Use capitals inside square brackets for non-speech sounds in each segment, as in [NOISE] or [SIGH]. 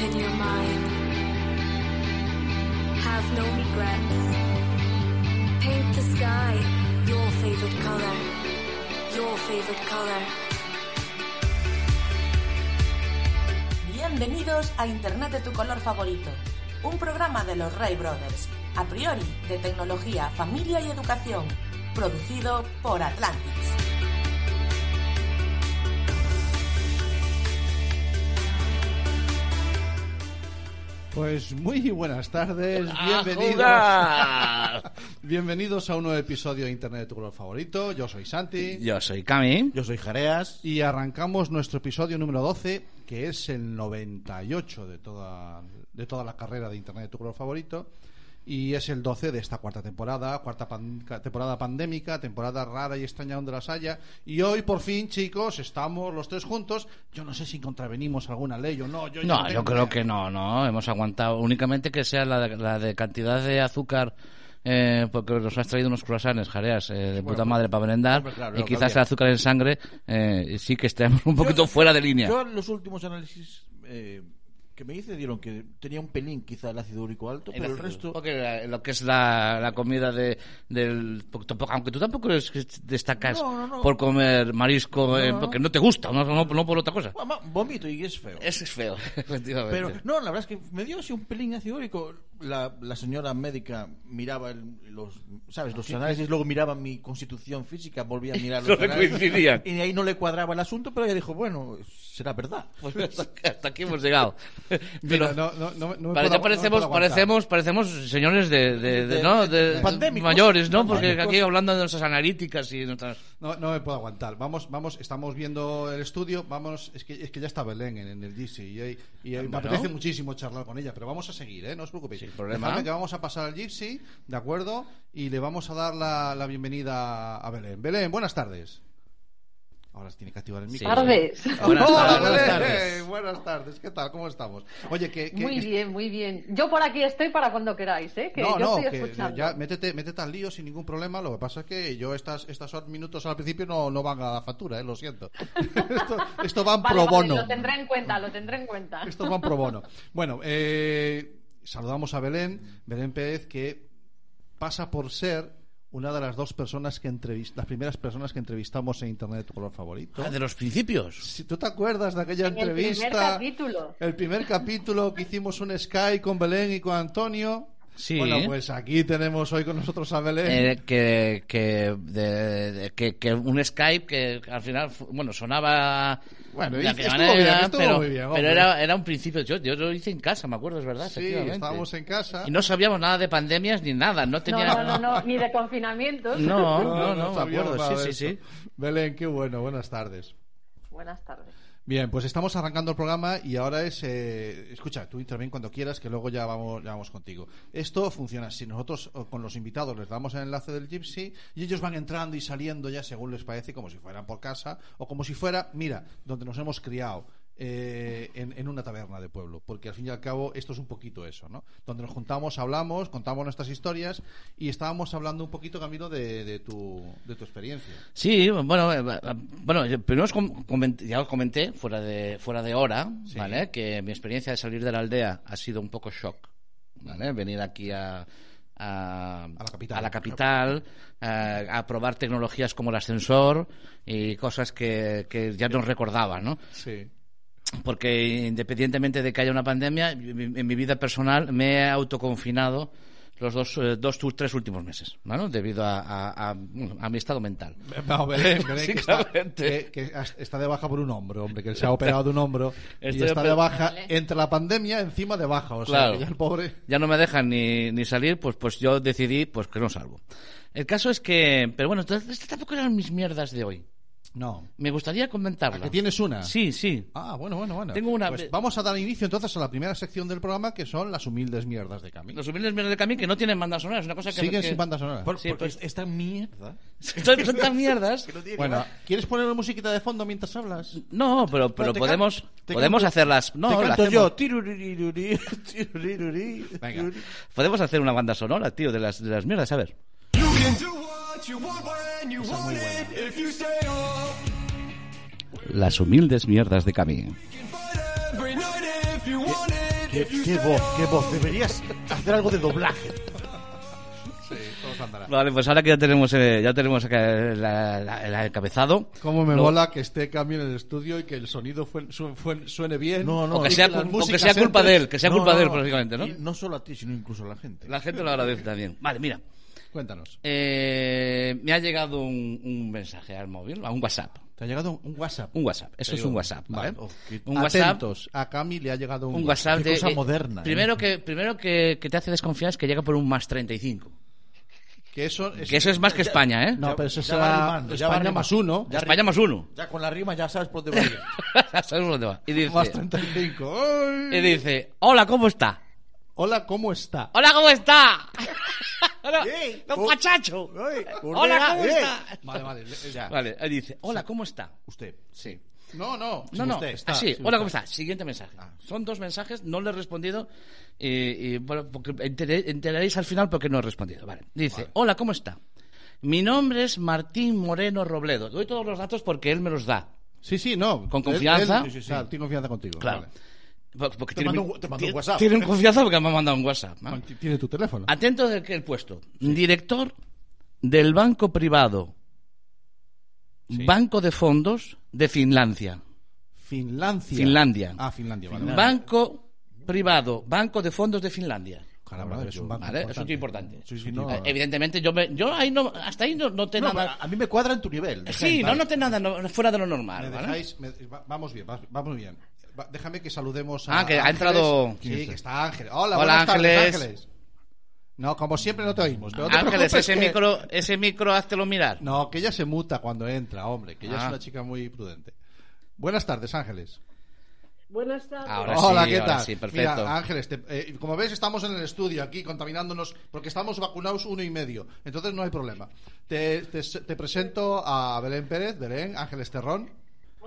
Your mind. Have no regrets. Paint the sky your favorite color. Your favorite color. Bienvenidos a Internet de tu color favorito, un programa de los Ray Brothers, a priori de tecnología, familia y educación, producido por Atlantis. Pues muy buenas tardes, bienvenidos. [LAUGHS] Bienvenidos a un nuevo episodio de Internet de tu color favorito. Yo soy Santi Yo soy Cami. Yo soy Jareas. y arrancamos nuestro episodio número 12, que es el 98 de toda, de toda la carrera de Internet de tu color favorito. Y es el 12 de esta cuarta temporada, cuarta pan- temporada pandémica, temporada rara y extraña donde las haya. Y hoy, por fin, chicos, estamos los tres juntos. Yo no sé si contravenimos alguna ley o no. Yo No, tengo yo creo que no, no. Hemos aguantado únicamente que sea la de, la de cantidad de azúcar. Eh, porque nos has traído unos croissants, jareas, eh, de puta madre para merendar. hombre, claro, y quizás el azúcar en sangre eh, sí que estemos [LAUGHS] un poquito fuera de línea. Yo los últimos análisis eh, que me hice dieron que tenía un pelín quizá el ácido úrico alto, pero el resto... Porque la- lo que es la, la comida de, del... tampoco- aunque tú tampoco es que destacas No, no, no. por comer marisco, eh, porque no te gusta, no, no, no por otra cosa. Vomito y es feo. Ese es feo, [LAUGHS] efectivamente. Pero no, la verdad es que me dio así un pelín ácido úrico. La, la señora médica miraba el- los, ¿sabes? Los análisis, luego miraba mi constitución física, volvía a mirar [LAUGHS] los análisis. Y ahí no le cuadraba el asunto, pero ella dijo, bueno, será verdad. Pues hasta, hasta aquí hemos llegado. [LAUGHS] Pero- no, no, no, no me Vale, puedo- ya parecemos, parecemos, parecemos señores de, de, de- De- ¿no? de- de- pandémicos. mayores, ¿no? Porque aquí hablando de nuestras analíticas y nuestras... No, no me puedo aguantar. Vamos, vamos, estamos viendo el estudio. Vamos, es que, es que ya está Belén en, en el GC y, me Bueno. apetece muchísimo charlar con ella, pero vamos a seguir, ¿eh? No os preocupéis. Sin problema. Dejadme que vamos a pasar al Gypsy, ¿de acuerdo? Y le vamos a dar la, la bienvenida a Belén. Belén, buenas tardes. Ahora se tiene que activar el Sí. micro. Tardes. Buenas Hola, tardes, buenas Belén. tardes. Buenas tardes. ¿Qué tal? ¿Cómo estamos? Oye, que, que- Muy bien, muy bien. Yo por aquí estoy para cuando queráis, ¿eh? Que no, yo no, estoy que escuchando. ya métete, métete al lío sin ningún problema. Lo que pasa es que yo estas, estas minutos al principio no, no van a la factura, ¿eh? lo siento. [LAUGHS] esto, esto va en Vale, pro vale, bono. lo tendré en cuenta, lo tendré en cuenta. Esto va en pro bono. Bueno, eh, saludamos a Belén, Belén Pérez, que pasa por ser una de las dos personas que entrevist las primeras personas que entrevistamos en Internet tu color favorito. Ah, de los principios. Si tú te acuerdas de aquella En el entrevista, primer capítulo. el primer capítulo que hicimos un Sky con Belén y con Antonio. Sí. Bueno, pues aquí tenemos hoy con nosotros a Belén. Eh, que, que, de- de- que, que un Skype que al final, bueno, sonaba Bueno, de y- aquella estuvo bien, estuvo pero, muy bien, pero era, era un principio. Yo, yo lo hice en casa, me acuerdo, es verdad. sí, estábamos en casa. Y no sabíamos nada de pandemias ni nada. No No, tenía. no, no, no, ni de confinamientos. No, [LAUGHS] no, no, me sabíamos acuerdo. Sí, sí, sí. Belén, qué bueno, buenas tardes. Buenas tardes. Bien, pues estamos arrancando el programa y ahora es... eh, escucha, tú interven cuando quieras, que luego ya vamos, ya vamos contigo. Esto funciona así. Nosotros con los invitados les damos el enlace del Gypsy y ellos van entrando y saliendo ya según les parece, como si fueran por casa o como si fuera, mira, donde nos hemos criado. Eh, en, en una taberna de pueblo, porque al fin y al cabo esto es un poquito eso, ¿no? Donde nos juntamos, hablamos, contamos nuestras historias y estábamos hablando un poquito, Camilo, de, de, tu, de tu experiencia. Sí, bueno, eh, bueno, primero os com- comenté- ya os comenté fuera de fuera de hora, Sí. ¿vale? Que mi experiencia de salir de la aldea ha sido un poco shock, ¿vale? Venir aquí a a, A la capital. a la capital, eh, a probar tecnologías como el ascensor y cosas que, que ya no recordaba, ¿no? Sí. Porque independientemente de que haya una pandemia, en mi vida personal me he autoconfinado los dos, eh, dos tres últimos meses, ¿no? debido a, a- a- a mi estado mental. No, Belén, Belén, que, está, que- que está de baja por un hombro, hombre, que se ha operado de un hombro y Estoy está de baja Vale. entre la pandemia encima de baja, o sea, Claro. que ya el pobre... Ya no me dejan ni, ni salir, pues, pues yo decidí pues que no salgo. El caso es que, pero bueno, entonces estas tampoco eran mis mierdas de hoy. No. Me gustaría comentarla. ¿A que tienes una? Sí, sí. Ah, bueno, bueno, bueno. Tengo una- Pues vamos a dar inicio entonces a la primera sección del programa que son las humildes mierdas de Cami. Los humildes mierdas de Camille que no tienen banda sonora. Es una cosa que... Siguen que- sin banda sonora. Por- Sí, porque pues- es- esta mierda. [LAUGHS] Son, tan mierdas. [LAUGHS] Bueno, ¿quieres poner una musiquita de fondo mientras hablas? No, pero, pero podemos, podemos canto- hacerlas. No, Te canto hacemos. yo. Tiruriruri, tiruriruri, Venga. Podemos hacer una banda sonora, tío, de las, de las mierdas. A ver. You can do Las humildes mierdas de Camille. ¿Qué, qué voz, qué voz. Deberías hacer algo de doblaje. Sí, todos andará. Vale, pues ahora que ya tenemos, eh, ya tenemos la- la- la- el encabezado. Cómo me Lo- mola que esté Cami en el estudio y que el sonido fue- su- fue- suene bien. No, no, O que sea, cul- o que sea culpa entren- de él, que sea No, culpa de él, no, prácticamente, ¿no? y no solo a ti, sino incluso a la gente. La gente lo agradece también. Vale, mira. Cuéntanos. Eh, me ha llegado un, un mensaje al móvil, a un WhatsApp. Te ha llegado un WhatsApp. Un WhatsApp. Eso es un WhatsApp, ¿vale? Oh, Un WhatsApp. A Cami le ha llegado un, Un WhatsApp Qué de. cosa eh, moderna, ¿eh? Primero, que, primero que, que te hace desconfiar es que llega por un más 35. Que eso es, Que eso es más que España, ¿eh? No, pero eso Ya va será ya España más uno. Ya España más uno. Ya con la rima ya sabes por dónde va [LAUGHS] a ir. ¿Sabes por dónde va? Y dice, Más 35. ¡Ay! y dice, hola, ¿cómo está? Hola, ¿cómo está? Hola, ¿cómo está? [LAUGHS] Hola, Ey, don. Pachacho. Hola, ¿cómo está? Vale, vale. le- ya. Vale, él dice, hola, ¿cómo está? Usted. Sí. No, no. No, no, usted está, así, sí, hola. ¿cómo está? Siguiente mensaje. Son dos mensajes, no le he respondido y, y, bueno, porque enteraréis al final porque no he respondido. Vale. Dice, hola, ¿cómo está? Mi nombre es Martín Moreno Robledo. Doy todos los datos porque él me los da. Sí, sí, no. ¿Con Él- confianza? él- o sea, tiene confianza contigo. Claro. vale. Po- Porque Te tiene, mando un- te mando un WhatsApp. tienen confianza porque me ha mandado un WhatsApp. ¿no? Tiene tu teléfono. Atento del que el puesto. Director del Banco Privado. Banco de Fondos de Finlandia. Finlandia. Finlandia. Ah, Finlandia, vale. vale. Banco Privado. Banco de Fondos de Finlandia. Caramba, es un banco ¿Vale? Es un importante. tío importante. Sí, sí, no. Eh, Evidentemente, yo, me- yo ahí no, hasta ahí no noté No, nada. a mí me cuadra en tu nivel. Sí, no noté nada no- fuera de lo normal. Me ¿vale? dejáis, me- va- vamos bien, va- vamos bien. Va- déjame que saludemos Ah, a que ha Ángeles. entrado- Sí, que está Ángeles. Hola, Hola, buenas tardes, Ángeles. Ángeles. No, como siempre no te oímos. pero no te Ángeles, ese que- micro, ese micro, háztelo mirar. No, que ella se muta cuando entra, hombre, que ella es Ah. una chica muy prudente. Buenas tardes, Ángeles. Buenas tardes. Ahora Hola, sí, ¿qué ahora tal? sí, perfecto. Mira, Ángeles, te- eh, como ves, estamos en el estudio aquí contaminándonos porque estamos vacunados uno y medio. Entonces no hay problema. Te, te- te presento a Belén Pérez, Belén, Ángeles Terrón.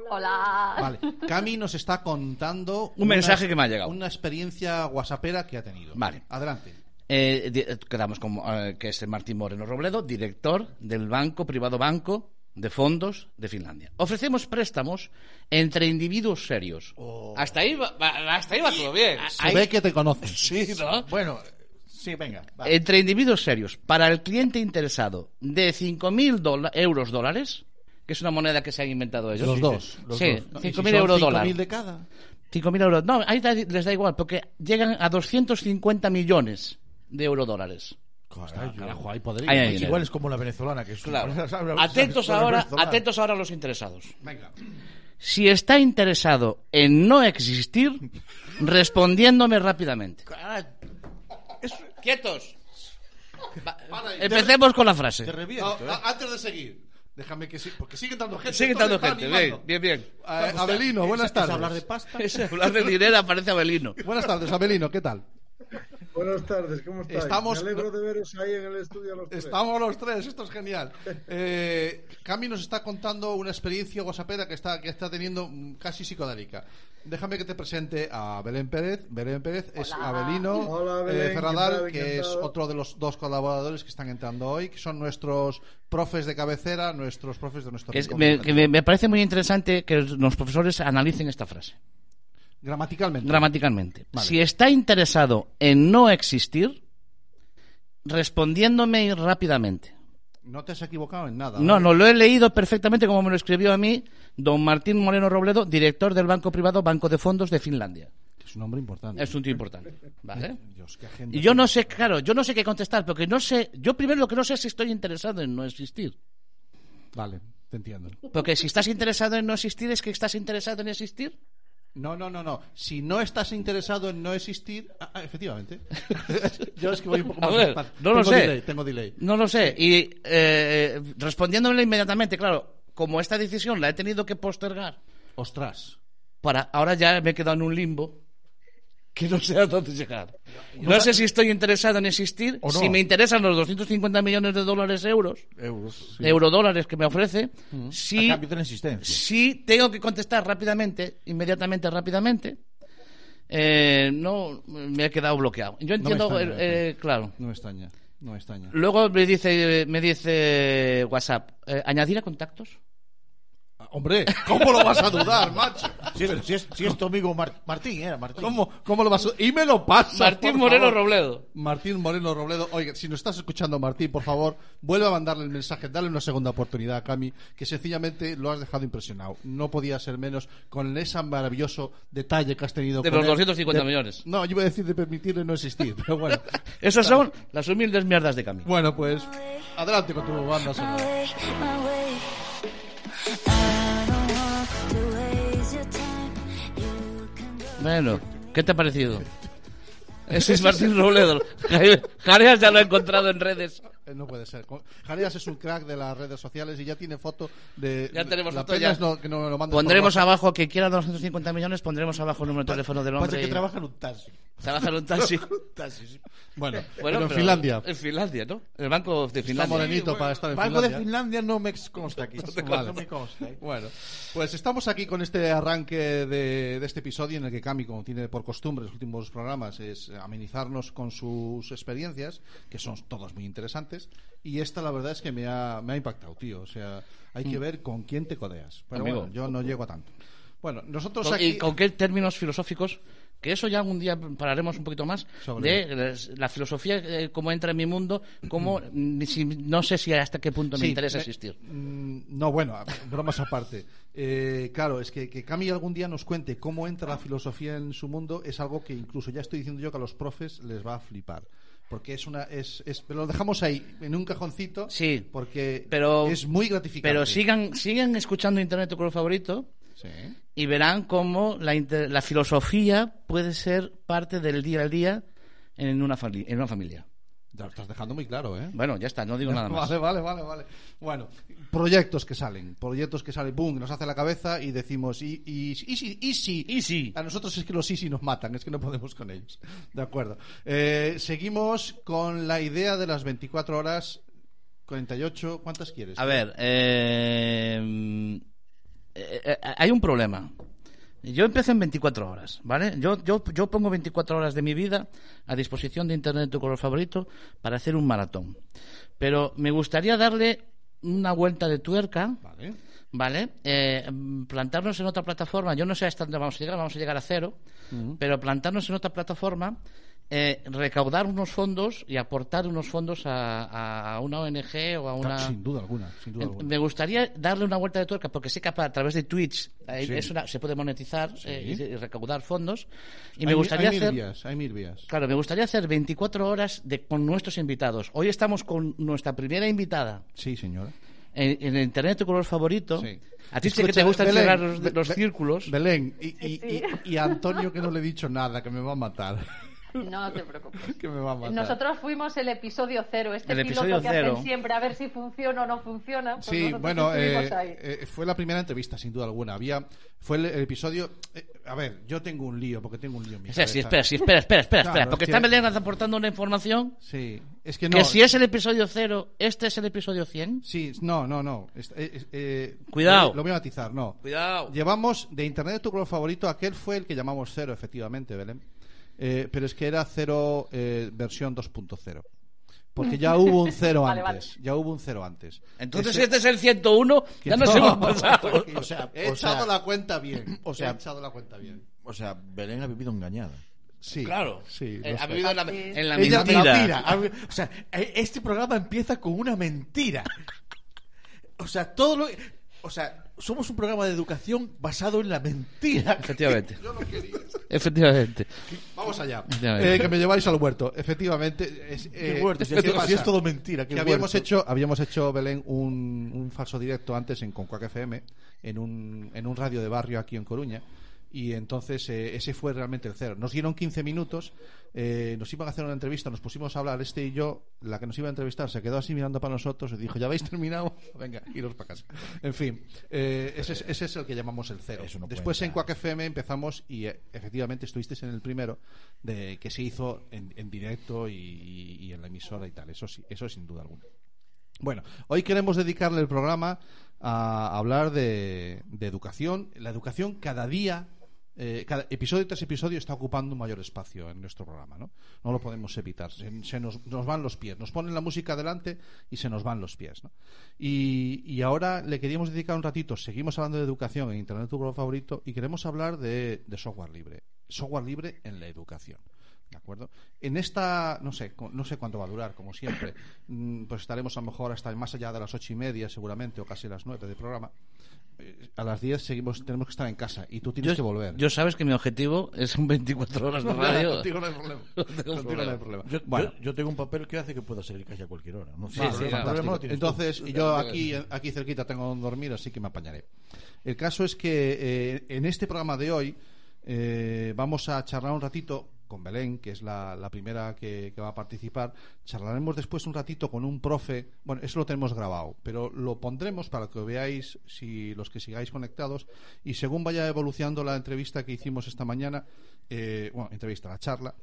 Hola. Vale, Cami nos está contando Un mensaje que me ha llegado. Una experiencia whatsappera que ha tenido. Vale. Adelante. Eh, di- quedamos como eh, que es Martín Moreno Robledo, director del Banco Privado Banco de Fondos de Finlandia. Ofrecemos préstamos entre individuos serios. Hasta ahí va, va- hasta ahí va todo bien. Se ve que te conoces. [LAUGHS] Sí, ¿no? Bueno, sí, venga. va. Entre individuos serios, para el cliente interesado de 5.000 dola- euros dólares, que es una moneda que se han inventado ellos. Los dos. los Sí, dos. ¿Y si 5.000 son euros 5.000 dólares. de cada. 5.000 euros. No, ahí da- les da igual, porque llegan a 250 millones de euro dólares. Carajo, ahí podría. Ahí, Pues igual es como la venezolana, que es Claro. Atentos La ahora, atentos ahora a los interesados. Venga. Si está interesado en no existir, respondiéndome rápidamente. Quietos. Va- Para ahí. empecemos con la frase. Te reviento, No, ¿eh? antes de seguir, déjame que sí, porque sigue entrando gente. Sigue está gente. Bien, bien, bien. Eh, Abelino, buenas ¿Es- es tardes. hablar de pasta? Es [LAUGHS] [LAUGHS] hablar de dinero aparece Abelino. Buenas tardes, Abelino, ¿qué tal? [LAUGHS] Buenas tardes, ¿cómo estáis? Estamos- Me alegro de veros ahí en el estudio los tres. Estamos los tres, esto es genial. Eh, Cami nos está contando una experiencia whatsappera que está, que está teniendo casi psicodélica. Déjame que te presente a Belén Pérez. Belén Pérez es Hola. Abelino Hola, Belén, eh, Ferradal, ¿qué tal? que es otro de los dos colaboradores que están entrando hoy, que son nuestros profes de cabecera, nuestros profes de nuestro Que es- rincón me, cultural. que me- me parece muy interesante que los profesores analicen esta frase. Gramaticalmente. gramaticalmente. Vale. Si está interesado en no existir, respondiéndome rápidamente. No te has equivocado en nada. No, no, lo he leído perfectamente como me lo escribió a mí don Martín Moreno Robledo, director del Banco Privado Banco de Fondos de Finlandia. Es un nombre importante. Es un tío importante, ¿vale? Dios. Y yo no sé, claro, yo no sé qué contestar, porque no sé, yo primero lo que no sé es si estoy interesado en no existir. Vale, te entiendo. Porque si estás interesado en no existir, es que estás interesado en existir. No, no, no, no. Si no estás interesado en no existir, ah, ah, efectivamente. [LAUGHS] Yo es que voy un poco A más ver, despacio. no lo Tengo sé. delay, tengo delay. No lo sé. Y eh, respondiéndole inmediatamente, claro, como esta decisión la he tenido que postergar, Ostras. para ahora ya me he quedado en un limbo que no sé a dónde llegar. No sé si estoy interesado en existir, no. si me interesan los 250 millones de dólares euros, Euros. eurodólares que me ofrece, A si, tengo que contestar rápidamente, inmediatamente, rápidamente, eh, no me he quedado bloqueado. Yo entiendo, extraña, eh, eh, claro. No me extraña. No me extraña. Luego me dice, me dice WhatsApp, eh, añadir a contactos. Hombre, ¿cómo lo vas a dudar, macho? Sí, pero si es, si es tu amigo Mar- Martín, era Martín. ¿Cómo, ¿Cómo lo vas a Y me lo pasa. Martín por Moreno favor. Robledo. Martín Moreno Robledo. Oiga, si nos estás escuchando, Martín, por favor, vuelve a mandarle el mensaje, dale una segunda oportunidad a Cami, que sencillamente lo has dejado impresionado. No podía ser menos con ese maravilloso detalle que has tenido De con los él. 250 De- millones. No, yo iba a decir de permitirle no existir, [LAUGHS] pero bueno. Esas son las humildes mierdas de Camilo. bueno, pues adelante con tu banda sonora. My way, my way. I Bueno, ¿qué te ha parecido? Ese es Martín Robledo. [LAUGHS] Jare- Jareas ya lo ha encontrado en redes. Eh, No puede ser. Jareas es un crack de las redes sociales y ya tiene foto de. Ya tenemos la foto ya. es no- que no lo mandes por Pondremos abajo, que quiera 250 millones, pondremos abajo el número de teléfono del Pasa hombre. que y- trabaja en un taxi. Trabaja en un taxi. [LAUGHS] Bueno, Bueno, pero en Finlandia. En Finlandia, ¿no? El banco de Está Finlandia. morenito para estar en Banco de Finlandia. Finlandia no me consta aquí. [LAUGHS] Vale. No me consta. ¿eh? Bueno, pues estamos aquí con este arranque de, de este episodio en el que Cami, como tiene por costumbre en los últimos programas, es amenizarnos con sus experiencias, que son todas muy interesantes. Y esta, la verdad, es que me ha, me ha impactado, tío. O sea, hay que ver con quién te codeas. Pero Amigo. bueno, yo no llego a tanto. Bueno, nosotros aquí. ¿Y con qué términos filosóficos? Que eso ya algún día pararemos un poquito más Sobre- de la filosofía, eh, cómo entra en mi mundo, cómo, mm, si- no sé si hasta qué punto me Sí, interesa me- existir. mm, No, bueno, [LAUGHS] bromas aparte. Eh, claro, es que, que Cami algún día nos cuente cómo entra la filosofía en su mundo es algo que incluso ya estoy diciendo yo que a los profes les va a flipar. Porque es una. Es, es- pero lo dejamos ahí, en un cajoncito. Sí, Porque pero- es muy gratificante. Pero sigan, sigan escuchando Internet tu color favorito Sí. y verán cómo la, inter- la filosofía puede ser parte del día a día en una, en una familia. Ya lo estás dejando muy claro, ¿eh? Bueno, ya está, no digo [LAUGHS] nada más. Vale, vale, vale, vale. Bueno, proyectos que salen, proyectos que salen, boom, nos hace la cabeza y decimos, y, y, y, si- y si, Y sí. A nosotros es que los easy nos matan, es que no podemos con ellos. De acuerdo. Eh, seguimos con la idea de las 24 horas, 48, ¿cuántas quieres? A ver, eh, eh, eh, hay un problema. Yo empecé en 24 horas, ¿vale? Yo, yo, yo pongo 24 horas de mi vida a disposición de Internet tu color favorito para hacer un maratón. Pero me gustaría darle una vuelta de tuerca, Vale. ¿vale? Eh, plantarnos en otra plataforma. Yo no sé hasta dónde vamos a llegar, vamos a llegar a cero, pero plantarnos en otra plataforma, eh, recaudar unos fondos y aportar unos fondos a, a una ONG o a una... Sin duda alguna, sin duda alguna. Me gustaría darle una vuelta de tuerca porque sé que a través de Twitch eh, Sí. es una- se puede monetizar eh, y, y recaudar fondos. Y Hay me gustaría hay hacer. mil vías, hay mil vías. Claro, me gustaría hacer 24 horas de, con nuestros invitados. Hoy estamos con nuestra primera invitada Sí, señora. en, en Internet tu color favorito. Sí. A ti sí que te gusta Belén, cerrar los, Be- los Be- círculos. Belén, y, y, y- y a Antonio que no le he dicho nada, que me va a matar. [LAUGHS] No te preocupes. [LAUGHS] que me va a matar. Nosotros fuimos el episodio cero, este El piloto episodio que cero. hacen siempre a ver si funciona o no funciona. Pues Sí, bueno, eh, ahí. eh, fue la primera entrevista, sin duda alguna. Había, fue el, el episodio. eh, a ver, yo tengo un lío, porque tengo un lío en mi O sea, sí, cabeza. espera, sí, espera, espera, espera, Claro, espera, porque es está que- Belén aportando una información Sí, es que no. que si es el episodio cero, este es el episodio 100. Sí, no, no, no. Es- eh, eh, Cuidado. Lo, lo voy a matizar, no. Cuidado. Llevamos de Internet tu color favorito, aquel fue el que llamamos cero, efectivamente, Belén. Eh, pero es que era cero eh, versión 2.0. Porque ya [LAUGHS] hubo un cero Vale, antes. Ya hubo un cero antes. Entonces Ese- este es el 101, ya nos hemos pasado. [LAUGHS] O sea, He o echado la cuenta bien. o sea- he echado la cuenta bien. O sea, Belén ha vivido engañada. Sí. Claro. Sí. Eh, ha vivido en la, en la Ella- mentira. O sea, eh, este programa empieza con una mentira. O sea, todo lo. O sea, somos un programa de educación basado en la mentira. Efectivamente. Efectivamente. Vamos allá. Eh, que me lleváis al huerto. Efectivamente. Es, Qué eh, huerto, si ¿qué es, pasa? si es todo mentira. qué que habíamos huerto. hecho, habíamos hecho Belén un, un falso directo antes en Concuac FM, en un, en un radio de barrio aquí en Coruña. Y entonces eh, ese fue realmente el cero. Nos dieron 15 minutos, eh, nos iban a hacer una entrevista, nos pusimos a hablar, este y yo, la que nos iba a entrevistar se quedó así mirando para nosotros y dijo, ¿ya habéis [LAUGHS] terminado? Venga, iros para casa. En fin, eh, ese, es, ese es el que llamamos el cero. No Después en. Quack FM empezamos y eh, efectivamente estuvisteis en el primero de que se hizo en, en directo y, y- y en la emisora y tal. Eso sí, eso sin duda alguna. Bueno, hoy queremos dedicarle el programa a hablar de, de educación. La educación cada día, eh, cada episodio tras episodio está ocupando un mayor espacio en nuestro programa, ¿no? No lo podemos evitar. Se, se nos, nos van los pies. Nos ponen la música delante y se nos van los pies, ¿no? Y, y ahora le queríamos dedicar un ratito. Seguimos hablando de educación en Internet, tu programa favorito, y queremos hablar de, de software libre. Software libre en la educación. ¿De acuerdo? En esta, no sé, no sé cuánto va a durar, como siempre. Mm, Pues estaremos a lo mejor hasta más allá de las ocho y media, seguramente, o casi las nueve del programa. A las diez seguimos, tenemos que estar en casa y tú tienes que volver. yo sabes que mi objetivo es un 24 horas de [LAUGHS] radio. Contigo no hay problema. [LAUGHS] Contigo no hay problema. Yo, Bueno, yo, yo tengo un papel que hace que pueda salir casi a cualquier hora. No Sí. Entonces, yo aquí, aquí cerquita tengo donde dormir, así que me apañaré. El caso es que eh, en este programa de hoy eh, vamos a charlar un ratito con Belén, que es la, primera que, va a participar. Charlaremos después un ratito con un profe. Bueno, eso lo tenemos grabado, pero lo pondremos para que veáis, si los que sigáis conectados, y según vaya evolucionando la entrevista que hicimos esta mañana, eh, bueno, entrevista, la charla,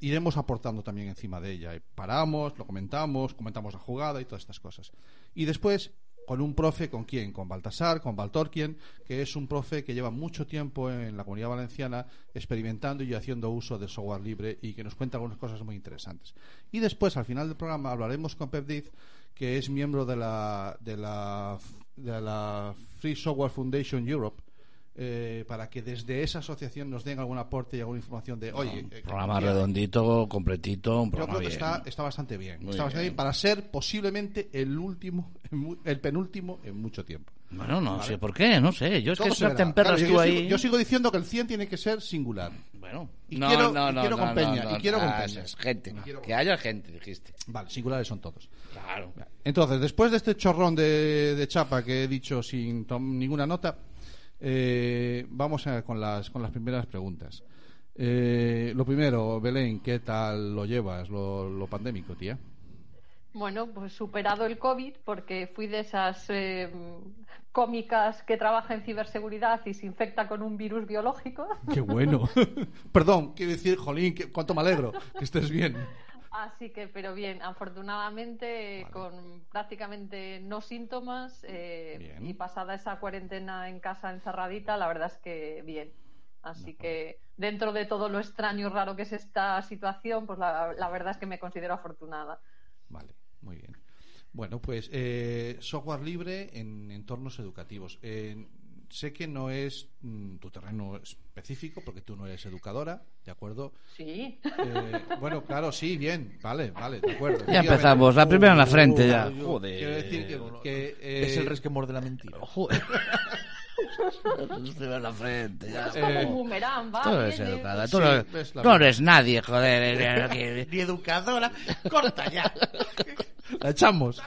iremos aportando también encima de ella. Paramos, lo comentamos, comentamos la jugada y todas estas cosas. Y después, con un profe, ¿con quién? Con Baltasar, con Baltorquien, que es un profe que lleva mucho tiempo en la comunidad valenciana experimentando y haciendo uso del software libre y que nos cuenta algunas cosas muy interesantes. Y después, al final del programa, hablaremos con Pep Diz, que es miembro de la, de la, de la Free Software Foundation Europe, eh, para que desde esa asociación nos den algún aporte y alguna información de, oye, eh, Programa redondito, completito, un yo programa creo que bien. está, está bastante bien. Muy Está bastante bien. bien para ser posiblemente el último, el penúltimo en mucho tiempo. Bueno, no sé por qué, no sé. Yo es Todo que se suerte verá. en perras Claro, tú yo, ahí. sigo, yo sigo diciendo que el 100 tiene que ser singular. Bueno, Y no, quiero- no, y no, quiero no, con Peña, no, y quiero con Peña. es gente, Y quiero que haya gente, dijiste. Vale, singulares son todos. Claro. Entonces, después de este chorrón de, de chapa que he dicho sin ninguna nota, eh, vamos a- con, las, con las primeras preguntas. Eh, lo primero, Belén, ¿qué tal lo llevas, lo, lo pandémico, tía? Bueno, pues superado el COVID, porque fui de esas eh, cómicas que trabaja en ciberseguridad y se infecta con un virus biológico. Qué bueno. [LAUGHS] [LAUGHS] Perdón, quiero decir, Jolín, que, cuánto me alegro que estés bien. Así que, pero bien, afortunadamente Vale. con prácticamente no síntomas eh, y pasada esa cuarentena en casa encerradita, la verdad es que bien. Así que dentro de todo lo extraño y raro que es esta situación, pues la, la verdad es que me considero afortunada. Vale, muy bien. Bueno, pues eh, software libre en entornos educativos. Eh, sé que no es mm, tu terreno específico porque tú no eres educadora, ¿de acuerdo? Sí. Eh, bueno, claro, sí, bien, vale, vale, de acuerdo. Ya empezamos, la primera en la frente ya. Quiero Joder. decir que, que, eh, Es el resquemor de la mentira. Joder. [LAUGHS] En la frente ya. Es como Eh, un boomerang, va. Tú eres viene, educada, tú, Sí, no, es no eres nadie, joder. [LAUGHS] Ni educadora. Corta ya. [LAUGHS] La echamos.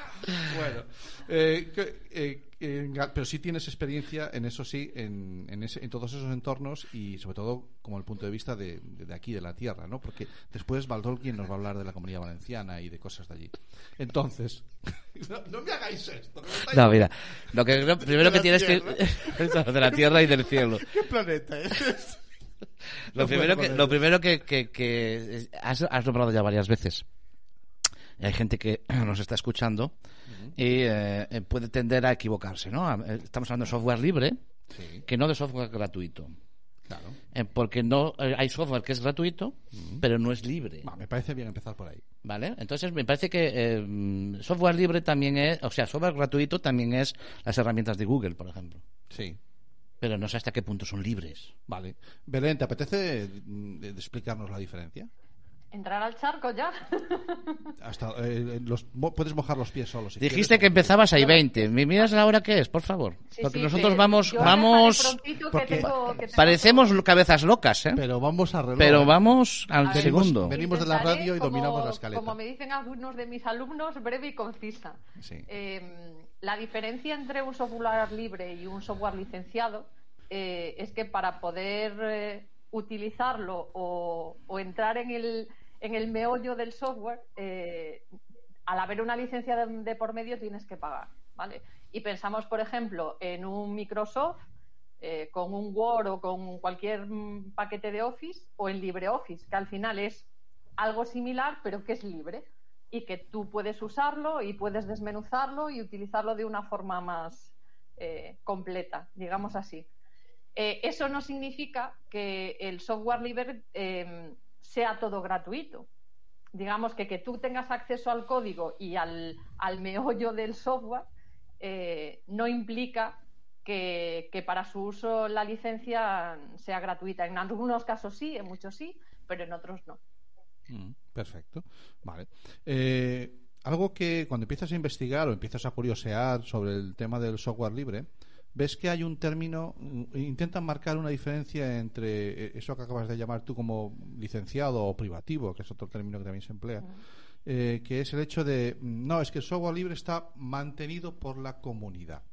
Bueno, eh, que- eh, eh, pero sí tienes experiencia en eso sí, en, en, ese- en todos esos entornos y sobre todo como el punto de vista de, de- de aquí, de la tierra, ¿no? Porque después Baldolkin nos va a hablar de la comunidad valenciana y de cosas de allí. Entonces, [LAUGHS] no, no me hagáis esto. que me No, mira, lo que lo [LAUGHS] primero que tienes que tierra. [LAUGHS] de la tierra y del cielo. ¿Qué planeta es? Lo No primero que lo primero que, que, que has, has nombrado ya varias veces. Hay gente que [CLEARS THROAT] nos está escuchando y eh, eh, puede tender a equivocarse, ¿no? Eh, Estamos hablando de software libre, Sí, que no de software gratuito. claro. Eh, porque no eh, hay software que es gratuito, pero no es libre. Me parece bien empezar por ahí. ¿Vale? Entonces me parece que eh, software libre también es, o sea, software gratuito también es las herramientas de Google, por ejemplo. Sí. Pero no sé hasta qué punto son libres. Vale. Belén, ¿te apetece mm, de- de explicarnos la diferencia? Entrar al charco ya. [LAUGHS] Hasta, eh, los, mo- puedes mojar los pies solos. si Dijiste que quieres. empezabas ahí 20. ¿Me miras la hora que es, por favor? Sí, Porque sí, nosotros vamos, yo vamos, que porque tengo- que tengo- parecemos cabezas locas, ¿eh? Pero vamos a reloj. Pero ¿eh? vamos al ver, segundo. ven- venimos de la radio y como- dominamos la escaleta. Como me dicen algunos de mis alumnos, breve y concisa. Sí. Eh, la diferencia entre un software libre y un software licenciado eh, es que para poder eh, utilizarlo o, o entrar en el, en el meollo del software, eh, al haber una licencia de, de por medio tienes que pagar, ¿vale? Y pensamos, por ejemplo, en un Microsoft eh, con un Word o con cualquier mm, paquete de Office o en LibreOffice, que al final es algo similar, pero que es libre y que tú puedes usarlo y puedes desmenuzarlo y utilizarlo de una forma más eh, completa, digamos así. Eso no significa que el software libre eh, sea todo gratuito. Digamos que que tú tengas acceso al código y al, al meollo del software eh, no implica que, que para su uso la licencia sea gratuita. En algunos casos sí, en muchos sí, pero en otros no. Mm, perfecto. Vale. Eh, algo que cuando empiezas a investigar o empiezas a curiosear sobre el tema del software libre, ves que hay un término, mm, intentan marcar una diferencia entre eh, eso que acabas de llamar tú como licenciado o privativo, que es otro término que también se emplea, eh, que es el hecho de, mm, no, es que el software libre está mantenido por la comunidad.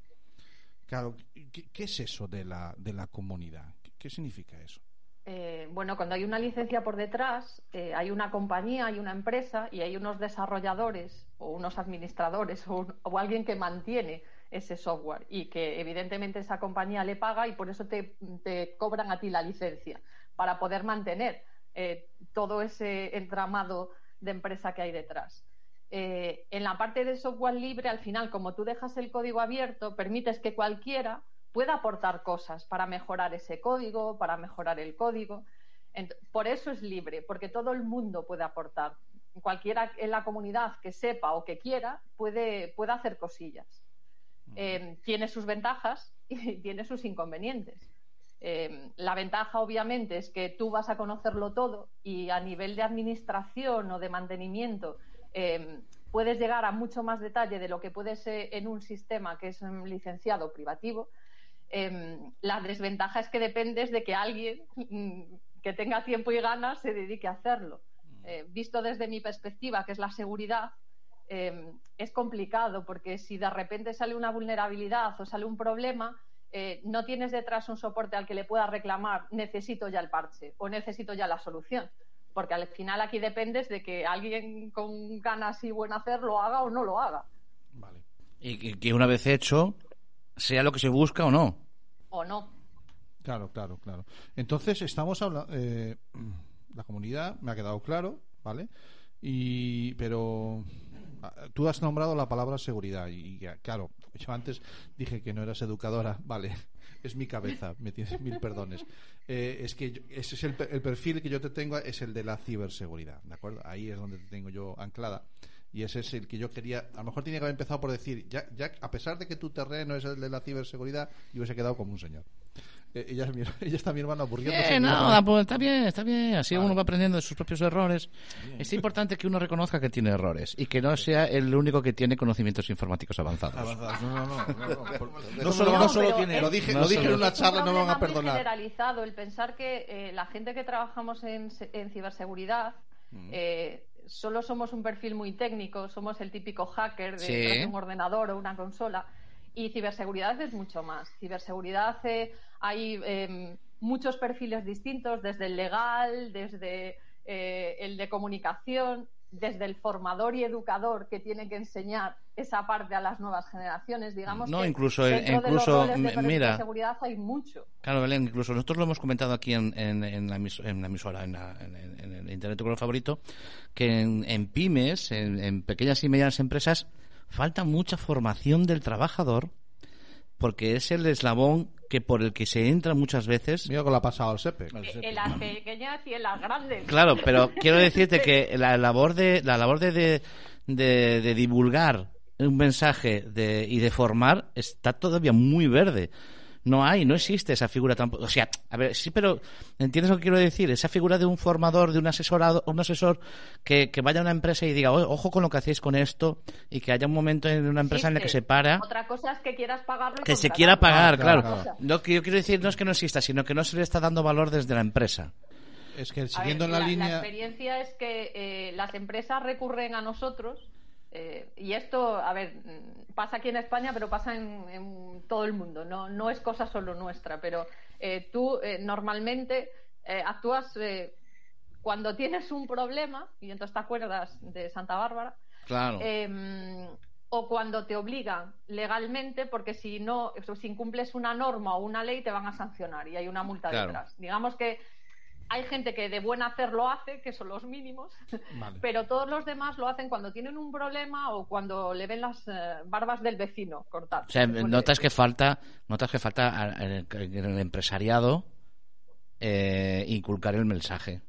Claro, ¿qué, qué es eso de la, de la comunidad? ¿Qué, qué significa eso? Eh, bueno, cuando hay una licencia por detrás, eh, hay una compañía, hay una empresa y hay unos desarrolladores o unos administradores o alguien que mantiene ese software y que evidentemente esa compañía le paga y por eso te, te cobran a ti la licencia para poder mantener eh, todo ese entramado de empresa que hay detrás. Eh, en la parte de software libre, al final, como tú dejas el código abierto, permites que cualquiera pueda aportar cosas para mejorar ese código, para mejorar el código. Por eso es libre, porque todo el mundo puede aportar. Cualquiera en la comunidad que sepa o que quiera puede, puede hacer cosillas. Eh, tiene sus ventajas [LAUGHS] y tiene sus inconvenientes. Eh, la ventaja, obviamente, es que tú vas a conocerlo todo y a nivel de administración o de mantenimiento eh, puedes llegar a mucho más detalle de lo que puede ser en un sistema que es mm, licenciado privativo. La desventaja es que dependes de que alguien mm, que tenga tiempo y ganas se dedique a hacerlo. Eh, visto desde mi perspectiva, que es la seguridad, eh, es complicado porque si de repente sale una vulnerabilidad o sale un problema, eh, no tienes detrás un soporte al que le puedas reclamar necesito ya el parche o necesito ya la solución. Porque al final aquí dependes de que alguien con ganas y buen hacer lo haga o no lo haga. Vale. Y que, una vez hecho, sea lo que se busca o no. O no. Claro, claro, claro. Entonces, estamos hablando. Eh, la comunidad, me ha quedado claro, ¿vale? Y, pero tú has nombrado la palabra seguridad y, ya, claro, yo antes dije que no eras educadora, [LAUGHS] vale, es mi cabeza, me tienes mil perdones. Eh, es que yo- ese es el, el perfil que yo te tengo, es el de la ciberseguridad, ¿de acuerdo? Ahí es donde te tengo yo anclada. Y ese es el que yo quería. A lo mejor tenía que haber empezado por decir, ya, ya a pesar de que tu terreno es el de la ciberseguridad, yo hubiese quedado como un señor. Eh, ella, es mi, [LAUGHS] ella está mi hermana aburriéndose. Eh, no, pues está bien, está bien. Así Vale. uno va aprendiendo de sus propios errores. Es importante que uno reconozca que tiene errores y que no sea el único que tiene conocimientos informáticos avanzados. Avanzadas. No, no, no. no, no. Por- No No solo- no no solo tiene. Lo dije, No lo dije solo- en una charla, no me van a perdonar. generalizado el pensar que eh, la gente que trabajamos en, en ciberseguridad Mm. eh, solo somos un perfil muy técnico, somos el típico hacker de, Sí. detrás de un ordenador o una consola. Y ciberseguridad es mucho más. Ciberseguridad eh, hay eh, muchos perfiles distintos, desde el legal, desde eh, el de comunicación, desde el formador y educador que tiene que enseñar esa parte a las nuevas generaciones. Digamos No, que incluso- de los incluso, roles de m- perfil mira. de seguridad hay mucho. Claro, Belén, incluso nosotros lo hemos comentado aquí en, en- en la, en la emisora, en, la- en- el Internet tu color favorito, que en, en pymes, en, en pequeñas y medianas empresas, falta mucha formación del trabajador porque es el eslabón que por el que se entra muchas veces. Mira que lo ha pasado al SEPE. En las pequeñas y en las grandes. Claro, pero [LAUGHS] quiero decirte que la labor de la labor de, de, de- de divulgar un mensaje de, y de formar está todavía muy verde. No hay, no existe esa figura tampoco. O sea, a ver, sí, pero ¿entiendes lo que quiero decir? Esa figura de un formador, de un asesorado, un asesor que, que vaya a una empresa y diga, "Oye, ojo con lo que hacéis con esto, y que haya un momento en una empresa en la que se para Otra cosa es que quieras pagarlo y que se quiera pagar, Claro, claro. claro. Lo que yo quiero decir no es que no exista, sino que no se le está dando valor desde la empresa. Es que ver, siguiendo en la, línea. experiencia es que eh, las empresas recurren a nosotros Eh, y esto, a ver, pasa aquí en España, pero pasa en, en todo el mundo. No, no es cosa solo nuestra, pero eh, tú eh, normalmente eh, actúas eh, cuando tienes un problema, y entonces te acuerdas de Santa Bárbara, Claro. eh, o cuando te obligan legalmente, porque si no, si incumples una norma o una ley, te van a sancionar y hay una multa Claro. detrás. Digamos que hay gente que de buen hacer lo hace, que son los mínimos, [LAUGHS] Vale. pero todos los demás lo hacen cuando tienen un problema o cuando le ven las eh, barbas del vecino cortar. O sea, notas que falta, notas que falta a- en el, el empresariado eh, inculcar el mensaje.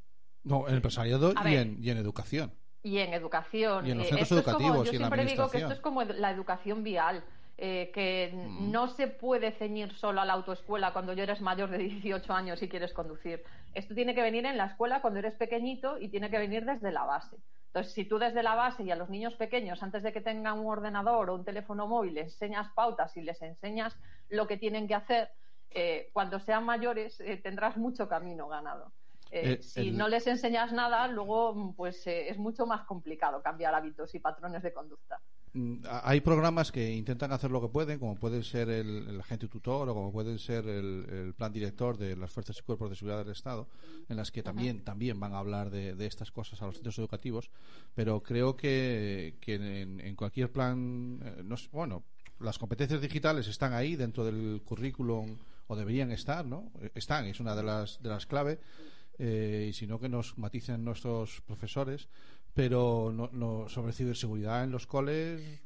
No, en empresariado A y ver. en, y en educación. y en educación. Y en los Eh, centros esto es como- educativos yo y en la siempre digo que esto es como la educación vial, eh, que Mm. no se puede ceñir solo a la autoescuela cuando ya eres mayor de 18 años y quieres conducir. Esto tiene que venir en la escuela cuando eres pequeñito y tiene que venir desde la base. Entonces, si tú desde la base y a los niños pequeños, antes de que tengan un ordenador o un teléfono móvil, les enseñas pautas y les enseñas lo que tienen que hacer, eh, cuando sean mayores eh, tendrás mucho camino ganado. Eh, Eh, si el- no les enseñas nada, luego pues eh, es mucho más complicado cambiar hábitos y patrones de conducta. Mm, Hay programas que intentan hacer lo que pueden, como puede ser el, el agente tutor o como puede ser el, el plan director de las fuerzas y cuerpos de seguridad del Estado, en las que también también van a hablar de, de estas cosas a los centros educativos, pero creo que, que en, en cualquier plan, eh, no sé, bueno, las competencias digitales están ahí dentro del currículum o deberían estar, ¿no? Eh, Están, es una de las de las clave. Eh, y si no que nos maticen nuestros profesores pero no, no sobre ciberseguridad en los coles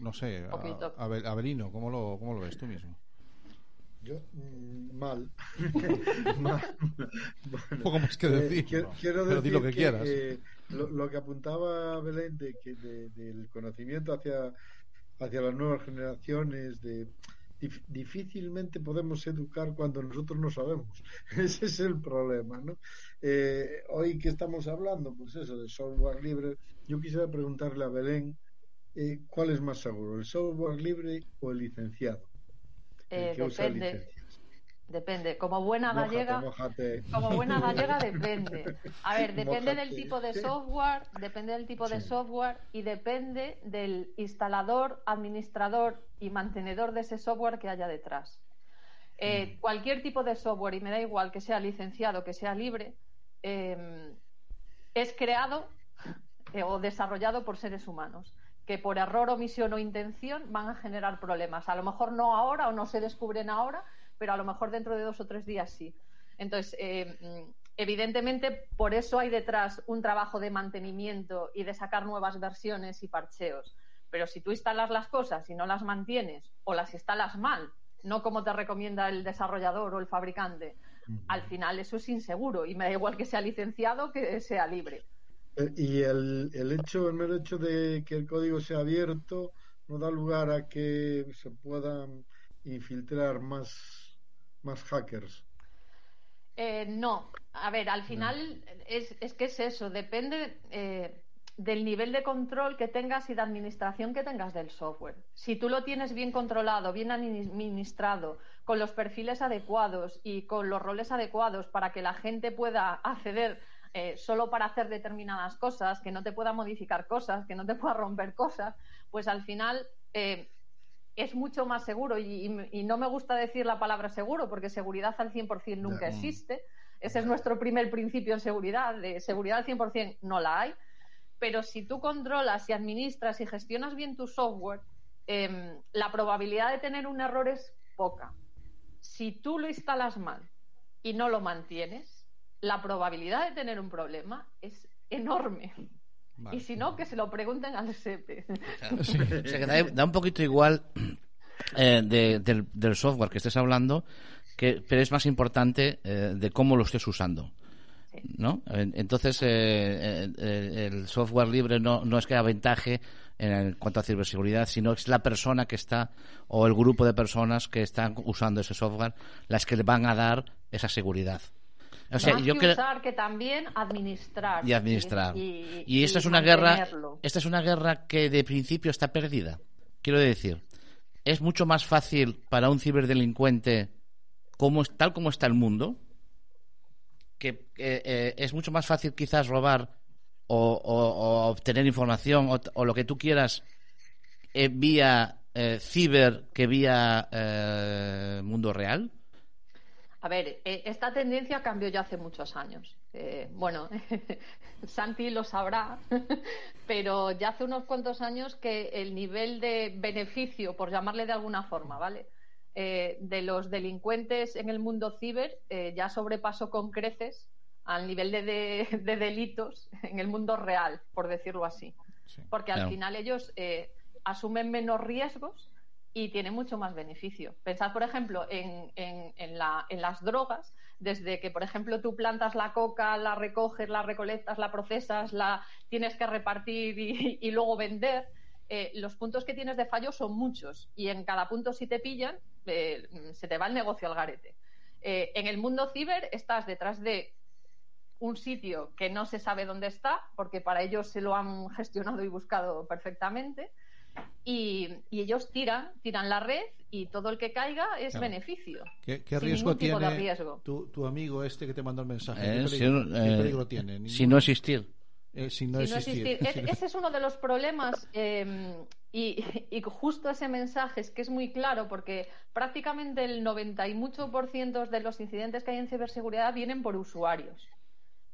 no sé a- Abelino ¿cómo lo, cómo lo ves tú mismo? Yo, mm, mal. [LAUGHS] Mal. Bueno, poco más que eh, decir, quiero, ¿no? quiero Pero di lo decir que quieras. eh, lo, lo que apuntaba Belén de que de- del conocimiento hacia, hacia las nuevas generaciones, de difícilmente podemos educar cuando nosotros no sabemos. [LAUGHS] Ese es el problema, ¿no? Eh, hoy que estamos hablando, pues eso, de software libre, yo quisiera preguntarle a Belén eh, cuál es más seguro, el software libre o el licenciado. El Eh, que usa depende, licencias. Depende. Como buena gallega, mójate. como buena [LAUGHS] gallega depende. A ver, [LAUGHS] depende del tipo de software, depende del tipo de software y depende del instalador, administrador y mantenedor de ese software que haya detrás. Eh, Cualquier tipo de software, y me da igual que sea licenciado, que sea libre, eh, es creado eh, o desarrollado por seres humanos que por error, omisión o intención van a generar problemas. A lo mejor no ahora o no se descubren ahora, pero a lo mejor dentro de dos o tres días sí. Entonces, eh, evidentemente, por eso hay detrás un trabajo de mantenimiento y de sacar nuevas versiones y parcheos. Pero si tú instalas las cosas y no las mantienes o las instalas mal, no como te recomienda el desarrollador o el fabricante, al final eso es inseguro y me da igual que sea licenciado que sea libre. Eh, Y el, el hecho, el mero hecho de que el código sea abierto no da lugar a que se puedan infiltrar más, más hackers. Eh, no, a ver, al final es, es que es eso, depende eh, del nivel de control que tengas y de administración que tengas del software. Si tú lo tienes bien controlado, bien administrado, con los perfiles adecuados y con los roles adecuados para que la gente pueda acceder eh, solo para hacer determinadas cosas, que no te pueda modificar cosas, que no te pueda romper cosas, pues al final eh, es mucho más seguro y, y- y no me gusta decir la palabra seguro porque seguridad al 100% nunca existe. Ese es nuestro primer principio en seguridad. De seguridad al 100% no la hay. Pero si tú controlas y administras y gestionas bien tu software, em, la probabilidad de tener un error es poca. Si tú lo instalas mal y no lo mantienes, la probabilidad de tener un problema es enorme. Vale. Y si no, que se lo pregunten al SEPE. O sea, que da, da un poquito igual eh, de- del, del software que estés hablando, que, pero es más importante eh, de cómo lo estés usando. ¿no? En- Entonces, eh, eh, el software libre no, no es que aventaje en cuanto a ciberseguridad, sino es la persona que está o el grupo de personas que están usando ese software las que le van a dar esa seguridad. O sea, Más yo que usar que también administrar. y administrar. Y, Y, esta es una guerra, esta es una guerra que de principio está perdida. Quiero decir, es mucho más fácil para un ciberdelincuente, como tal como está el mundo, que eh, eh, es mucho más fácil quizás robar o, o- o obtener información o, o lo que tú quieras eh, vía eh, ciber que vía eh, mundo real? A ver, eh, esta tendencia cambió ya hace muchos años. Eh, bueno, [LAUGHS] Santi lo sabrá, [LAUGHS] pero ya hace unos cuantos años que el nivel de beneficio, por llamarle de alguna forma, ¿vale? Eh, de los delincuentes en el mundo ciber eh, ya sobrepasó con creces al nivel de, de- [LAUGHS] de delitos en el mundo real, por decirlo así. Porque al Claro. final ellos eh, asumen menos riesgos y tienen mucho más beneficio. Pensad, por ejemplo, en, en- en la- en las drogas, desde que, por ejemplo, tú plantas la coca, la recoges, la recolectas, la procesas, la tienes que repartir y, y luego vender, eh, los puntos que tienes de fallo son muchos y en cada punto si te pillan, eh, se te va el negocio al garete. Eh, en el mundo ciber estás detrás de un sitio que no se sabe dónde está, porque para ellos se lo han gestionado y buscado perfectamente. Y, y ellos tiran, tiran la red y todo el que caiga es Claro. beneficio. ¿Qué, qué Sin riesgo tiene de riesgo. Tu, tu amigo este que te mandó el mensaje? Eh, ¿Qué si, peligro, qué eh, peligro tiene? si no existir. Eh, sin no Si no existir. existir. [LAUGHS] Es- ese es uno de los problemas eh, y, y justo ese mensaje es que es muy claro porque prácticamente el 90 y mucho por ciento de los incidentes que hay en ciberseguridad vienen por usuarios.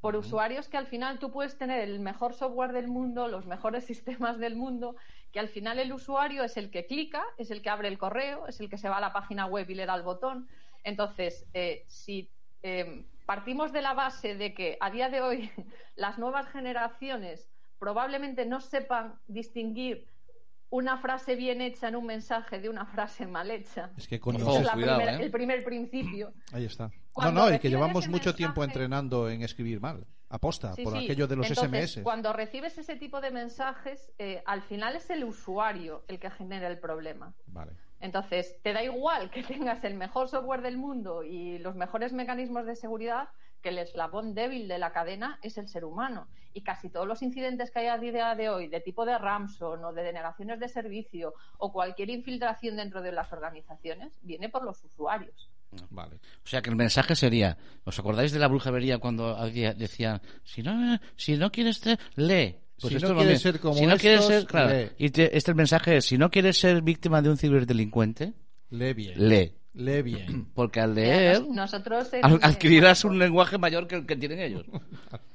Por usuarios que al final tú puedes tener el mejor software del mundo, los mejores [LAUGHS] sistemas del mundo, que al final el usuario es el que clica, es el que abre el correo, es el que se va a la página web y le da el botón. Entonces, eh, si eh, partimos de la base de que a día de hoy [LAUGHS] las nuevas generaciones probablemente no sepan distinguir una frase bien hecha en un mensaje de una frase mal hecha. Es que con Ese los- es la cuidado, primer- ¿eh? el primer principio. Ahí está. No, Cuando no, y que llevamos mucho tiempo entrenando en escribir mal. Aposta, Sí, por sí. aquello de los Entonces, SMS. Cuando recibes ese tipo de mensajes, eh, al final es el usuario el que genera el problema. Vale. Entonces, te da igual que tengas el mejor software del mundo y los mejores mecanismos de seguridad, que el eslabón débil de la cadena es el ser humano. Y casi todos los incidentes que hay a día de hoy, de tipo de Ramson o de denegaciones de servicio o cualquier infiltración dentro de las organizaciones, viene por los usuarios. Vale. O sea que el mensaje sería, ¿os acordáis de la brujería cuando había- decían, si no, si no quieres ser, lee? Pues Si esto no quieres ser como si no quieres ser, claro, lee. y te- este el mensaje es, si no quieres ser víctima de un ciberdelincuente, Lee bien. lee. Lee bien. [CLEARS THROAT] Porque al leer, Nos- nosotros adquirirás un lenguaje mayor que el que tienen ellos. [LAUGHS]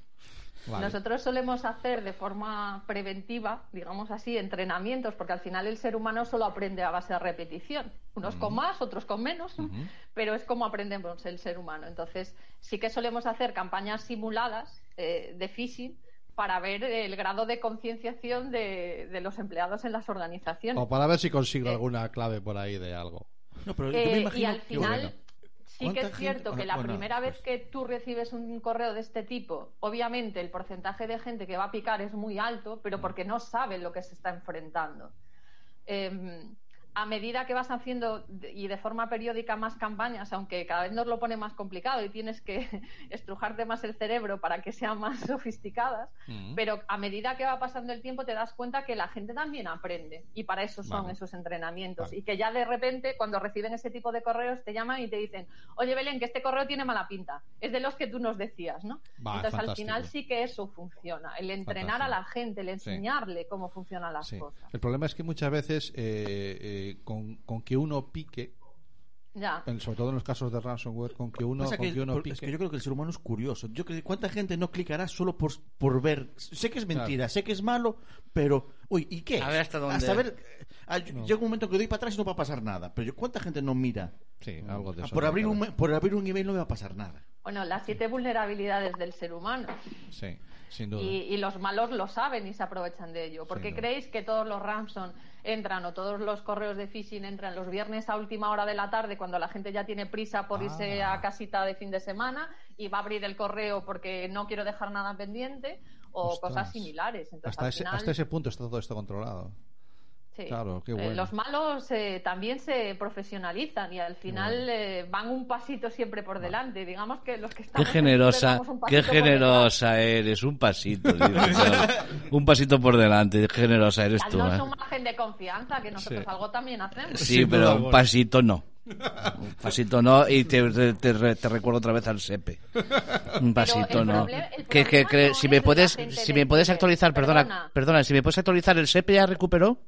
Vale. Nosotros solemos hacer de forma preventiva, digamos así, entrenamientos, porque al final el ser humano solo aprende a base de repetición, unos con más, otros con menos, pero es como aprendemos el ser humano. Entonces, sí que solemos hacer campañas simuladas eh, de phishing para ver el grado de concienciación de, de los empleados en las organizaciones. O para ver si consigo Eh. alguna clave por ahí de algo. No, pero yo Eh, y al que- final bueno. Sí que ¿Cuánta es gente- cierto que bueno, la bueno, primera vez pues- que tú recibes un correo de este tipo, obviamente el porcentaje de gente que va a picar es muy alto, Mm. pero porque no sabe lo que se está enfrentando. Eh, a medida que vas haciendo y de forma periódica más campañas, aunque cada vez nos lo pone más complicado y tienes que [LAUGHS] estrujarte más el cerebro para que sean más [LAUGHS] sofisticadas, pero a medida que va pasando el tiempo te das cuenta que la gente también aprende y para eso son Vale. esos entrenamientos Vale. y que ya de repente cuando reciben ese tipo de correos te llaman y te dicen, oye Belén, que este correo tiene mala pinta, es de los que tú nos decías, ¿no? Entonces al final sí que eso funciona, el entrenar a la gente, el Sí. enseñarle cómo funcionan las Sí. cosas. El problema es que muchas veces eh, eh, con, con que uno pique, Ya. en- sobre todo en los casos de ransomware, con que uno, con que- que uno por- pique. es que yo creo que el ser humano es curioso. Yo creo que cuánta gente no clicará solo por, por ver. Sé que es mentira, sé que es malo, pero uy, ¿y qué? A ver hasta dónde- Hasta ver. ah, yo- Llega un momento que doy para atrás y no va a pasar nada. Pero yo- cuánta gente no mira. Sí, algo de Ah, eso. por abrir un por abrir un email no me va a pasar nada. Bueno, las siete vulnerabilidades del ser humano. Sí, sin duda. Y, y los malos lo saben y se aprovechan de ello. ¿Por qué creéis que todos los ransom entran o todos los correos de phishing entran los viernes a última hora de la tarde cuando la gente ya tiene prisa por irse Ah. a casita de fin de semana y va a abrir el correo porque no quiero dejar nada pendiente o Ostras. cosas similares? Entonces, hasta, al ese, hasta ese punto está todo esto controlado. Sí. Claro, qué Eh, los malos eh, también se profesionalizan y al final eh, van un pasito siempre por delante. Digamos que los que Qué estamos en generosa, qué generosa eres, un pasito. [LAUGHS] un pasito por delante, qué generosa eres tú. Danos ¿eh? un margen de confianza que nosotros Sí. algo también hacemos. Sí, pero un pasito no. [LAUGHS] Un pasito no y te, te, te re- te recuerdo otra vez al SEPE. Un pasito no. Que, que, no si es me puedes si me puedes actualizar, perdona, Perdona. perdona, si me puedes actualizar el SEPE ya recuperó.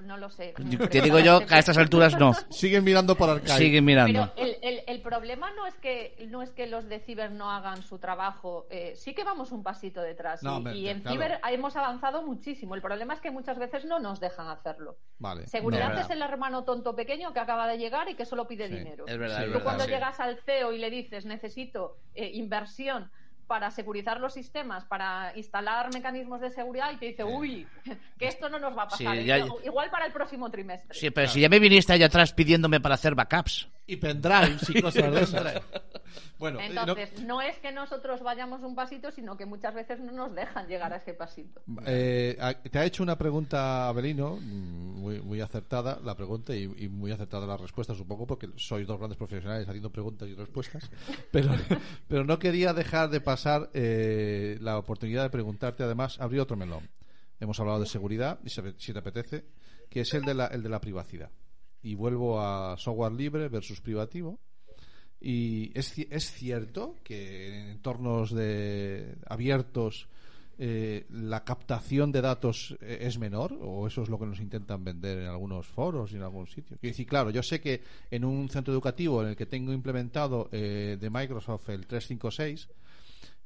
Pues no lo sé. Te digo yo que a estas alturas no. [LAUGHS] Siguen mirando por Arcade. Sigue mirando. Pero el, el- el problema no es que no es que los de Ciber no hagan su trabajo, eh, sí que vamos un pasito detrás. No, y, me- y en claro. Ciber hemos avanzado muchísimo. El problema es que muchas veces no nos dejan hacerlo. Vale. Seguridad No. es el hermano tonto pequeño que acaba de llegar y que solo pide Sí, dinero. Es verdad, Sí. es Tú verdad. cuando sí. llegas al CEO y le dices necesito eh, inversión para securizar los sistemas, para instalar mecanismos de seguridad y te dice, uy, que esto no nos va a pasar. Sí, ya- Igual- Igual para el próximo trimestre. Sí, pero si ya me viniste allá atrás pidiéndome para hacer backups. Y pendrives [LAUGHS] y cosas de esas. Bueno, eh, no- Entonces, no es que nosotros vayamos un pasito, sino que muchas veces no nos dejan llegar a ese pasito. Eh, te ha hecho una pregunta Abelino, mm, muy, muy acertada la pregunta y, y muy acertada la respuesta, supongo, porque sois dos grandes profesionales haciendo preguntas y respuestas. [LAUGHS] Pero, pero no quería dejar de pasar eh, la oportunidad de preguntarte, además, abrir otro melón. Hemos hablado de seguridad, y si si te apetece, que es el de la, el de la privacidad. Y vuelvo a software libre versus privativo. Y es, es cierto que en entornos de abiertos eh, la captación de datos eh, es menor, o eso es lo que nos intentan vender en algunos foros y en algún sitio. Quiero decir, claro, yo sé que en un centro educativo en el que tengo implementado eh, de Microsoft el 356,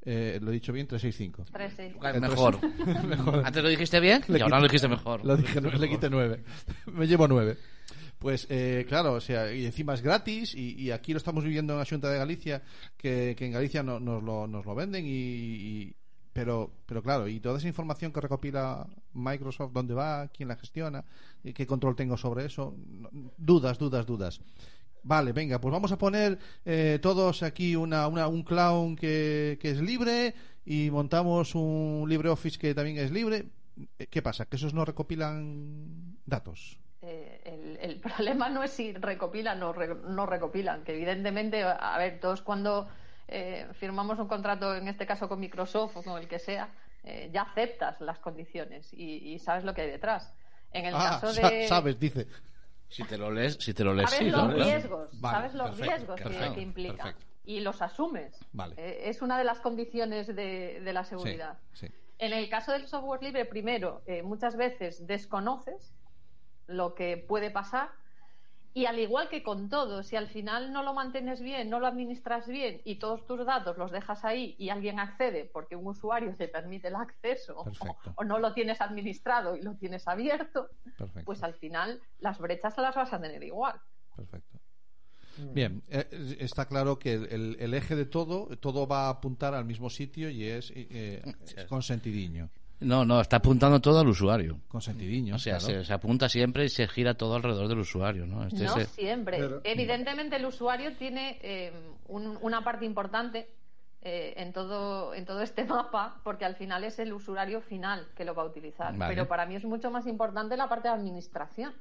eh, lo he dicho bien, 365. Tres, sí. [LAUGHS] Mejor. Antes lo dijiste bien y ahora lo dijiste mejor. [LAUGHS] Lo dije, le quité nueve. [LAUGHS] Me llevo nueve. Pues eh, claro, o sea, y encima es gratis y, y aquí lo estamos viviendo en la Junta de Galicia, que, en Galicia no- nos, lo, nos lo venden y, pero, pero claro, y toda esa información que recopila Microsoft, dónde va, quién la gestiona, qué control tengo sobre eso, dudas, dudas, dudas. Vale, venga, pues vamos a poner eh, todos aquí una, una- un clown que, es libre y montamos un LibreOffice que también es libre. ¿Qué pasa? ¿Que esos no recopilan datos? Eh, el, el [LAUGHS] problema no es si recopilan o re- no recopilan, que evidentemente, a ver, todos cuando eh, firmamos un contrato, en este caso con Microsoft o con el que sea, eh, ya aceptas las condiciones y, y sabes lo que hay detrás. En el Ah, caso de... sabes, dice. Si te lo lees, si te lo lees, sabes sí. los ¿no? riesgos, Vale, sabes los perfecto, riesgos que- perfecto, que, implica perfecto. y los asumes. Vale. Eh, es una de las condiciones de, de la Sí, seguridad. sí. En el caso del software libre, primero, eh, muchas veces desconoces lo que puede pasar y al igual que con todo, si al final no lo mantienes bien, no lo administras bien y todos tus datos los dejas ahí y alguien accede porque un usuario te permite el acceso [LAUGHS] o, no lo tienes administrado y lo tienes abierto, Perfecto. pues al final las brechas las vas a tener igual. Perfecto. Bien, eh, está claro que el, el- eje de todo, todo va a apuntar al mismo sitio y es eh, [LAUGHS] es consentidiño. No, no, está apuntando todo al usuario. Consentidiño. O sea, claro. se, se apunta siempre y se gira todo alrededor del usuario, ¿no? Este No es- siempre. Pero- Evidentemente el usuario tiene eh, un- una parte importante eh, en todo en todo este [LAUGHS] mapa porque al final es el usuario final que lo va a utilizar. Vale. Pero para mí es mucho más importante la parte de administración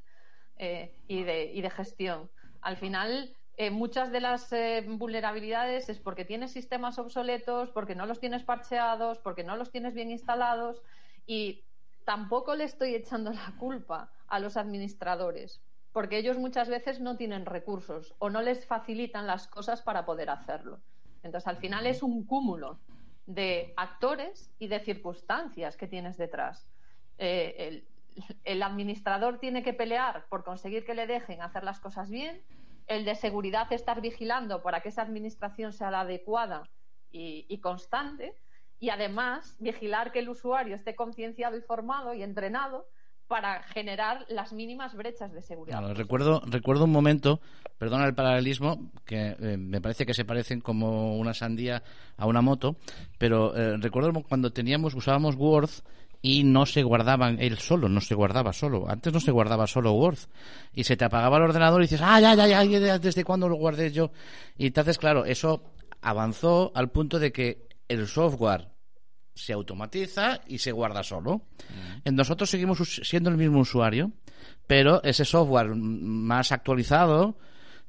eh, y, de, y de gestión. Al final eh, muchas de las eh, vulnerabilidades es porque tienes sistemas obsoletos, porque no los tienes parcheados, porque no los tienes bien instalados y tampoco le estoy echando la culpa a los administradores, porque ellos muchas veces no tienen recursos o no les facilitan las cosas para poder hacerlo. Entonces, al final es un cúmulo de actores y de circunstancias que tienes detrás. Eh, el, el administrador tiene que pelear por conseguir que le dejen hacer las cosas bien, el de seguridad estar vigilando para que esa administración sea la adecuada y, constante, y además vigilar que el usuario esté concienciado y formado y entrenado para generar las mínimas brechas de seguridad. Recuerdo un momento, perdona el paralelismo, que eh, me parece que se parecen como una sandía a una moto, pero eh, recuerdo cuando teníamos, usábamos Word y no se guardaban él solo, no se guardaba solo. Antes no se guardaba solo Word. Y se te apagaba el ordenador y dices, ah, ya, ya, ya, ya, ¿desde cuándo lo guardé yo? Y entonces, claro, eso avanzó al punto de que el software se automatiza y se guarda solo. Nosotros seguimos siendo el mismo usuario, pero ese software mm, más actualizado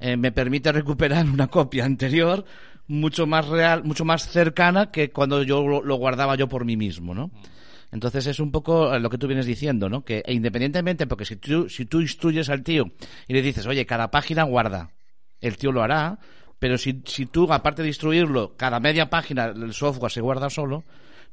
eh, me permite recuperar una copia anterior mucho más real, mucho más cercana que cuando yo lo, lo guardaba yo por mí mismo, ¿no? Entonces es un poco eh, lo que tú vienes diciendo, ¿no? Que independientemente, porque si tú, si tú instruyes al tío y le dices, oye, cada página guarda, el tío lo hará, pero si, si tú, aparte de instruirlo, cada media página el software se guarda solo,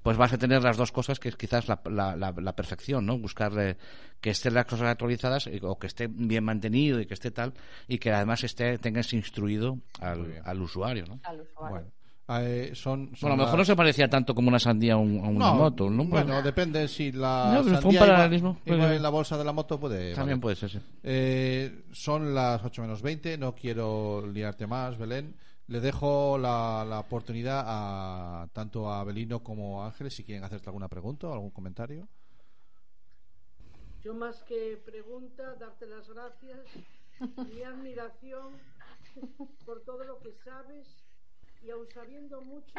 pues vas a tener las dos cosas que es quizás la, la, la, la perfección, ¿no? Buscarle que estén las cosas actualizadas y- o que esté bien mantenido y que esté tal y que además esté tengas instruido al, al usuario, ¿no? al usuario. Bueno, eh, son, son Bueno, a lo mejor no las- se parecía tanto como una sandía a, un- a una No, moto, ¿no? Bueno, depende si la No, pero fue un sandía iba- paralelismo. iba en la bolsa de la moto puede También valer. puede ser, sí. Eh, son las 8 menos 20, no quiero liarte más, Belén. Le dejo la, la oportunidad a tanto a Belino como a Ángeles si quieren hacerte alguna pregunta o algún comentario. Yo más que pregunta, darte las gracias, mi admiración por todo lo que sabes y aun sabiendo mucho,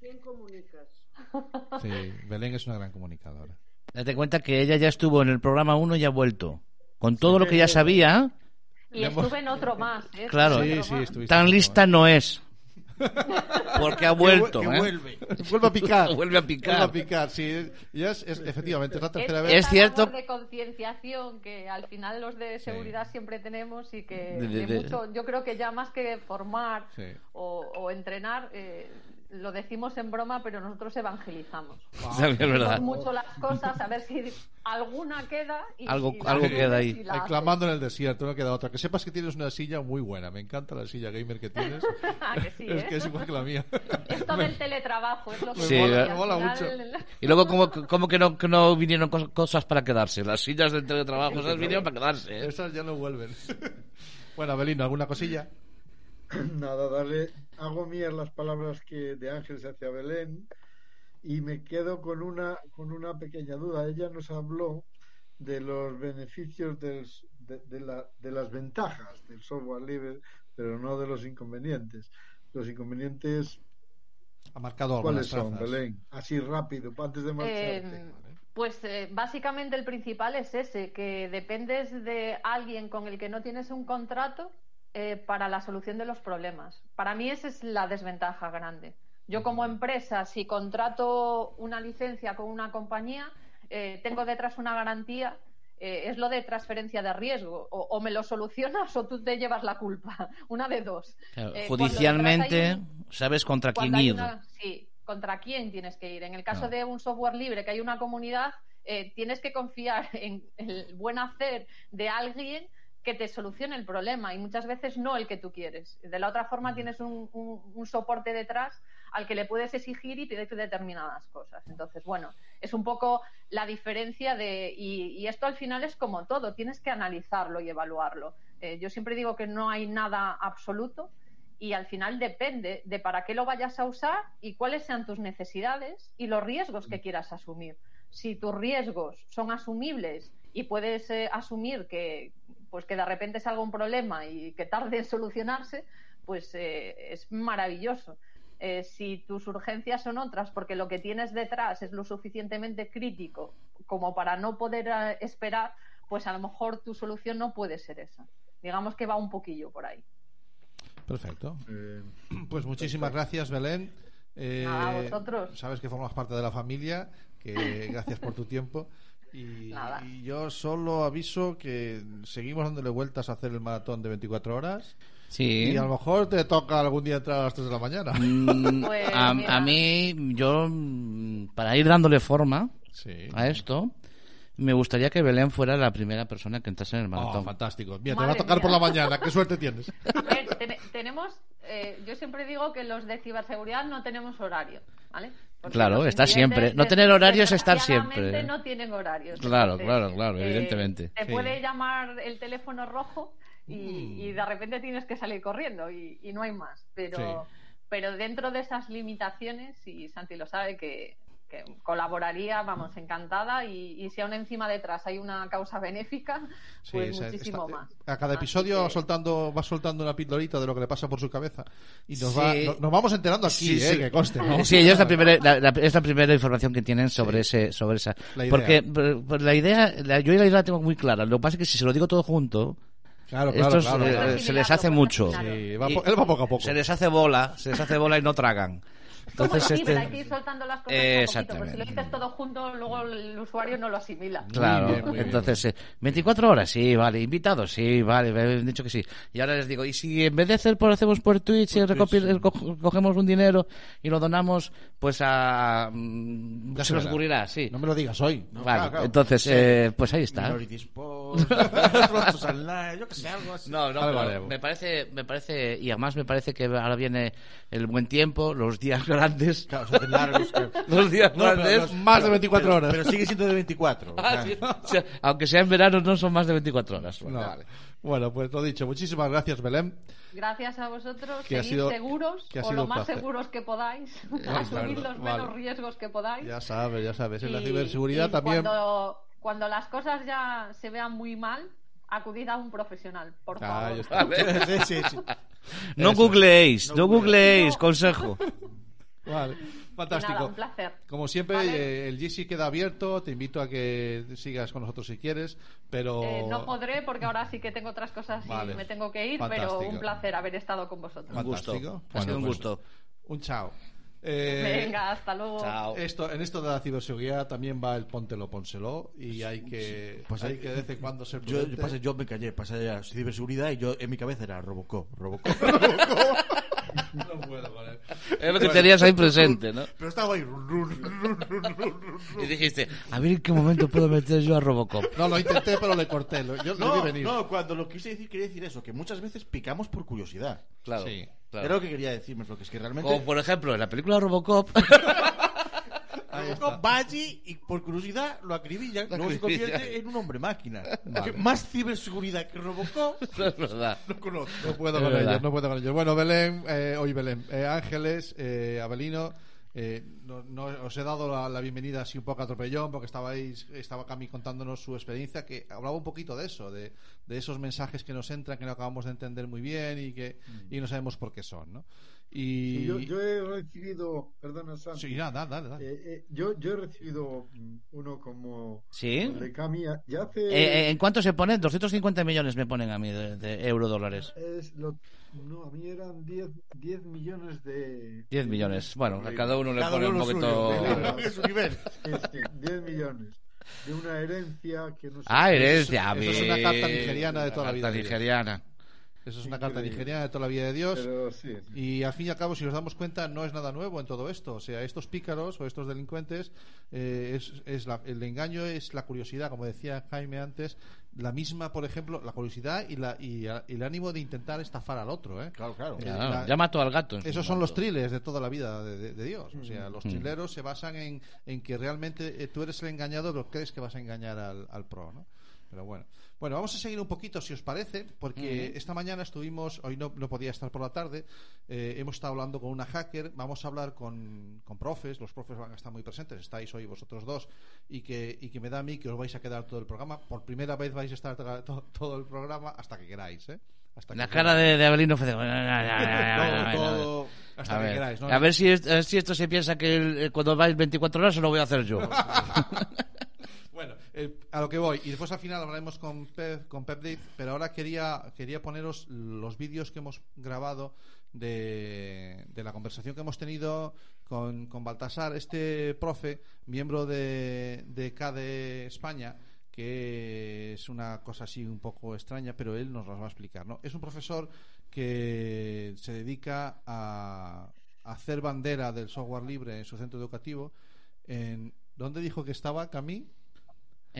bien comunicas. [LAUGHS] Sí, Belén es una gran comunicadora. Date cuenta que ella ya estuvo en el programa 1 y ha vuelto. Con todo lo que ya sabía, Y estuve en otro más. ¿eh? Claro. Sí, sí, más. tan lista no es. Porque ha vuelto. que ¿eh? vuelve. Vuelve a picar. [LAUGHS] Vuelve a Vuelve picar. a picar, sí. Ya es, es- efectivamente, es la tercera Es, vez. Es cierto- de concienciación que al final los de seguridad siempre tenemos y que De- de- de de- mucho, yo creo que ya más que formar Sí. o, o entrenar, eh, lo decimos en broma, pero nosotros evangelizamos. [LAUGHS] Es verdad. Mucho las cosas, a ver si alguna queda y Algo- y algo queda ahí. y la haces. Clamando en el desierto, no queda otra. Que sepas que tienes una silla muy buena. Me encanta la silla gamer que tienes. [LAUGHS] Ah, que sí, [LAUGHS] es ¿eh? que es igual que la mía. Esto del teletrabajo es lo que Sí, mola, me y al mola final- Y luego, como, como que, no, que no vinieron cos- cosas para quedarse? Las sillas de teletrabajo, esas vinieron para quedarse. ¿eh? Esas ya no vuelven. bueno, Belino, ¿alguna cosilla? Nada, darle, hago mías las palabras que de Ángeles hacia Belén y me quedo con una, con una pequeña duda. Ella nos habló de los beneficios del, de, de la- de las ventajas del software libre, pero no de los inconvenientes. Los inconvenientes, Ha marcado ¿cuáles son, trazas. Belén? Así rápido, antes de marcharte. Eh, pues eh, básicamente el principal es ese, que dependes de alguien con el que no tienes un contrato eh, para la solución de los problemas. Para mí esa es la desventaja grande. Yo como empresa, si contrato una licencia con una compañía, eh, tengo detrás una garantía. eh, es lo de transferencia de riesgo. O, o me lo solucionas o tú te llevas la culpa. [LAUGHS] Una de dos. Claro, Eh, judicialmente, un- sabes contra quién ir. una- sí, contra quién tienes que ir. En el caso de un software libre, que hay una comunidad, tienes que confiar [LAUGHS] en el buen hacer de alguien que te solucione el problema y muchas veces no el que tú quieres. De la otra forma tienes un, un- un soporte detrás al que le puedes exigir y pedirte determinadas cosas. Entonces, bueno, es un poco la diferencia de... Y, y esto al final es como todo, tienes que analizarlo y evaluarlo. Eh, yo siempre digo que no hay nada absoluto y al final depende de para qué lo vayas a usar y cuáles sean tus necesidades y los riesgos que quieras asumir. Si tus riesgos son asumibles y puedes eh, asumir que pues que de repente salga un problema y que tarde en solucionarse, pues eh, es maravilloso. Eh, si tus urgencias son otras porque lo que tienes detrás es lo suficientemente crítico como para no poder eh, esperar, pues a lo mejor tu solución no puede ser esa. Digamos que va un poquillo por ahí. Perfecto. Eh, Pues muchísimas gracias, Belén. Eh, Nada, a vosotros. Sabes que formas parte de la familia, que gracias por tu tiempo. Y, Nada. y yo solo aviso que seguimos dándole vueltas a hacer el maratón de 24 horas. Sí. Y a lo mejor te toca algún día entrar a las 3 de la mañana. Mm, [LAUGHS] Pues, a, a mí, yo, mm, para ir dándole forma Sí. a esto, me gustaría que Belén fuera la primera persona que entrase en el Oh, maratón. fantástico. Mira, te va a Madre tocar mía. por la mañana. Qué suerte tienes. [LAUGHS] A ver, ten- tenemos, eh, yo siempre digo que los de ciberseguridad no tenemos horario, ¿vale? Porque Claro, está siempre. No tener horario es estar siempre. no tienen horarios. Claro, Entonces, claro, claro, eh, evidentemente. Te Sí. puede llamar el teléfono rojo y, Mm. y de repente tienes que salir corriendo y, y no hay más. Pero, Sí. pero dentro de esas limitaciones, y Santi lo sabe, que que colaboraría, vamos, encantada. Y, y si aún encima detrás hay una causa benéfica, pues muchísimo está- más. A cada episodio que- soltando, va soltando una pildorita de lo que le pasa por su cabeza. Y nos, Sí. va, no- nos vamos enterando aquí, Sí, eh, sí. que conste. ¿no? Sí, ellos la primera, la, la- es la primera información que tienen sobre ese, sobre esa. La idea. Porque pero- pero la idea, la- yo la idea la tengo muy clara. Lo que pasa es que si se lo digo todo junto, Claro, claro, estos claro, eh, claro. eh, se les hace mucho. pues, Sí, va él va poco a poco. Se les hace bola, se les hace bola y no tragan. Entonces, este, hay que ir soltando las cosas a poquito, si Exactamente. lo dices todo junto, luego el usuario no lo asimila. Claro, Muy bien, muy bien. entonces, eh, 24 horas, sí, vale, invitados, sí, vale, me habéis dicho que sí. Y ahora les digo, y si en vez de hacer por hacemos por Twitch, eh, recopil- eh, co- cogemos un dinero y lo donamos, pues a... mm, Ya se nos ocurrirá, sí. No me lo digas hoy. No, Vale, claro, claro. entonces, Sí. eh, pues ahí está. Minority [LAUGHS] Yo que sé, algo así. No, no, pero haremos. me parece, me parece, y además me parece que ahora viene el buen tiempo, los días grandes, Claro, hacen largos. [LAUGHS] los días No, pero grandes. los- Más de 24 pero- horas. Pero sigue siendo de 24. o Ah, sí. O sea, aunque sea en verano, no son más de 24 horas. No. Vale. Bueno, pues lo dicho. Muchísimas gracias, Belén. Gracias a vosotros, Que ha seguid sido- seguros, que ha o sido lo más placer. seguros que podáis, claro, [LAUGHS] los vale. menos riesgos que podáis. Ya sabes, ya sabes. En la Y- ciberseguridad y también. Cuando, cuando las cosas ya se vean muy mal, acudid a un profesional, por favor. Ahí está. sí, sí, sí. [LAUGHS] No Eso. googleéis, no, No googleéis, No. consejo. [LAUGHS] Vale. Fantástico. nada, un placer. Como siempre, Vale. eh, el GC queda abierto. Te invito a que sigas con nosotros si quieres. Pero. Eh, no podré porque ahora sí que tengo otras cosas y Vale. me tengo que ir, Fantástico. pero un placer haber estado con vosotros. Un gusto. Fantástico. Ha sido un pues, gusto. Un chao. Eh, Venga, hasta luego. Chao. Esto, en esto de la ciberseguridad también va el póntelo, pónselo. Y hay que, Pues hay que de vez en cuando ser Yo, yo, pasé- yo me callé, pasé a ciberseguridad y yo en mi cabeza era Robocop, Robocop. [LAUGHS] No puedo con él. Es lo que tenías ahí presente, ¿no? Pero estaba ahí. Y dijiste, a ver en qué momento puedo meter yo a Robocop. No, lo intenté, pero le corté. Lo- Yo No, venir. no, cuando lo quise decir quería decir eso, que muchas veces picamos por curiosidad. Claro. Sí. Claro. Era lo que quería decirme, lo que es que realmente Como por ejemplo, en la película Robocop. [LAUGHS] Robocop va allí y por curiosidad lo acribilla, Lo luego se acribilla. convierte en un hombre máquina. Vale. Más ciberseguridad que Robocop [LAUGHS] es verdad. no conozco. No puedo Es con verdad. ellos, no puedo con ellos. Bueno, Belén, eh, hoy Belén, eh, Ángeles, eh, Abelino, eh, no, no- os he dado la, la bienvenida así un poco a tropellón porque estabais, estaba Cami contándonos su experiencia que hablaba un poquito de eso, de, de esos mensajes que nos entran que no acabamos de entender muy bien y que y no sabemos por qué son, ¿no? Y, Sí, yo, yo he recibido, perdona Sam, Sí, nada, dale, dale. eh, eh, yo, yo he recibido mm, uno como ¿Sí? de Cami, ya hace Eh, eh, ¿En cuánto se pone? 250 millones me ponen a mí de, de euro dólares. es lo- no, a mí eran 10, 10 millones de 10 millones. Bueno, a cada uno le Cada pone un uno lo poquito. suyo, de- [LAUGHS] sí, 10 millones de una herencia que no sé Ah, herencia. Eso es una carta nigeriana de toda la vida. carta nigeriana. Eso es una carta nigeriana de toda la vida de Dios. Pero sí, sí. Y al fin y al cabo, si nos damos cuenta, no es nada nuevo en todo esto. O sea, estos pícaros o estos delincuentes, eh, es, es la- el engaño es la curiosidad, como decía Jaime antes, la misma, por ejemplo, la curiosidad y, la, y a- y el ánimo de intentar estafar al otro. ¿eh? Claro, claro. Eh, Claro, la- ya mató al gato. esos son los thrillers de toda la vida de, de- de Dios. O sea, los Mm. thrilleros se basan en, en que realmente eh, tú eres el engañado, lo crees que vas a engañar al, al pro, ¿no? Pero bueno. Bueno, vamos a seguir un poquito, si os parece, porque esta mañana estuvimos, hoy no, no podía estar por la tarde, eh, hemos estado hablando con una hacker, vamos a hablar con, con profes, los profes van a estar muy presentes, estáis hoy vosotros dos, y que, y que me da a mí que os vais a quedar todo el programa. Por primera vez vais a estar to- to- todo el programa hasta que queráis, ¿eh? Hasta La que cara de, de Abelino fue de... Todo, hasta a que ver, queráis, ¿no? a ver si, es- esto se piensa que el- eh, cuando vais 24 horas lo voy a hacer yo. [LAUGHS] Bueno, eh, a lo que voy. Y después al final hablaremos con Pep, con Pep Dave, pero ahora quería, quería poneros los vídeos que hemos grabado de, la conversación que hemos tenido con, con Baltasar, este profe, miembro de, de CADE España, que es una cosa así un poco extraña, pero él nos las va a explicar. ¿no? Es un profesor que se dedica a, a hacer bandera del software libre en su centro educativo. En, ¿Dónde dijo que estaba, Camí?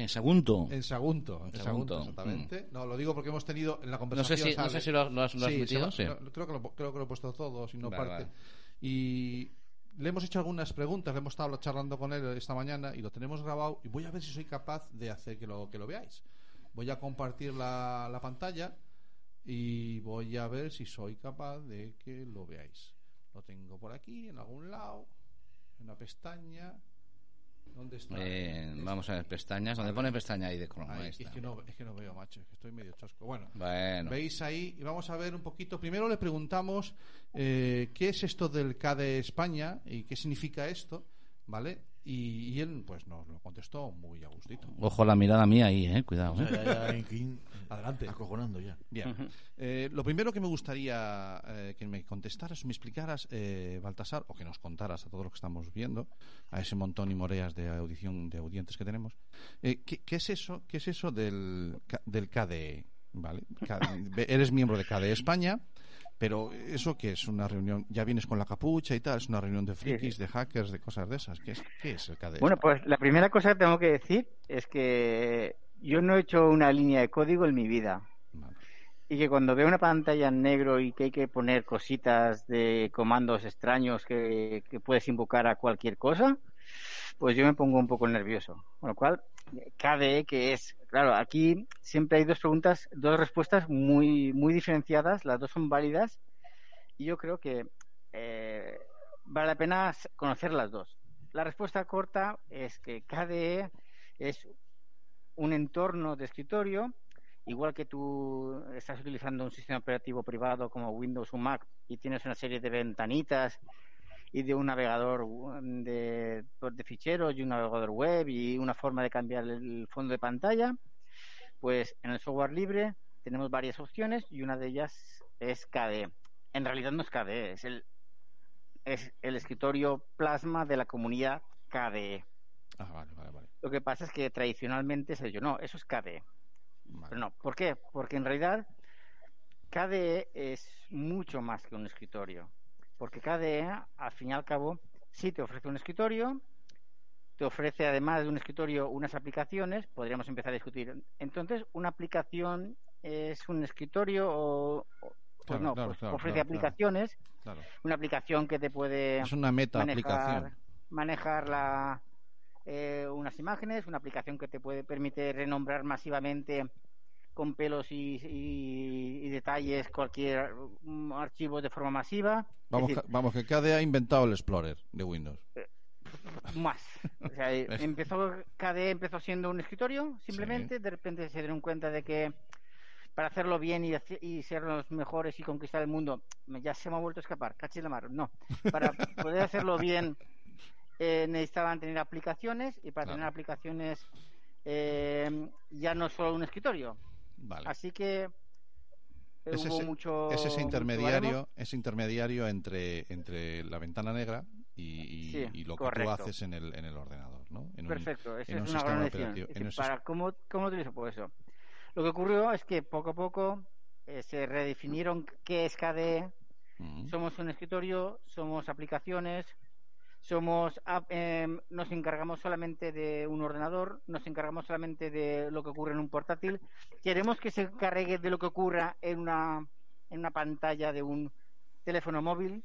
En Sagunto. En Sagunto, en Sagunto, exactamente. No, lo digo porque hemos tenido en la No sé conversación. si, no sé si lo, lo has, lo has Sí, metido, sí. no, creo, que lo, creo que lo he puesto todo, si no Vale, parte. vale. Y le hemos hecho algunas preguntas, le hemos estado charlando con él esta mañana y lo tenemos grabado. Y voy a ver si soy capaz de hacer que lo, que lo veáis. Voy a compartir la, la pantalla y voy a ver si soy capaz de que lo veáis. Lo tengo por aquí, en algún lado, en una pestaña. ¿Dónde está? Eh, vamos a ver pestañas. ¿Dónde pone pestaña ahí de Chrome? Ahí, es, que no, es que no veo, macho. es que estoy medio chosco. Bueno, Bueno. veis ahí y vamos a ver un poquito. Primero le preguntamos eh, qué es esto del KDE España y qué significa esto, ¿vale? Y, y él, pues, nos lo contestó muy a gustito. Ojo la mirada mía ahí, eh. Cuidado. Eh. ya, ya, Adelante. Acojonando ya. Bien. Eh, lo primero que me gustaría eh, que me contestaras o me explicaras, eh, Baltasar, o que nos contaras a todos los que estamos viendo, a ese montón y moreas de audición de audientes que tenemos, eh, ¿qué, qué es eso? ¿Qué es eso del, del KDE? ¿Vale? K- [LAUGHS] eres miembro de KDE España, pero eso que es una reunión, ya vienes con la capucha y tal, es una reunión de frikis, de hackers, de cosas de esas. ¿Qué es, qué es el KDE? Bueno, pues la primera cosa que tengo que decir es que yo no he hecho una línea de código en mi vida. Vale. Y que cuando veo una pantalla en negro y que hay que poner cositas de comandos extraños que, que puedes invocar a cualquier cosa, pues yo me pongo un poco nervioso. Con lo cual, KDE, que es, claro, aquí siempre hay dos preguntas, dos respuestas muy, muy diferenciadas, las dos son válidas, y yo creo que eh, vale la pena conocer las dos. La respuesta corta es que KDE es un entorno de escritorio, igual que tú estás utilizando un sistema operativo privado como Windows o Mac y tienes una serie de ventanitas y de un navegador mm, de, de ficheros y un navegador web y una forma de cambiar el fondo de pantalla, pues en el software libre tenemos varias opciones y una de ellas es KDE. En realidad no es KDE, es el, es el escritorio plasma de la comunidad KDE. Ah, vale, vale, vale. Lo que pasa es que tradicionalmente se dicho, no, eso es KDE. Pero no, ¿por qué? Porque en realidad KDE es mucho más que un escritorio. Porque KDE, al fin y al cabo, sí te ofrece un escritorio, te ofrece además de un escritorio unas aplicaciones, podríamos empezar a discutir. Entonces, ¿una aplicación es un escritorio o...? Pues Claro, no, claro, pues claro, ofrece aplicaciones, Claro. una aplicación que te puede Es una meta manejar, aplicación. manejar la, eh, unas imágenes, una aplicación que te puede permite renombrar masivamente con pelos y, y- y detalles cualquier mm, archivo de forma masiva. Vamos, decir, que- vamos, que KDE ha inventado el Explorer de Windows. más. O sea, [LAUGHS] eh, empezó, KDE empezó siendo un escritorio, simplemente, Sí. de repente se dieron cuenta de que para hacerlo bien y, y ser los mejores y conquistar el mundo, ya se me ha vuelto a escapar, cachis la mar. No, para poder hacerlo bien eh, necesitaban tener aplicaciones y para Claro. tener aplicaciones eh, ya no solo un escritorio. Vale. Así que eh, Es hubo ese, mucho es ese mucho intermediario, ese intermediario entre, entre la ventana negra y, y- Sí, y lo que tú haces en el, en el ordenador, ¿no? En Perfecto, en un es una gran operativo. Es en decir, un para, ¿cómo, ¿Cómo utilizo? Pues eso. Lo que ocurrió es que poco a poco eh, se redefinieron qué es KDE. Ujú. Somos un escritorio, somos aplicaciones, somos em, nos encargamos solamente de un ordenador, nos encargamos solamente de lo que ocurre en un portátil. Queremos que se encargue de lo que ocurra en una, en una pantalla de un teléfono móvil.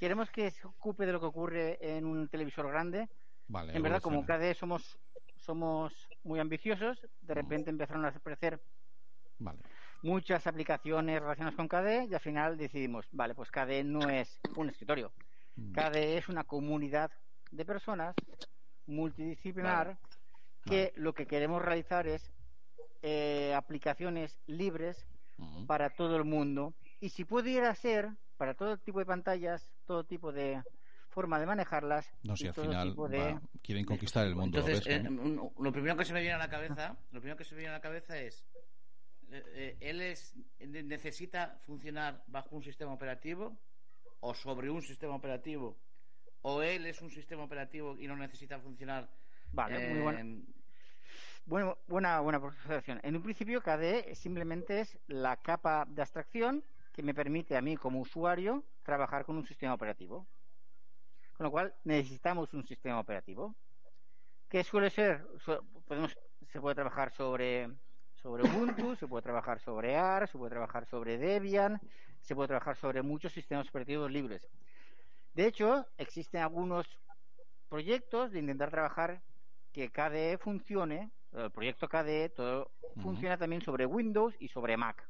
Queremos que se ocupe de lo que ocurre en un televisor grande. Vale, En verdad, como evoluciona. KDE somos, somos muy ambiciosos, de repente empezaron a aparecer Vale. muchas aplicaciones relacionadas con KDE y al final decidimos, vale, pues KDE no es un escritorio. Mm. KDE es una comunidad de personas multidisciplinar que lo que queremos realizar es eh, aplicaciones libres para todo el mundo y si pudiera ser para todo tipo de pantallas, todo tipo de forma de manejarlas No, si y al todo final tipo de va- quieren conquistar el mundo. Entonces, ¿lo ves, eh, lo primero que se me viene a la cabeza, lo primero que se me viene a la cabeza es, eh, él es ne- necesita funcionar bajo un sistema operativo o sobre un sistema operativo o él es un sistema operativo y no necesita funcionar. Vale, muy eh, bueno. Bueno, buena, buena observación. En un principio, KDE simplemente es la capa de abstracción que me permite a mí como usuario trabajar con un sistema operativo. Con lo cual, necesitamos un sistema operativo. ¿Qué suele ser? Podemos, se puede trabajar sobre, sobre Ubuntu, se puede trabajar sobre AR, se puede trabajar sobre Debian, se puede trabajar sobre muchos sistemas operativos libres. De hecho, existen algunos proyectos de intentar trabajar que KDE funcione, el proyecto KDE todo funciona también sobre Windows y sobre Mac.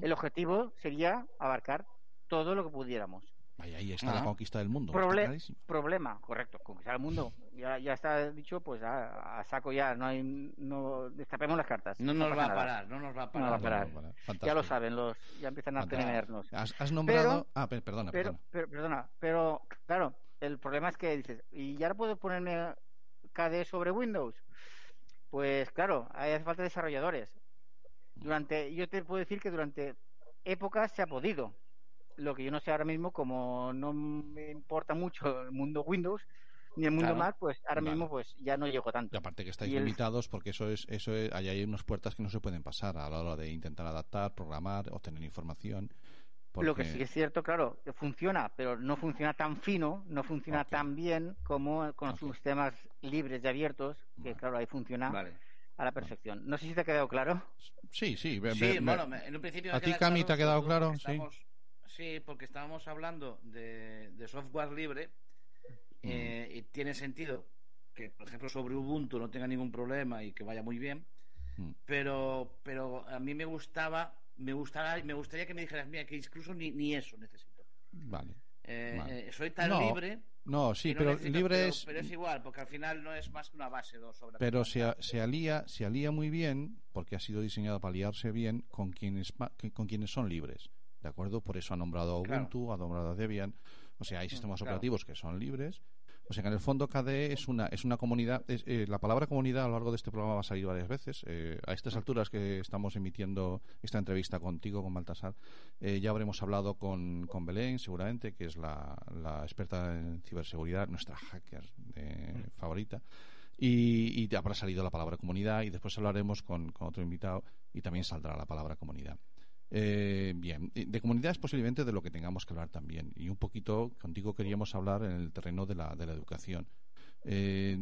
El objetivo sería abarcar todo lo que pudiéramos. Ahí está Ajá. la conquista del mundo. Proble- problema, correcto, conquistar el mundo. [LAUGHS] Ya, ya está dicho, pues a, a saco ya, no hay, no destapemos las cartas. No nos va a parar, no nos va a No parar. va a parar. No, no, no, Ya lo saben, los, ya empiezan a temernos. Has, has nombrado. Pero- ah, pe- perdona, Pero, perdona. pero, perdona, pero claro, el problema es que dices, ¿y ya ahora puedo ponerme KDE sobre Windows? Pues claro, ahí hace falta desarrolladores. Durante, yo te puedo decir que durante épocas se ha podido. Lo que yo no sé ahora mismo, como no me importa mucho el mundo Windows ni el mundo Claro. Mac, pues ahora Vale. mismo pues ya no llego Y tanto. aparte que estáis Y el- limitados porque eso es, eso es, ahí hay unas puertas que no se pueden pasar a la hora de intentar adaptar, programar, obtener información. Lo que sí es cierto, claro, que funciona, pero no funciona tan fino, no funciona tan bien como con Ok. sistemas libres y abiertos, que claro, ahí funciona Vale. a la perfección. No sé si te ha quedado claro. Sí, sí. bueno, me- en un principio ¿A ti, Cami, te ha quedado claro? Sí. estamos- sí, porque estábamos hablando de, de software libre eh, y tiene sentido que, por ejemplo, sobre Ubuntu no tenga ningún problema y que vaya muy bien, Mm. pero, pero a mí me gustaba, me gustará, me gustaría que me dijeras, mira, que incluso ni, ni eso necesito. Vale. Eh, Vale. eh, soy tan No, libre. No, sí, no pero necesito- libre pero- es. Pero es igual, porque al final no es más que una base ¿no? sobre Pero se, se alía se alía muy bien porque ha sido diseñado para aliarse bien con quienes con quienes son libres de acuerdo por eso ha nombrado a Claro. Ubuntu ha nombrado a Debian o sea hay sistemas claro. operativos que son libres o sea que en el fondo KDE es una es una comunidad es, eh, la palabra comunidad a lo largo de este programa va a salir varias veces Eh, a estas alturas que estamos emitiendo esta entrevista contigo con Baltasar eh, ya habremos hablado con, con Belén seguramente que es la, la experta en ciberseguridad nuestra hacker eh, favorita y, y habrá salido la palabra comunidad y después hablaremos con, con otro invitado y también saldrá la palabra comunidad. Eh, bien, de comunidad es posiblemente de lo que tengamos que hablar también y un poquito contigo queríamos hablar en el terreno de la, de la educación. Eh,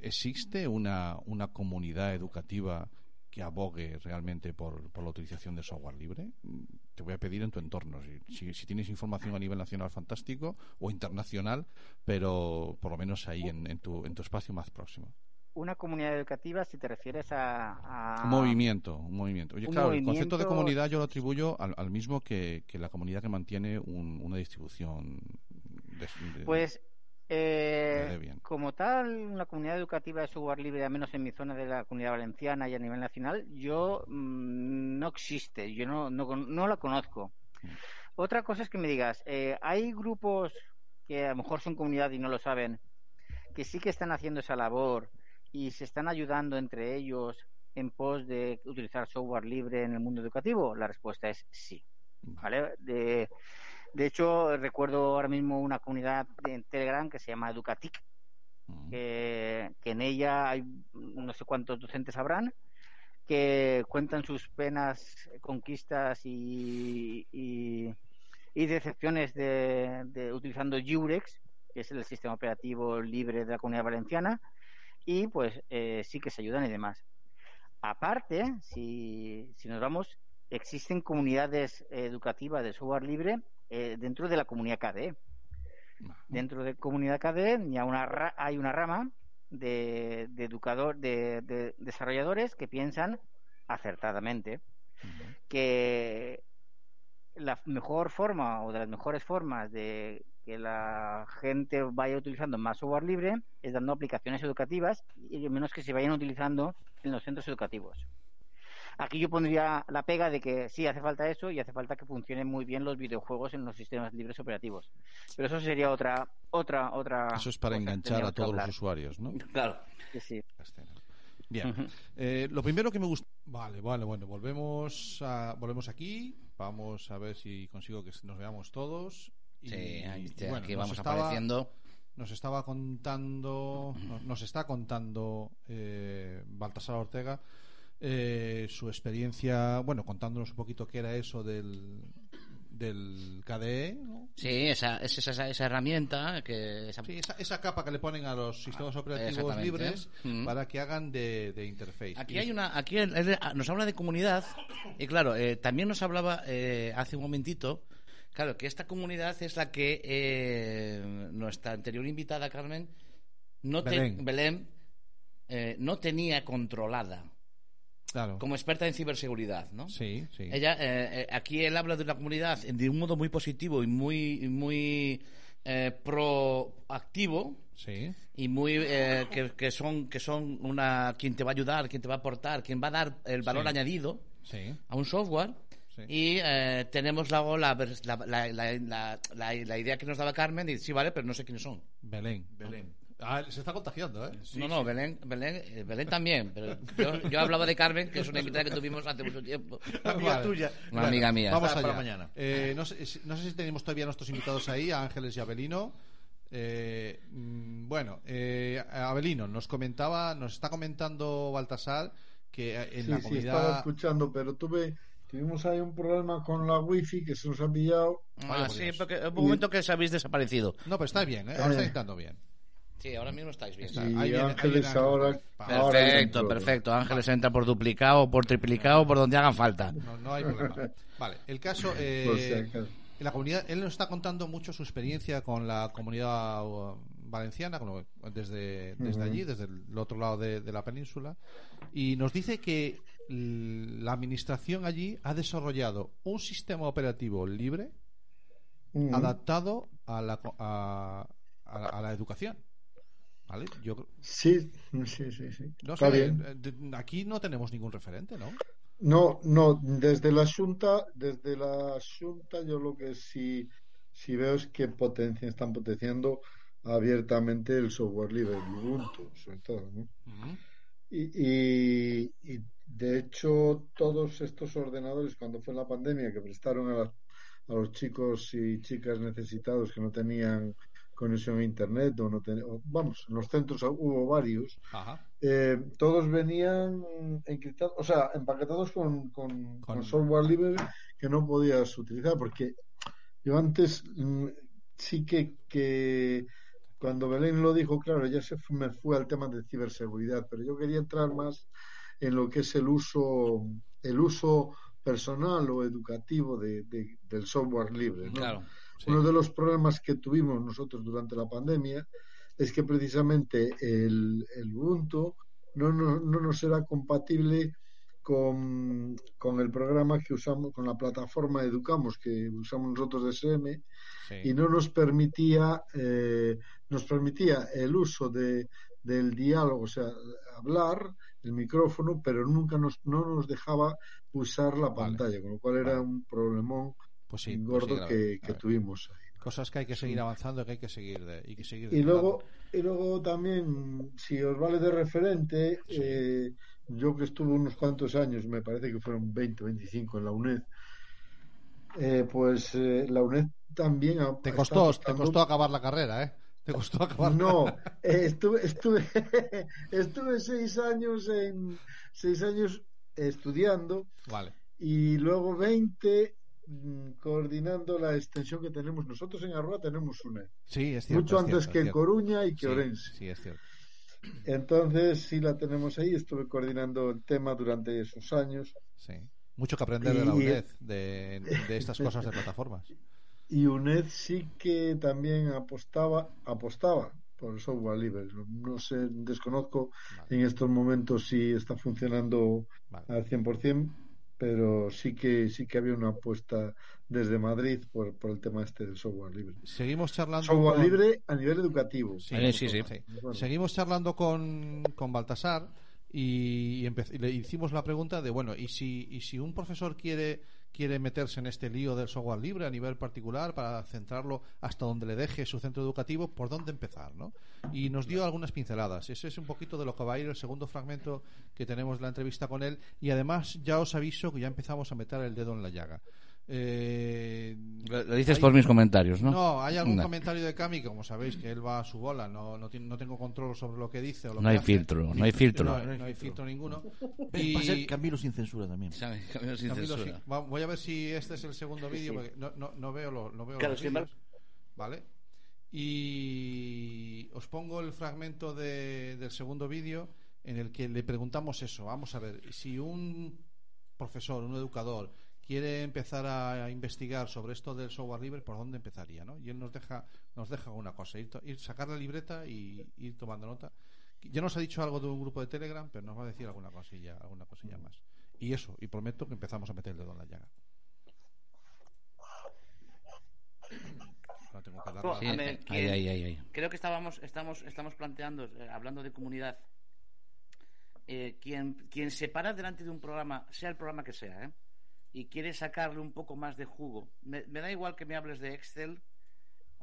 ¿Existe una, una comunidad educativa que abogue realmente por, por la utilización de software libre? Te voy a pedir en tu entorno. Si, tienes información a nivel nacional, fantástico, o internacional, pero por lo menos ahí en tu, en tu espacio más próximo. Una comunidad educativa, si te refieres a... a- Un movimiento, un movimiento. Oye, Un claro, el concepto de comunidad yo lo atribuyo al, al mismo que, que la comunidad que mantiene un- una distribución. de- de- Pues, eh, como tal, una comunidad educativa de software libre, al menos en mi zona de la comunidad valenciana y a nivel nacional, yo mm, no existe, yo no, no, no la conozco. Mm. Otra cosa es que me digas, eh, hay grupos que a lo mejor son comunidad y no lo saben, que sí que están haciendo esa labor y se están ayudando entre ellos en pos de utilizar software libre en el mundo educativo. La respuesta es sí. ¿vale? De, de hecho, recuerdo ahora mismo una comunidad en Telegram que se llama Educatic, que, que en ella hay no sé cuántos docentes habrán que cuentan sus penas, conquistas y, y, y decepciones de, de utilizando Jurex, que es el sistema operativo libre de la comunidad valenciana, y pues eh, sí que se ayudan y demás. Aparte, si, si nos vamos, existen comunidades educativas de software libre eh, dentro de la comunidad KDE. Dentro de comunidad KDE ya una ra- hay una rama de, de educador, de, de desarrolladores que piensan acertadamente que la mejor forma o de las mejores formas de que la gente vaya utilizando más software libre es dando aplicaciones educativas y menos que se vayan utilizando en los centros educativos. Aquí yo pondría la pega de que sí hace falta eso y hace falta que funcionen muy bien los videojuegos en los sistemas libres operativos. Pero eso sería otra otra otra Eso es para enganchar a todos los usuarios, ¿no? Claro. Sí, sí. Bien. Eh, lo primero que me gusta. Vale, vale, bueno, volvemos, a, volvemos aquí. Vamos a ver si consigo que nos veamos todos. Y, Sí, ahí está, bueno, aquí nos vamos estaba- apareciendo. Nos estaba contando, nos, nos está contando eh, Baltasar Ortega eh, su experiencia, bueno, contándonos un poquito qué era eso del, del KDE, ¿no? Sí, esa, es esa, esa herramienta que... Esa... Sí, esa, esa capa que le ponen a los sistemas operativos exactamente. libres Mm. para que hagan de, de interface. Aquí hay una, aquí nos habla de comunidad y claro, eh, también nos hablaba eh, hace un momentito, claro, que esta comunidad es la que eh, nuestra anterior invitada Carmen no te- Belén. Belén, eh, no tenía controlada. Claro. como experta en ciberseguridad, ¿no? Sí, sí. Ella, eh, eh, aquí él habla de una comunidad de un modo muy positivo y muy, muy eh, proactivo Sí. y muy eh, que, que son que son una quien te va a ayudar, quien te va a aportar, quien va a dar el valor Sí. añadido Sí. a un software. Sí. Y eh, tenemos luego la, vers- la, la, la, la- la- la idea que nos daba Carmen y sí, vale, pero no sé quiénes son. Belén. Belén. Ah, se está contagiando, ¿eh? no, no, Belén, Belén, eh, Belén también. Pero yo, yo hablaba de Carmen, que es una invitada que tuvimos hace mucho tiempo. Amiga Vale. tuya. Una amiga mía. Vamos allá. para mañana. Eh, no, sé, si- no sé si tenemos todavía a nuestros invitados ahí, a Ángeles y Abelino. Eh, mm, bueno, eh, Abelino, nos comentaba, nos está comentando Baltasar que en sí, la sí, comunidad. estaba escuchando, pero tuve, tuvimos ahí un problema con la wifi que se nos ha pillado. Ah, por sí, Dios. porque hubo un momento que os habéis desaparecido. No, pero está bien, ¿eh? ahora Eh. está entrando bien. Sí, ahora mismo estáis bien. Está. Y ahí Ángeles viene ahora. Perfecto, perfecto. Ángeles entra por duplicado, por triplicado, por donde hagan falta. No, no hay problema. [LAUGHS] Vale, el caso. eh, la comunidad, él nos está contando mucho su experiencia con la comunidad uh, valenciana, desde, desde allí, desde el otro lado de, de la península, y nos dice que la administración allí ha desarrollado un sistema operativo libre adaptado a la, a- a la educación. ¿Vale? Yo creo- Sí, sí, sí, sí. no Está sé, bien. eh, aquí no tenemos ningún referente, ¿no? No, no, desde la Junta, desde la Junta yo lo que sí, sí veo es que potencia, están potenciando abiertamente el software libre, el Ubuntu, sobre todo. Y, y, y, de hecho todos estos ordenadores cuando fue la pandemia que prestaron a, a los chicos y chicas necesitados que no tenían conexión a internet o no ten- vamos, en los centros hubo varios Ajá. eh, todos venían encriptados, o sea, empaquetados con, con, Con- con software libre que no podías utilizar, porque yo antes mm, sí que, que cuando Belén lo dijo, claro, ya se me fue al tema de ciberseguridad, pero yo quería entrar más en lo que es el uso, el uso personal o educativo de, de- del software libre, ¿no? Claro. Sí. Uno de los problemas que tuvimos nosotros durante la pandemia es que precisamente el, el Ubuntu no, no, no nos era compatible con, con el programa que usamos, con la plataforma Educamos que usamos nosotros de SM Sí. y no nos permitía eh, nos permitía el uso de, del diálogo, o sea, hablar, el micrófono, pero nunca nos, no nos dejaba usar la Vale. pantalla, con lo cual era Vale. un problemón Pues sí, pues gordo sí, grave, que, que tuvimos ahí. Cosas que hay que seguir avanzando, que hay que seguir de, y que seguir Y luego, y luego también, si os vale de referente, Sí. eh, yo que estuve unos cuantos años, me parece que fueron 20 o 25 en la UNED, eh, pues eh, la UNED también ha- te costó, te costó acabar la carrera, ¿eh? Te costó [LAUGHS] acabar. No, eh, estuve, estuve, [LAUGHS] estuve seis años en seis años estudiando Vale. y luego 20 mm, coordinando la extensión que tenemos nosotros en Arroa tenemos UNED Sí, es cierto. mucho es antes que en. Coruña y que Sí, Orense. Sí, es cierto. Entonces sí la tenemos ahí, estuve coordinando el tema durante esos años Sí. Mucho que aprender de la UNED, de, de estas [LAUGHS] cosas de plataformas. y UNED sí que también apostaba, apostaba por el software libre. No, no sé, desconozco Vale. en estos momentos si está funcionando Vale. al 100%, pero sí que sí que había una apuesta desde Madrid por, por el tema este del software libre. Seguimos charlando. Software con- libre a nivel educativo. Sí, sí, sí. Bueno, Seguimos charlando con, con Baltasar y, empe- y le hicimos la pregunta de, bueno, ¿y si, y si un profesor quiere, quiere meterse en este lío del software libre a nivel particular para centrarlo hasta donde le deje su centro educativo, ¿por dónde empezar? ¿no? Y nos dio algunas pinceladas. Ese es un poquito de lo que va a ir el segundo fragmento que tenemos la entrevista con él. Y además ya os aviso que ya empezamos a meter el dedo en la llaga. Eh, Lo, dices hay- por mis comentarios, ¿no? no, hay algún No. comentario de Cami, que como sabéis que él va a su bola, no, no, tiene- no tengo control sobre lo que dice. O lo No que hay hace. filtro, no hay filtro. No, no hay filtro ninguno. [LAUGHS] Va a ser Y Camilo sin censura también. Sabe, [LAUGHS] Camilo sin Camilo, censura. sí. Va- voy a ver si este es el segundo vídeo, sí. porque no, no, no veo, lo, no veo Claro, los vídeos. Vale. Y os pongo el fragmento de- del segundo vídeo en el que le preguntamos eso. Vamos a ver, si un profesor, un educador, quiere empezar a investigar sobre esto del software libre, ¿por dónde empezaría? ¿no? Y él nos deja, nos deja una cosa, ir, to- ir sacar la libreta y ir tomando nota, Ya nos ha dicho algo de un grupo de Telegram, pero nos va a decir alguna cosilla, alguna cosilla más. Y eso, y prometo que empezamos a meter el dedo en la llaga. Ahora tengo que dar Sí, ver, eh, ¿quién- ahí, ahí, ahí, ahí. Creo que estábamos, estamos, estamos planteando, eh, hablando de comunidad, eh, quien, quien se para delante de un programa, sea el programa que sea, ¿eh? Y quiere sacarle un poco más de jugo, me, me da igual que me hables de Excel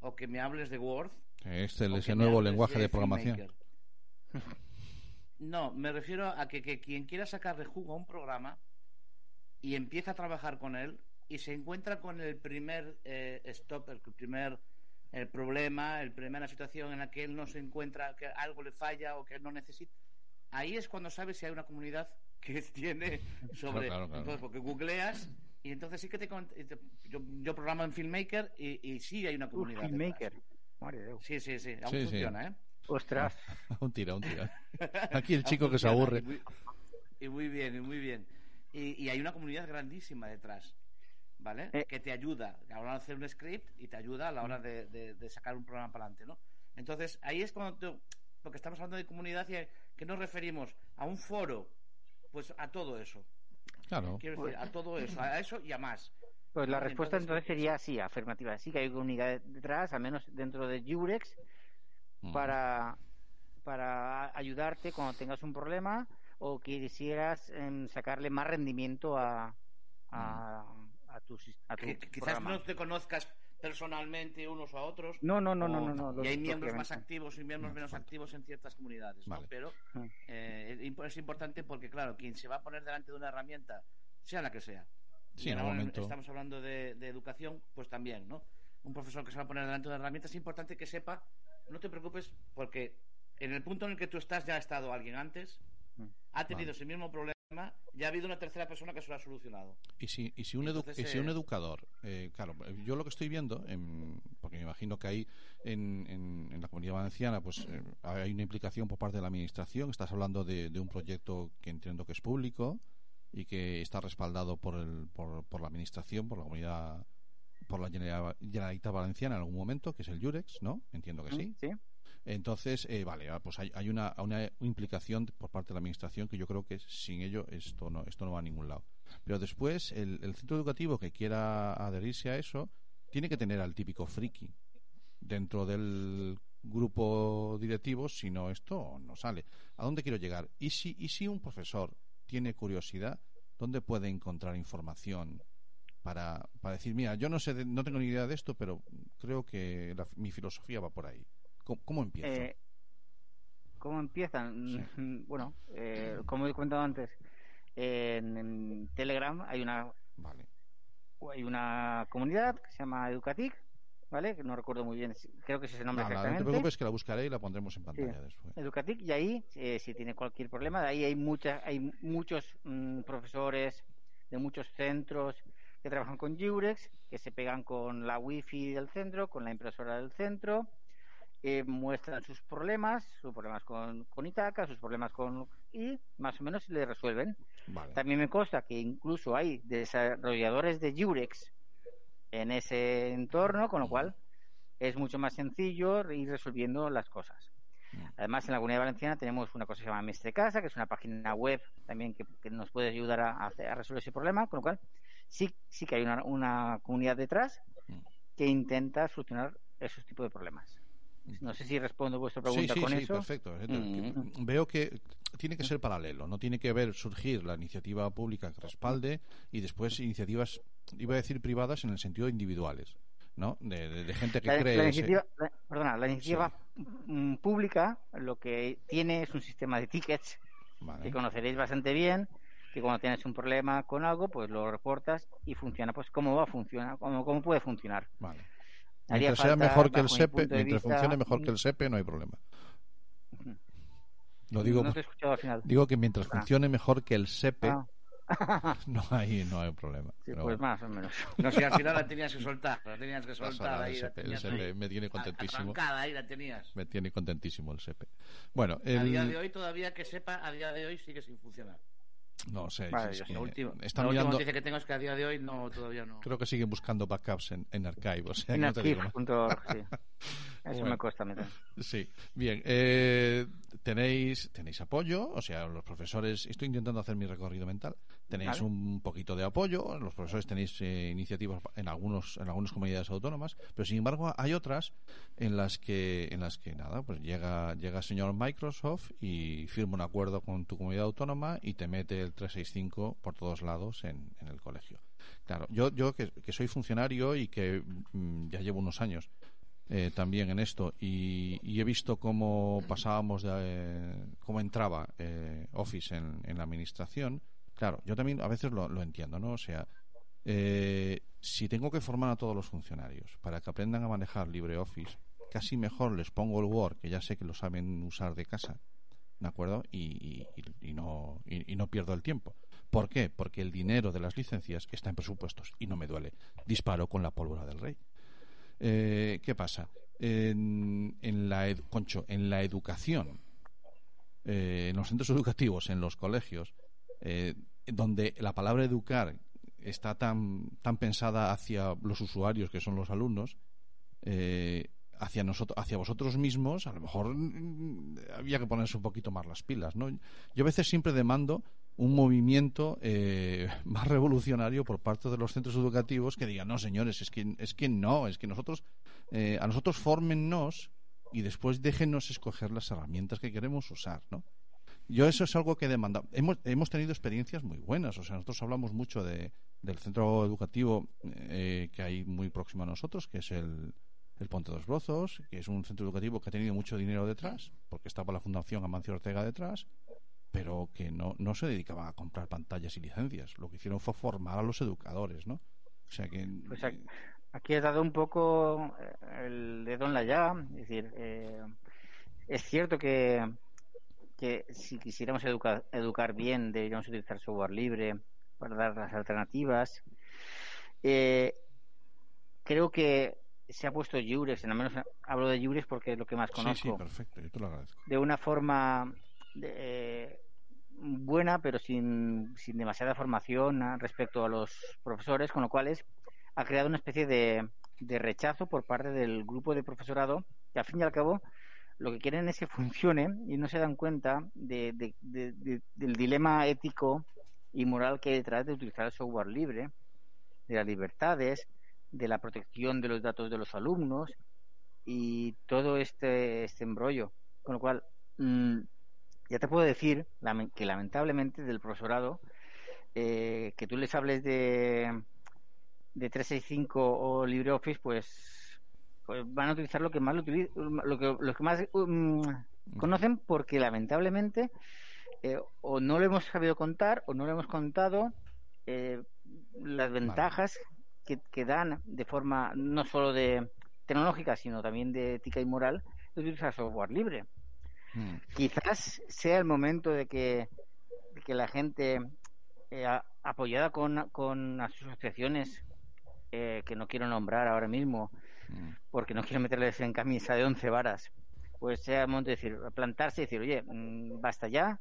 o que me hables de Word. Excel, que me nuevo lenguaje de programación. No, me refiero a que, que quien quiera sacarle jugo a un programa y empieza a trabajar con él y se encuentra con el primer eh, stop, el primer el problema, el primera situación en la que él no se encuentra, que algo le falla o que no necesita. Ahí es cuando sabes si hay una comunidad que tiene [LAUGHS] sobre. Claro, claro, claro. Entonces, porque googleas y entonces sí que te. te- yo, yo programo en Filmmaker y, y sí hay una Uh, comunidad. Filmmaker. Sí, sí, sí. Aún Sí, sí. funciona, ¿eh? Ostras. [LAUGHS] un tira, un tira. [LAUGHS] Aquí el chico que se aburre. Y muy, y muy bien, y muy bien. Y, y hay una comunidad grandísima detrás. ¿Vale? Eh. Que te ayuda a la hora de hacer un script y te ayuda a la hora de, de- de sacar un programa para adelante, ¿no? Entonces, ahí es cuando tú- porque estamos hablando de comunidad y que nos referimos a un foro, pues a todo eso. Claro. Quiero decir, a todo eso, a eso y a más. Pues la respuesta entonces, sería sí, afirmativa. Sí que hay comunidad detrás, al menos dentro de Jurex, Mm. para, para ayudarte cuando tengas un problema o quisieras em, sacarle más rendimiento a, a, a tu, a tu Que, que quizás programa. no te conozcas personalmente unos a otros. No, no, no, no, o- no, no, y hay miembros más activos y miembros No, menos falta. activos en ciertas comunidades, ¿no? Pero Mm. eh, es imp- es importante porque, claro, quien se va a poner delante de una herramienta, sea la que sea, Sí, en algún momento. estamos hablando de, de educación, pues también, ¿no? Un profesor que se va a poner delante de una herramienta es importante que sepa, no te preocupes, porque en el punto en el que tú estás ya ha estado alguien antes, Mm. ha tenido ese mismo problema, ya ha habido una tercera persona que se lo ha solucionado. Y si, y si, un, edu- Entonces, y si un eh, educador, eh, claro, yo lo que estoy viendo, en- porque me imagino que hay en, en- en la comunidad valenciana, pues eh, hay una implicación por parte de la administración. Estás hablando de, de un proyecto que entiendo que es público y que está respaldado por, el, por, por la administración, por la comunidad, por la General- Generalitat Valenciana en algún momento, que es el Jurex, ¿no? Entiendo que sí. Sí. Entonces, eh, vale, ah, pues hay, hay una, implicación por parte de la administración que yo creo que sin ello esto no, esto no va a ningún lado. Pero después, el, centro educativo que quiera adherirse a eso tiene que tener al típico friki dentro del grupo directivo, si no, esto no sale. ¿A dónde quiero llegar? ¿Y si, y si un profesor tiene curiosidad, dónde puede encontrar información? Para, para decir, mira, yo no sé, no tengo ni idea de esto, pero creo que la- mi filosofía va por ahí. ¿Cómo, cómo empiezo? Eh, ¿Cómo empiezan? [LAUGHS] Bueno, eh, como he comentado antes, en, en Telegram hay una Vale. hay una comunidad que se llama Educatic, ¿vale? Que no recuerdo muy bien, creo que es ese nombre Nada, no te exactamente. preocupes que la buscaré y la pondremos en Sí. pantalla después. Educatic y ahí eh, si tiene cualquier problema de ahí hay muchas hay muchos mm, profesores de muchos centros que trabajan con Jurex que se pegan con la wifi del centro con la impresora del centro eh, muestran sus problemas sus problemas con, con Itaca sus problemas con y más o menos le resuelven Vale. también me consta que incluso hay desarrolladores de Jurex en ese entorno, con lo cual es mucho más sencillo ir resolviendo las cosas. Además, en la Comunidad Valenciana tenemos una cosa que se llama Mestre Casa, que es una página web también que, que nos puede ayudar a, a resolver ese problema, con lo cual sí, sí que hay una, una comunidad detrás que intenta solucionar esos tipos de problemas. No sé si respondo vuestra Sí, pregunta sí, con sí, eso. perfecto. Mm. Veo que tiene que ser paralelo, no tiene que ver surgir la iniciativa pública que respalde y después iniciativas, iba a decir privadas en el sentido individuales, ¿no? De, de- de gente que La, cree. la ese- iniciativa, la- perdona, la iniciativa mm, pública lo que tiene es un sistema de tickets Vale. que conoceréis bastante bien, que cuando tienes un problema con algo, pues lo reportas y funciona. Pues cómo va a funcionar, cómo, cómo puede funcionar. Vale. Mientras sea mejor que el SEPE, mientras vista, funcione mejor que el SEPE, no hay problema. Lo digo, No te he escuchado al final. digo que mientras Ah. funcione mejor que el SEPE, Ah. [LAUGHS] no hay, no hay problema. Sí, pues bueno. más o menos. No sé, al final la tenías que soltar, la tenías que [LAUGHS] soltar ahí. la el ahí, me tiene contentísimo. ahí la tenías. Me tiene contentísimo el SEPE. Bueno, A día de hoy todavía que sepa, a día de hoy sigue sin funcionar. No sé, Vale, es que están la última mirando- noticia que tengo es que a día de hoy no, todavía no. Creo que siguen buscando backups en, en Archive, o sea, En no sí. [LAUGHS] Eso Bueno. me cuesta. Sí, bien. eh, tenéis tenéis apoyo, o sea, los profesores. Estoy intentando hacer mi recorrido mental. Tenéis Vale. un poquito de apoyo. Los profesores tenéis eh, iniciativas en algunos en algunas comunidades autónomas, pero sin embargo hay otras en las que en las que nada, pues llega llega el señor Microsoft y firma un acuerdo con tu comunidad autónoma y te mete el 365 por todos lados en, en el colegio. Claro, yo yo que, que soy funcionario y que mm, ya llevo unos años eh, también en esto y, y he visto cómo pasábamos de, eh, cómo entraba eh, Office en, en la administración claro yo también a veces lo, entiendo no o sea eh, si tengo que formar a todos los funcionarios para que aprendan a manejar LibreOffice casi mejor les pongo el Word que ya sé que lo saben usar de casa ¿de acuerdo? Y, no, y, no pierdo el tiempo. ¿Por qué? Porque el dinero de las licencias está en presupuestos y no me duele. Disparo con la pólvora del rey. Eh, ¿Qué pasa? En, la Concho, en la educación, eh, en los centros educativos, en los colegios, donde la palabra educar está tan, tan pensada hacia los usuarios, que son los alumnos, eh, hacia nosotros, hacia vosotros mismos, a lo mejor mm, había que ponerse un poquito más las pilas, ¿no? Yo a veces siempre demando un movimiento eh, [LAUGHS] más revolucionario por parte de los centros educativos que digan, no, señores, es que, es que no, es que nosotros, eh, a nosotros fórmennos y después déjenos escoger las herramientas que queremos usar, ¿no? Yo eso es algo que demanda. Hemos, hemos tenido experiencias muy buenas. O sea, nosotros hablamos mucho de, del centro educativo eh, que hay muy próximo a nosotros, que es el, el Ponte dos Brozos, que es un centro educativo que ha tenido mucho dinero detrás, porque estaba la Fundación Amancio Ortega detrás, pero que no, no se dedicaban a comprar pantallas y licencias. Lo que hicieron fue formar a los educadores, ¿no? O sea que. Pues ac- aquí has dado un poco eh, el dedo en la llaga. Es decir, eh, es cierto que, que si quisiéramos educar, educar bien, deberíamos utilizar software libre para dar las alternativas. Eh, creo que se ha puesto Jurex, al menos hablo de Jurex porque es lo que más Sí, conozco sí, perfecto, yo te lo agradezco. de una forma de- eh, buena, pero sin, sin demasiada formación respecto a los profesores, con lo cual es- ha creado una especie de, de rechazo por parte del grupo de profesorado que al fin y al cabo lo que quieren es que funcione y no se dan cuenta de- de- de- de- del dilema ético y moral que hay detrás de utilizar el software libre, de las libertades, de la protección de los datos de los alumnos y todo este, este embrollo. Con lo cual, mm, ya te puedo decir que lamentablemente del profesorado, eh, que tú les hables de, de 365 o LibreOffice, pues, pues van a utilizar lo que más lo, lo que, lo que más um, conocen porque lamentablemente eh, o no lo hemos sabido contar o no lo hemos contado eh, las ventajas que, que dan de forma no solo de tecnológica sino también de ética y moral de utilizar software libre. Mm. quizás sea el momento de que, de que la gente eh, a- apoyada con, con asociaciones eh, que no quiero nombrar ahora mismo porque no quiero meterles en camisa de once varas pues sea el momento de decir plantarse y decir oye mm, basta ya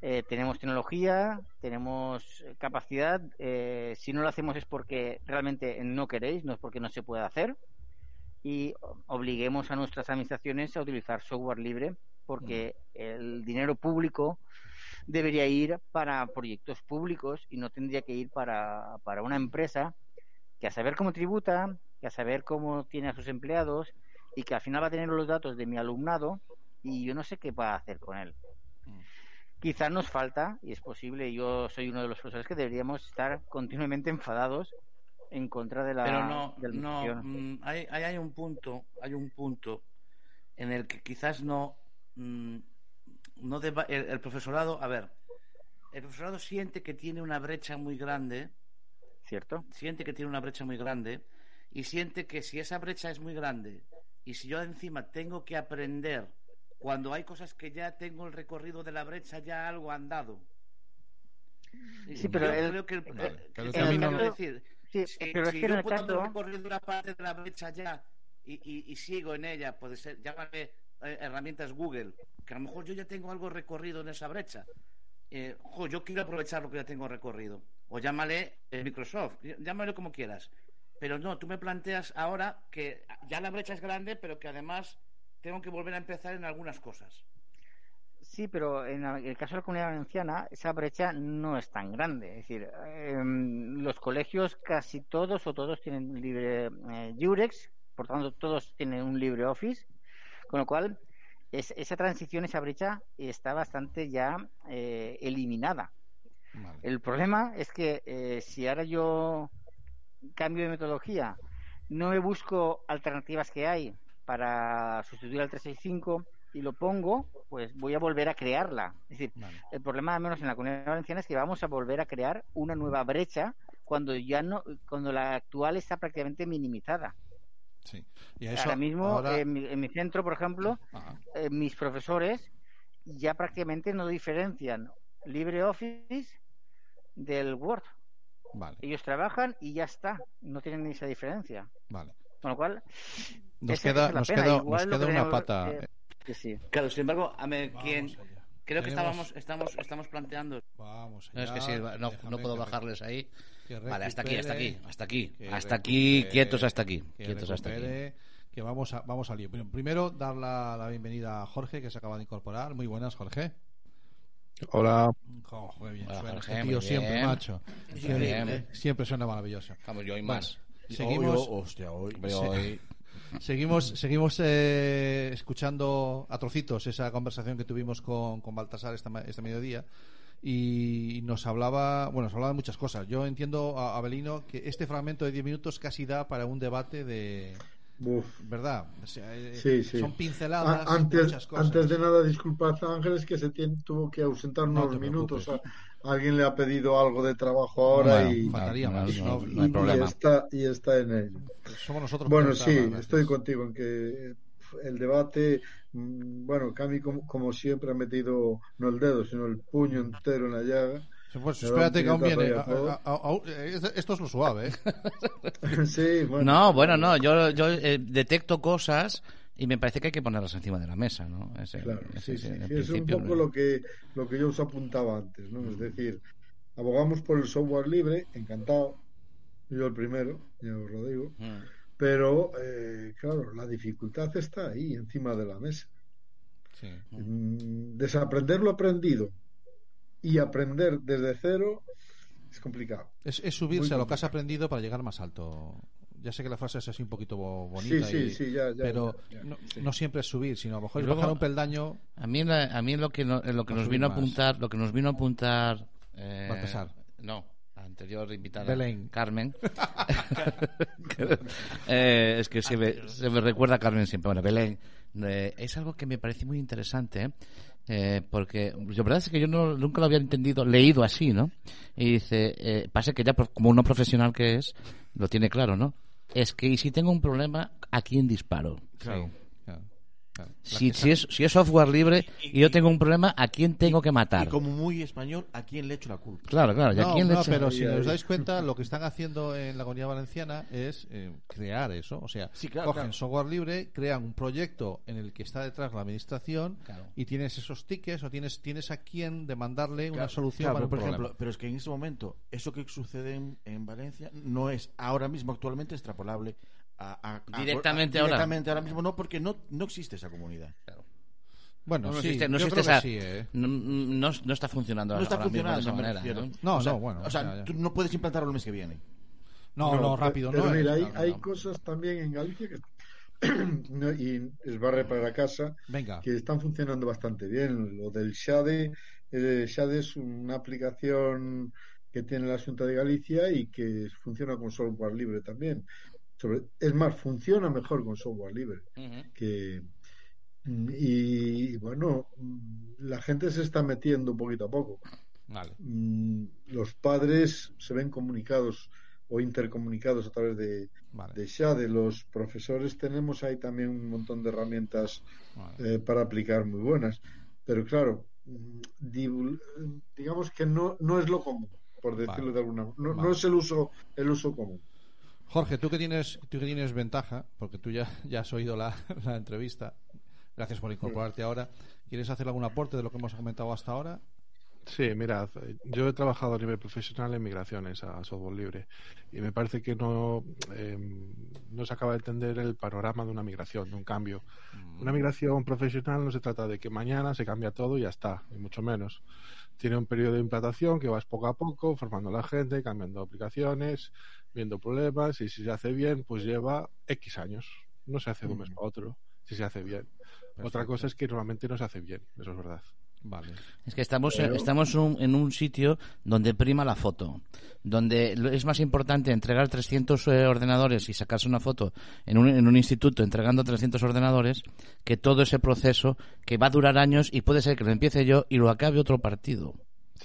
eh, tenemos tecnología tenemos eh, capacidad eh, si no lo hacemos es porque realmente no queréis no es porque no se pueda hacer y obliguemos a nuestras administraciones a utilizar software libre porque el dinero público debería ir para proyectos públicos y no tendría que ir para, para una empresa que a saber cómo tributa, que a saber cómo tiene a sus empleados y que al final va a tener los datos de mi alumnado y yo no sé qué va a hacer con él. Quizás nos falta, y es posible, yo soy uno de los profesores que deberíamos estar continuamente enfadados en contra de la Pero no, de la no administración. mm, hay, hay, hay un punto, hay un punto en el que quizás no, mm, no deba- el, el profesorado, a ver, el profesorado siente que tiene una brecha muy grande, ¿cierto? Siente que tiene una brecha muy grande y siente que si esa brecha es muy grande y si yo encima tengo que aprender cuando hay cosas que ya tengo el recorrido de la brecha ya algo andado. Sí, pero yo el- creo que el, Vale, el- el- decir, sí, si, pero es si que en yo puedo caso- recorrido una parte de la brecha ya y, y- y sigo en ella, puede ser, llámame eh, herramientas Google, que a lo mejor yo ya tengo algo recorrido en esa brecha. Eh, jo, yo quiero aprovechar lo que ya tengo recorrido. O llámale eh, Microsoft, ll- llámale como quieras. Pero no, tú me planteas ahora que ya la brecha es grande, pero que además tengo que volver a empezar en algunas cosas. Sí, pero en el caso de la comunidad valenciana, esa brecha no es tan grande. Es decir, em, los colegios casi todos o todos tienen libre eh, Jurex, por tanto todos tienen un libre Office, con lo cual es- esa transición, esa brecha está bastante ya eh, eliminada. El problema es que eh, si ahora yo cambio de metodología, no me busco alternativas que hay para sustituir al 365 y lo pongo, pues voy a volver a crearla. Es decir, el problema, al menos en la comunidad valenciana, es que vamos a volver a crear una nueva brecha cuando ya no, cuando la actual está prácticamente minimizada. Sí. Y eso, ahora mismo, ahora- en, mi, en mi centro, por ejemplo, eh, mis profesores ya prácticamente no diferencian LibreOffice del Word. Vale, Ellos trabajan y ya está, no tienen esa diferencia. vale. Con lo cual, Nos esa- queda, esa es la nos queda, nos queda que una pata. eh, que sí. Claro, sin embargo, a ver, allá. creo que estábamos, estamos, estamos planteando. Vamos No, es que sí, allá, no, déjame no puedo bajarles ahí. que Vale, hasta aquí, hasta aquí, recupere, hasta aquí. Hasta aquí, recupere, quietos hasta aquí. que Quietos hasta aquí. recupere, Que vamos a, vamos al lío. Primero, dar la, la bienvenida a Jorge, que se acaba de incorporar. Muy buenas, Jorge. Hola. Oh, muy bien Hola, suena Jorge, este tío siempre, macho. Muy Siempre, bien. siempre suena maravilloso. Vamos, yo y Bueno, más. seguimos, Hoy, hostia, hoy. Hoy- [LAUGHS] Seguimos, seguimos eh, escuchando a trocitos esa conversación que tuvimos con, con Baltasar esta, este mediodía y nos hablaba, bueno, nos hablaba de muchas cosas. Yo entiendo, a- Abelino, que este fragmento de 10 minutos casi da para un debate de... Uf. ¿Verdad? O sea, eh, Sí, sí. Son pinceladas A- antes, muchas cosas. antes de nada, disculpad Ángeles que se tiene- tuvo que ausentar No unos minutos. A- alguien le ha pedido algo de trabajo ahora Bueno, y, faltaría no, más. no, No- no hay y problema. está, y está en ello. Somos nosotros Bueno, sí, gracias. estoy contigo en que eh, el debate, mm, bueno, Cami como, como siempre ha metido no el dedo, sino el puño entero en la llaga. Pues espérate que aún viene. puñetazo y a todo. A- a- a- a- esto es lo suave, ¿eh? [LAUGHS] sí, bueno. No, bueno, no, yo, yo eh, detecto cosas y me parece que hay que ponerlas encima de la mesa, ¿no? Ese- Claro, ese- sí, ese- sí, es un principio, poco ¿no? lo que, lo que yo os apuntaba antes, ¿no? Es decir, abogamos por el software libre, encantado, yo el primero, ya os lo digo, Mm. pero eh, claro, la dificultad está ahí, encima de la mesa. Sí. Mm, Desaprender lo aprendido y aprender desde cero es complicado. Es, es subirse a lo que has aprendido para llegar más alto. Ya sé que la frase es así un poquito Sí, bonita, sí, y- sí, ya, ya, pero ya, no, no siempre es subir, sino a lo mejor luego- bajar un peldaño. A mí, la- a mí lo que, no- lo que a nos vino a apuntar, lo que nos vino a apuntar, eh, Baltasar. no, la anterior invitada, Belén. Carmen, [LAUGHS] [LAUGHS] Eh, es que se me, se me recuerda a Carmen siempre, bueno, Belén, eh, es algo que me parece muy interesante, ¿eh? Eh, porque la verdad es que yo no, nunca lo había entendido, leído así, ¿no? Y dice, eh, pasa que ya como uno profesional que es, lo tiene claro, ¿no? Es que y si tengo un problema, ¿a quién disparo? Claro, claro, claro. La Si, si, es, si es software libre y yo tengo un problema, ¿a quién tengo que matar? Y como muy español, ¿a quién le echo la culpa? Claro, claro. ¿y a No, quién le no, echa- pero si os dais cuenta, lo que están haciendo en la comunidad valenciana es eh, crear eso. O sea, Sí, claro, cogen claro. software libre, crean un proyecto en el que está detrás la administración Claro. y tienes esos tickets o tienes, tienes a quien demandarle una solución claro, para pero, un por problema. ejemplo, pero es que en ese momento, eso que sucede en, en Valencia no es ahora mismo actualmente extrapolable a, Directamente a- ahora. directamente ahora mismo no, porque no, no existe esa comunidad. Bueno, No, sí, existe, no existe esa- sí, ¿eh? no, no- no está funcionando No ahora está mismo de funcionando, esa me manera. ¿no? No, O sea, no, bueno, O sea, ya, ya. tú no puedes implantarlo el mes que viene. No, no, rápido pero no. mira, es. hay, hay no. cosas también en Galicia que [CLEARS THROAT] no, y es barre para la casa Venga. que están funcionando bastante bien. Lo del Shade, eh, Shade es una aplicación que tiene la Junta de Galicia y que funciona con software libre también. Sobre, es más, funciona mejor con software libre que y bueno, la gente se está metiendo poquito a poco. Vale. Mm, Los padres se ven comunicados o intercomunicados a través de, Vale. de Shade. Los profesores tenemos ahí también un montón de herramientas Vale. eh, para aplicar muy buenas. Pero claro, digamos que no, no es lo común, por decirlo de alguna manera. No, no es el uso, el uso común. Jorge, tú que tienes, tú que tienes ventaja, porque tú ya, ya has oído la, [LAUGHS] la entrevista. Gracias por incorporarte ahora. ¿Quieres hacer algún aporte de lo que hemos comentado hasta ahora? Sí, mirad, yo he trabajado a nivel profesional en migraciones a software libre y me parece que no, eh, no se acaba de entender el panorama de una migración, de un cambio. Una migración profesional no se trata de que mañana se cambia todo y ya está, ni mucho menos. Tiene un periodo de implantación que vas poco a poco, formando a la gente, cambiando aplicaciones, viendo problemas y si se hace bien, pues lleva X años. No se hace de un mes para otro, si se hace bien. Otra cosa es que normalmente no se hace bien, eso es verdad. Vale. Es que estamos, Pero- estamos un- en un sitio donde prima la foto, donde es más importante entregar 300 eh, ordenadores y sacarse una foto en un, en un instituto entregando 300 ordenadores que todo ese proceso que va a durar años y puede ser que lo empiece yo y lo acabe otro partido.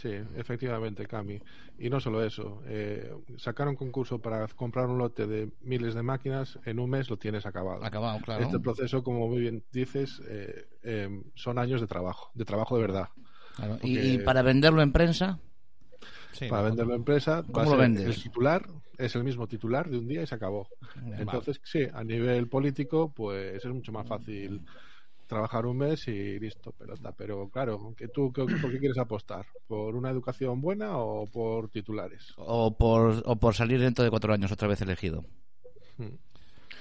Sí, efectivamente, Cami. Y no solo eso, eh, sacar un concurso para comprar un lote de miles de máquinas, en un mes lo tienes acabado. Acabado, claro. Este proceso, como muy bien dices, eh, eh, son años de trabajo, de trabajo de verdad. Claro. Y, Porque y para venderlo en prensa, para venderlo a empresa, va ¿Cómo lo vendes? el titular es el mismo titular de un día y se acabó. Vale. Entonces, sí, a nivel político, pues es mucho más fácil trabajar un mes y listo, pelota. Pero claro, que tú, ¿qué- ¿por qué quieres apostar? ¿Por una educación buena o por titulares? o por, o por salir dentro de cuatro años otra vez elegido.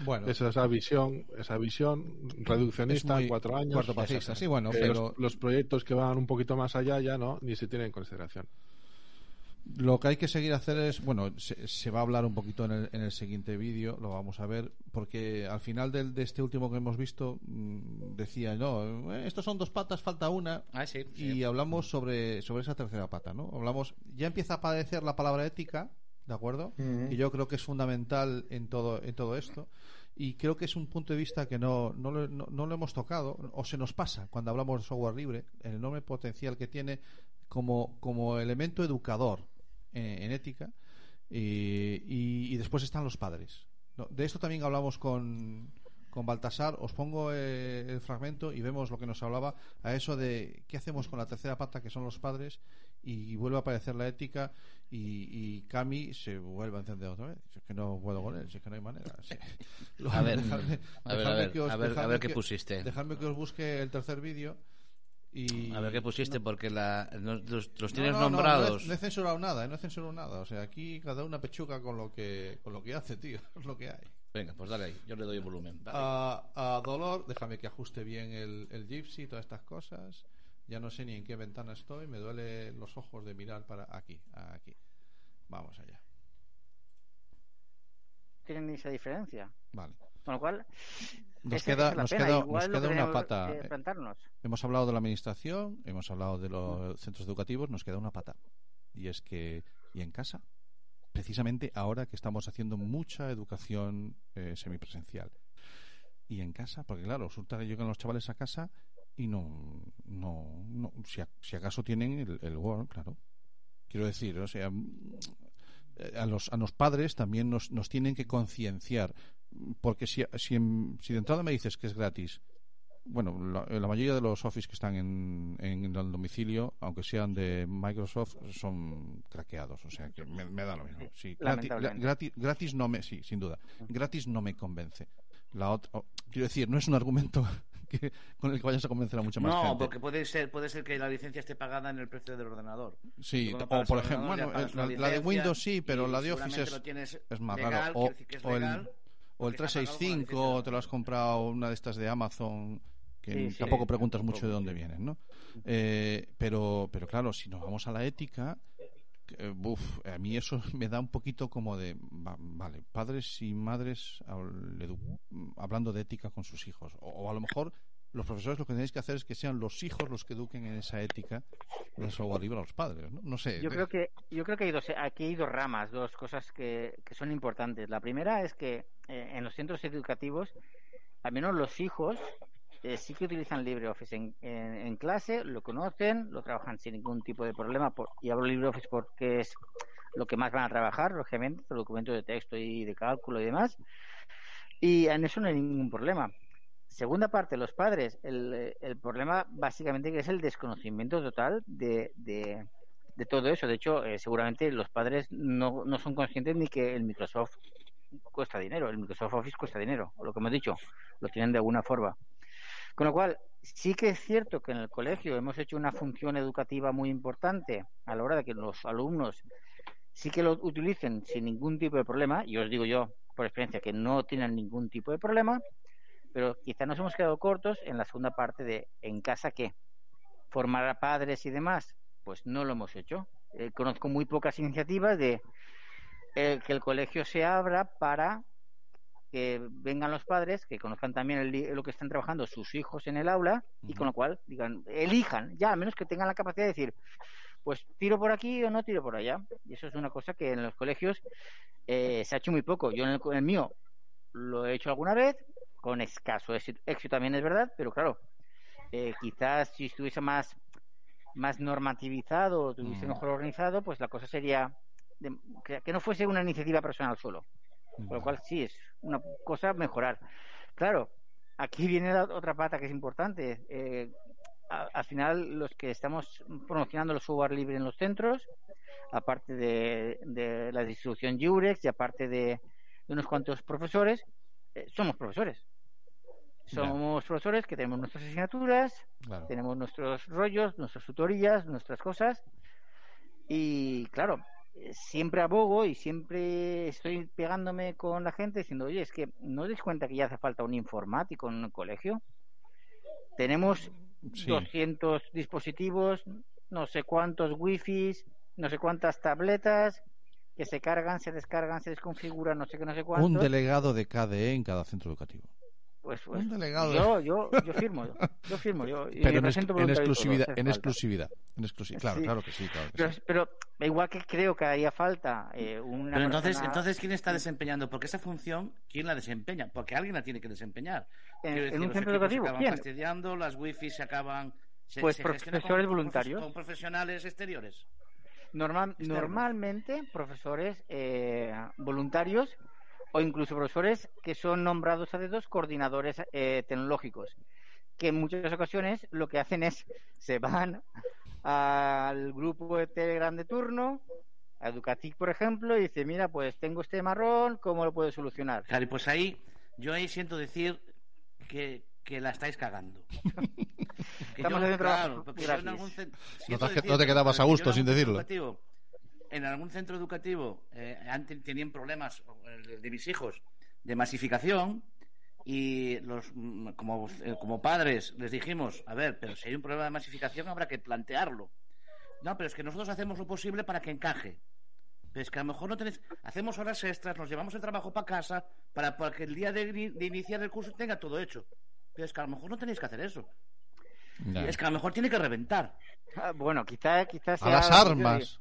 Bueno. Esa, esa visión, esa visión reduccionista en cuatro años. cortoplacista, sí, bueno, Que pero- los, los proyectos que van un poquito más allá ya no, ni se tienen en consideración. Lo que hay que seguir hacer es, bueno, se, se va a hablar un poquito en el, en el siguiente vídeo, lo vamos a ver, porque al final del- de este último que hemos visto mm, decía, no, eh, estos son dos patas, falta una, Ah, sí, y hablamos sobre, sobre esa tercera pata, ¿no? Hablamos, ya empieza a aparecer la palabra ética, ¿de acuerdo? Ujú. Que yo creo que es fundamental en todo, en todo esto. Y creo que es un punto de vista que no, no, lo, no- no lo hemos tocado, o se nos pasa cuando hablamos de software libre, el enorme potencial que tiene como, como elemento educador eh, en ética. Y, y- y después están los padres. ¿no? De esto también hablamos con, con Baltasar. Os pongo eh, el fragmento y vemos lo que nos hablaba a eso de qué hacemos con la tercera pata, que son los padres, y vuelve a aparecer la ética y, y Cami se vuelve a encender otra vez. Si es que no puedo con él, si es que no hay manera. sí. A ver, [LAUGHS] Dejadme- a ver, a dejadme ver, que os- a ver, a dejadme ver qué que- pusiste. Dejadme que os busque el tercer vídeo. Y... A ver qué pusiste, porque la, los, tienes no, no, nombrados. No, he, no he censurado nada, eh, no he censurado nada. O sea, aquí cada una pechuga con lo que con lo que hace, tío. Es [LAUGHS] lo que hay. Venga, pues dale ahí, yo le doy volumen. Dale. A, a dolor, déjame que ajuste bien el, el Gypsy y todas estas cosas. Ya no sé ni en qué ventana estoy. Me duele los ojos de mirar para aquí, aquí. Vamos allá. tienen esa diferencia. Vale. Con lo cual, Nos queda, nos queda, nos queda una pata. eh. Hemos hablado de la administración, hemos hablado de los centros educativos, nos queda una pata. Y es que, ¿y en casa? Precisamente ahora que estamos haciendo mucha educación eh, semipresencial. Y en casa, porque claro, resulta que llegan los chavales a casa y no, no, no si, a- si acaso tienen el, el Word, claro. Quiero decir, o sea, mm, eh, a los, a los padres también nos, nos tienen que concienciar. Porque si, si, si de entrada me dices que es gratis, bueno, la, la mayoría de los Office que están en, en el domicilio, aunque sean de Microsoft, son craqueados. O sea, que me, me da lo mismo. Sí, gratis, gratis, gratis no me, sí, sin duda. Gratis no me convence. La otra, oh, quiero decir, no es un argumento [LAUGHS] que, con el que vayas a convencer a mucha más no, gente. porque puede ser, puede ser que la licencia esté pagada en el precio del ordenador. Sí, o por ejemplo, bueno, pagas la, de Windows sí, pero la de Office es, es más legal, raro. O, decir que es o el, legal, o el porque está pagado con la 365, o te lo has comprado una de estas de Amazon, que Sí, tampoco Sí, preguntas tampoco, mucho de dónde vienen, ¿no? Eh, pero, pero claro, si nos vamos a la ética, eh, buf, a mí eso [LAUGHS] me da un poquito como de, va- vale, padres y madres hablando de ética con sus hijos. O, o a lo mejor los profesores lo que tenéis que hacer es que sean los hijos los que eduquen en esa ética del software libre a los padres, ¿no? No sé. Yo creo que yo creo que hay dos aquí hay dos ramas, dos cosas que, que son importantes. La primera es que eh, en los centros educativos, al menos los hijos eh, sí que utilizan LibreOffice en, en, en clase, lo conocen, lo trabajan sin ningún tipo de problema. Por, y hablo LibreOffice porque es lo que más van a trabajar, lógicamente, el documento de texto y de cálculo y demás. Y en eso no hay ningún problema. Segunda parte, los padres. El, el problema básicamente es el desconocimiento total de, de, de todo eso. De hecho, eh, seguramente los padres no, no son conscientes ni que el Microsoft cuesta dinero, el Microsoft Office cuesta dinero, o lo que hemos dicho, lo tienen de alguna forma. Con lo cual, sí que es cierto que en el colegio hemos hecho una función educativa muy importante a la hora de que los alumnos sí que lo utilicen sin ningún tipo de problema, y os digo yo por experiencia que no tienen ningún tipo de problema, pero quizá nos hemos quedado cortos en la segunda parte de en casa qué, formar a padres y demás, pues no lo hemos hecho. Eh, conozco muy pocas iniciativas de eh, que el colegio se abra para que vengan los padres, que conozcan también el lo que están trabajando sus hijos en el aula y con lo cual digan, elijan, ya, a menos que tengan la capacidad de decir, pues tiro por aquí o no tiro por allá. Y eso es una cosa que en los colegios eh, se ha hecho muy poco. Yo en el, en el mío lo he hecho alguna vez, con escaso éxito, éxito también es verdad, pero claro, eh, quizás si estuviese más más normativizado estuviese Mm. mejor organizado, pues la cosa sería de- que, que no fuese una iniciativa personal solo. Con lo cual sí es una cosa mejorar. Claro, aquí [LAUGHS] viene la otra pata que es importante. Eh, a- al final, los que estamos promocionando el software libre en los centros, aparte de, de la distribución Jurex y aparte de, de unos cuantos profesores, eh, somos profesores. Somos profesores que tenemos nuestras asignaturas, Claro. tenemos nuestros rollos, nuestras tutorías, nuestras cosas. Y claro, eh, siempre abogo y siempre estoy pegándome con la gente diciendo, oye, es que no os dais cuenta que ya hace falta un informático en un colegio. Tenemos Sí. 200 dispositivos, no sé cuántos wifis, no sé cuántas tabletas que se cargan, se descargan, se desconfiguran, no sé qué, no sé cuántos. Un delegado de KDE en cada centro educativo. Pues, pues, un delegado. Yo, yo, yo firmo, yo, yo firmo, yo. Pero en, en exclusividad, en exclusividad, en exclusividad. Claro, Sí. claro que sí, claro que Pero, sí. pero igual que creo que haría falta eh, una Pero entonces, persona- entonces, ¿quién está desempeñando? Porque esa función, ¿quién la desempeña? Porque alguien la tiene que desempeñar. En- Quiero en decir, un centro educativo, Se acaban ¿quién? fastidiando, las wifi se acaban. Se, Pues se profesores con- voluntarios. Con profesionales exteriores. Normal- normalmente profesores eh, voluntarios o incluso profesores que son nombrados a dedos coordinadores eh, tecnológicos, que en muchas ocasiones lo que hacen es se van al grupo de Telegram de turno, a Educatic, por ejemplo, y dice, mira, pues tengo este marrón, ¿cómo lo puedo solucionar? Claro, y pues ahí, yo ahí siento decir que, que la estáis cagando. [LAUGHS] Que Estamos yo, claro, porque yo en algún No siento te, decir no te quedabas que a gusto sin decirlo. En algún centro educativo eh, antes tenían problemas eh, de, mis hijos de masificación y los mm, como, eh, como padres les dijimos, a ver, pero si hay un problema de masificación habrá que plantearlo. No, pero es que nosotros hacemos lo posible para que encaje. Pero es que a lo mejor no tenéis, hacemos horas extras, nos llevamos el trabajo para casa para, para que el día de, ini- de iniciar el curso tenga todo hecho. Pero es que a lo mejor no tenéis que hacer eso. Es que a lo mejor tiene que reventar. Ah, bueno, quizá, quizá A las armas.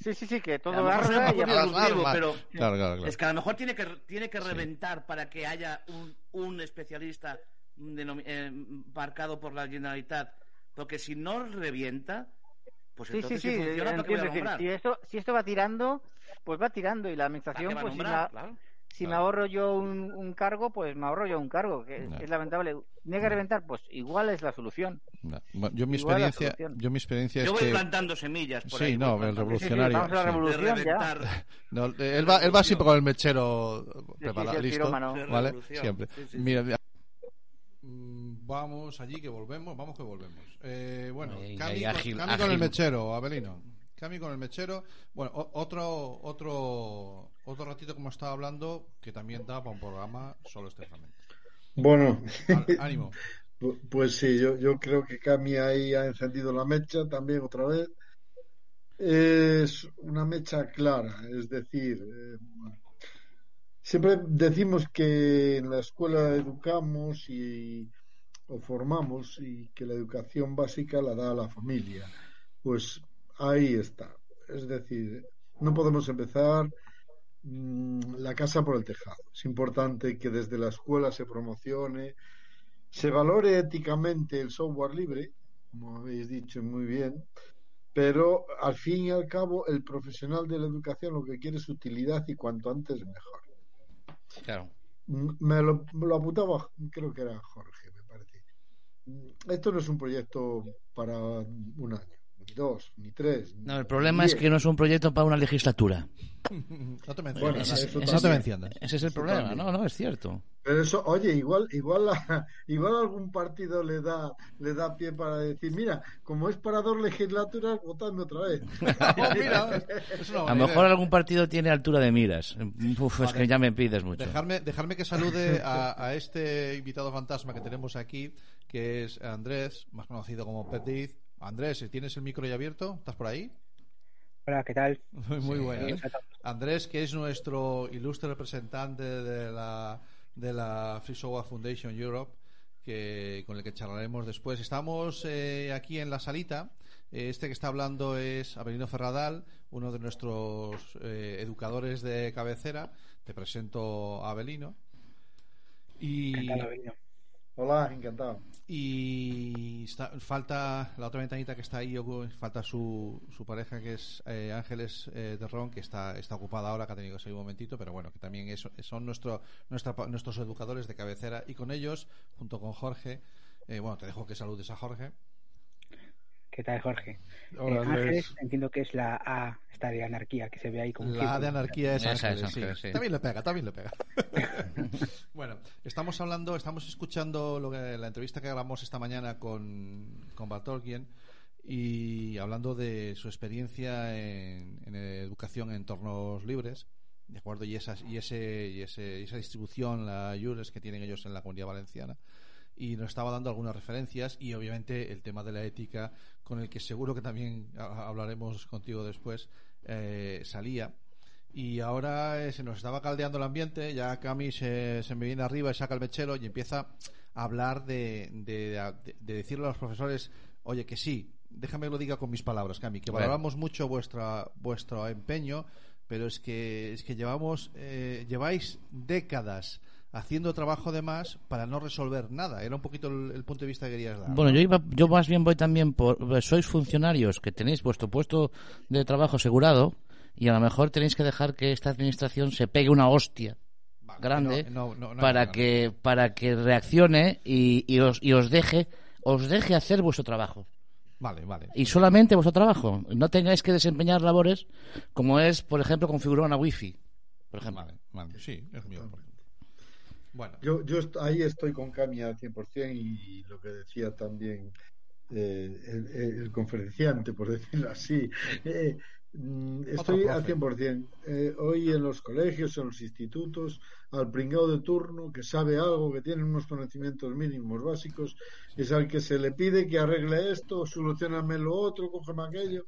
Sí, sí, sí, que todo lo suena arda un y poco a las disruptivo, armas. pero Claro, claro, claro. es que a lo mejor tiene que, tiene que Sí. reventar para que haya un, un especialista eh, marcado por la Generalitat. Porque si no revienta, pues Sí, sí, entonces sí, si funciona, ¿para qué voy a entiendo, es decir, nombrar? si esto, si esto va tirando, pues va tirando y la ¿Para administración, va pues si, me, Claro. ahorro yo un, un cargo, pues me ahorro yo un cargo, que es, lamentable. ¿Tiene que reventar? Pues igual es la solución. No. Bueno, yo mi Igual experiencia, solución. yo mi experiencia es Yo voy que plantando semillas por Sí, ahí. no, el plantando Sí, sí, revolucionario. vamos a la ya. No, él va, él va siempre con el mechero preparado, sí, el listo, ¿vale? Siempre. Sí, sí, sí. Mira. Mm, Vamos allí que volvemos, vamos que volvemos. Eh, bueno, Cami, con- el mechero, Abelino. Cami con el mechero. Bueno, otro otro otro ratito como estaba hablando que también da para un programa solo este fragmento. Bueno, Ánimo. [LAUGHS] pu- pues sí, yo, yo creo que Cami ahí ha encendido la mecha también otra vez. Es una mecha clara, es decir, eh, siempre decimos que en la escuela educamos y o formamos y que la educación básica la da la familia. Pues ahí está. Es decir, no podemos empezar mm, la casa por el tejado. Es importante que desde la escuela se promocione, se valore éticamente el software libre, como habéis dicho muy bien, pero al fin y al cabo el profesional de la educación lo que quiere es utilidad y cuanto antes mejor. Claro. Mm, Me lo, me lo apuntaba, creo que era Jorge, me parece. Mm, Esto no es un proyecto para un año, ni dos, ni tres. No, el problema es que no es un proyecto para una legislatura. [LAUGHS] No te me Bueno, enciendas. eso no te. Ese es el Eso problema, también. no, no, es cierto. Pero eso, oye, igual, igual, [LAUGHS] igual algún partido le da, le da pie para decir, mira, como es para dos legislaturas, votadme otra vez. [LAUGHS] Oh, mira, es A lo mejor algún partido tiene altura de miras. Uf, es que ya me pides mucho. Dejarme, dejarme que salude a, a este invitado fantasma que tenemos aquí, que es Andrés, más conocido como Pet Diz. Andrés, si ¿tienes el micro ya abierto? ¿Estás por ahí? Hola, ¿qué tal? [LAUGHS] Muy bueno. Sí. Andrés, que es nuestro ilustre representante de la, de la Free Software Foundation Europe, que, con el que charlaremos después. Estamos eh, aquí en la salita. Eh, Este que está hablando es Abelino Ferradal, uno de nuestros eh, educadores de cabecera. Te presento a Abelino. Y, Encantado, Abelino. Hola, encantado. Y está- falta la otra ventanita que está ahí, falta su, su pareja que es eh, Ángeles eh, de Ron, que está, está ocupada ahora, que ha tenido que salir un momentito, pero bueno, que también es- son nuestro, nuestra, nuestros educadores de cabecera y con ellos, junto con Jorge, eh, bueno, te dejo que saludes a Jorge. ¿Qué tal, Jorge? Hola, Eh. Ángeles, entiendo que es la A, esta de anarquía, que se ve ahí como La A de círculo. anarquía es Esa Ángeles, es sí. Ángeles, sí. También le pega, también le pega. [LAUGHS] [LAUGHS] bueno, estamos hablando, estamos escuchando lo que, la entrevista que grabamos esta mañana con, con Bartolkien y hablando de su experiencia en, en educación en entornos libres, ¿de acuerdo? Y, esas, y, ese, y, ese, y esa distribución, la Jures que tienen ellos en la comunidad valenciana. Y nos estaba dando algunas referencias y obviamente el tema de la ética, con el que seguro que también ha- hablaremos contigo después, eh, salía. Y ahora eh, se nos estaba caldeando el ambiente, ya Cami se, se me viene arriba y saca el mechero y empieza a hablar de, de, de- de decirle a los profesores, oye, que sí, déjame que lo diga con mis palabras, Cami, que valoramos mucho vuestra, vuestro empeño, pero es que, es que llevamos, eh, lleváis décadas haciendo trabajo de más para no resolver nada. Era un poquito el, el punto de vista que querías dar. Bueno, ¿no? yo, iba, yo más bien voy también por... Sois funcionarios que tenéis vuestro puesto de trabajo asegurado y a lo mejor tenéis que dejar que esta administración se pegue una hostia grande no, no, para que para que reaccione y, y os, y os deje os deje hacer vuestro trabajo Vale, vale. y solamente vuestro trabajo no tengáis que desempeñar labores como es por ejemplo configurar una wifi por ejemplo Vale, vale, sí, es mío. Bueno, Yo, yo ahí estoy con Cami al 100% y lo que decía también eh, el, el conferenciante, por [LAUGHS] decirlo así. Eh, mm, estoy al profe. 100%. Eh, hoy en los colegios, en los institutos, al pringado de turno que sabe algo, que tiene unos conocimientos mínimos básicos, es al que se le pide que arregle esto, solucioname lo otro, cógeme aquello.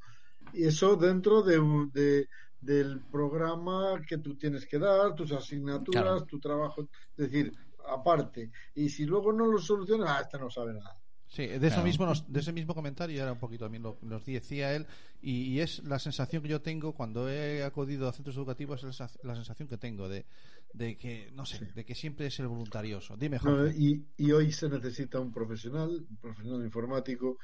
Y eso dentro de, de- del programa que tú tienes que dar, tus asignaturas, Claro. tu trabajo, es decir, aparte. Y si luego no lo solucionas, ah, este no sabe nada. Sí, de eso mismo, nos- de ese mismo comentario era un poquito también lo nos decía él y, y es la sensación que yo tengo cuando he acudido a centros educativos es la, sensación que tengo de, de que no sé, de que siempre es el voluntarioso. Dime, No, y, y hoy se necesita un profesional, un profesional informático.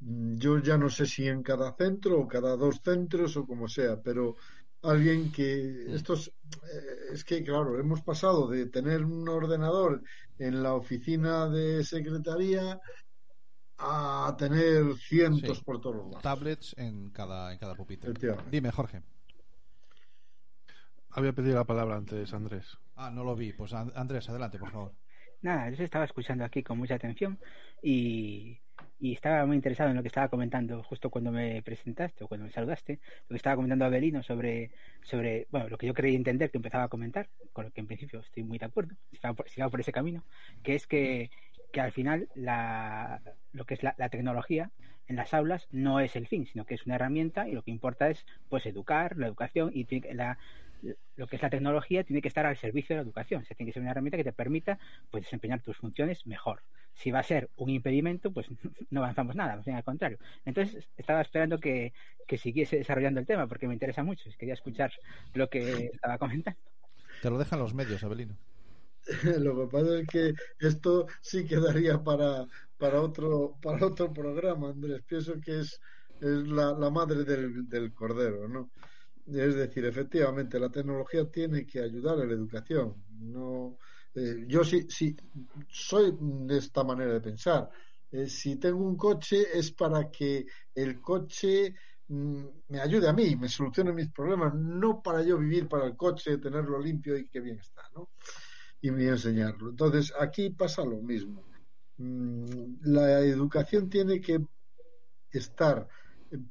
Mm, Yo ya no sé si en cada centro o cada dos centros o como sea, pero alguien que estos eh, es que claro hemos pasado de tener un ordenador en la oficina de secretaría a tener cientos Sí. por todos lados. Tablets en cada en cada pupitre. Dime, Jorge. Había pedido la palabra antes, Andrés. Ah, no lo vi. Pues An- Andrés, adelante, por favor. Nada, yo estaba escuchando aquí con mucha atención y, y estaba muy interesado en lo que estaba comentando justo cuando me presentaste o cuando me saludaste, lo que estaba comentando Abelino sobre, sobre bueno, lo que yo creí entender que empezaba a comentar, con lo que en principio estoy muy de acuerdo, sigamos por, sigamos por ese camino, que es que, que al final la, lo que es la, la tecnología en las aulas no es el fin, sino que es una herramienta y lo que importa es pues educar, la educación y la, lo que es la tecnología tiene que estar al servicio de la educación. O sea, tiene que ser una herramienta que te permita pues, desempeñar tus funciones mejor. Si va a ser un impedimento, pues [LAUGHS] no avanzamos nada, más bien al contrario. Entonces, estaba esperando que, que siguiese desarrollando el tema porque me interesa mucho. Quería escuchar lo que [LAUGHS] estaba comentando. Te lo dejan los medios, Abelino. [LAUGHS] Lo que pasa es que esto sí quedaría para, para otro para otro programa, Andrés. Pienso que es, es la, la madre del, del cordero, ¿no? Es decir, efectivamente, la tecnología tiene que ayudar a la educación. No, eh, yo sí, sí soy de esta manera de pensar. Eh, si tengo un coche es para que el coche mm, me ayude a mí, me solucione mis problemas, no para yo vivir para el coche, tenerlo limpio y que bien está, ¿no? Y me enseñarlo. Entonces, aquí pasa lo mismo. Mm, La educación tiene que estar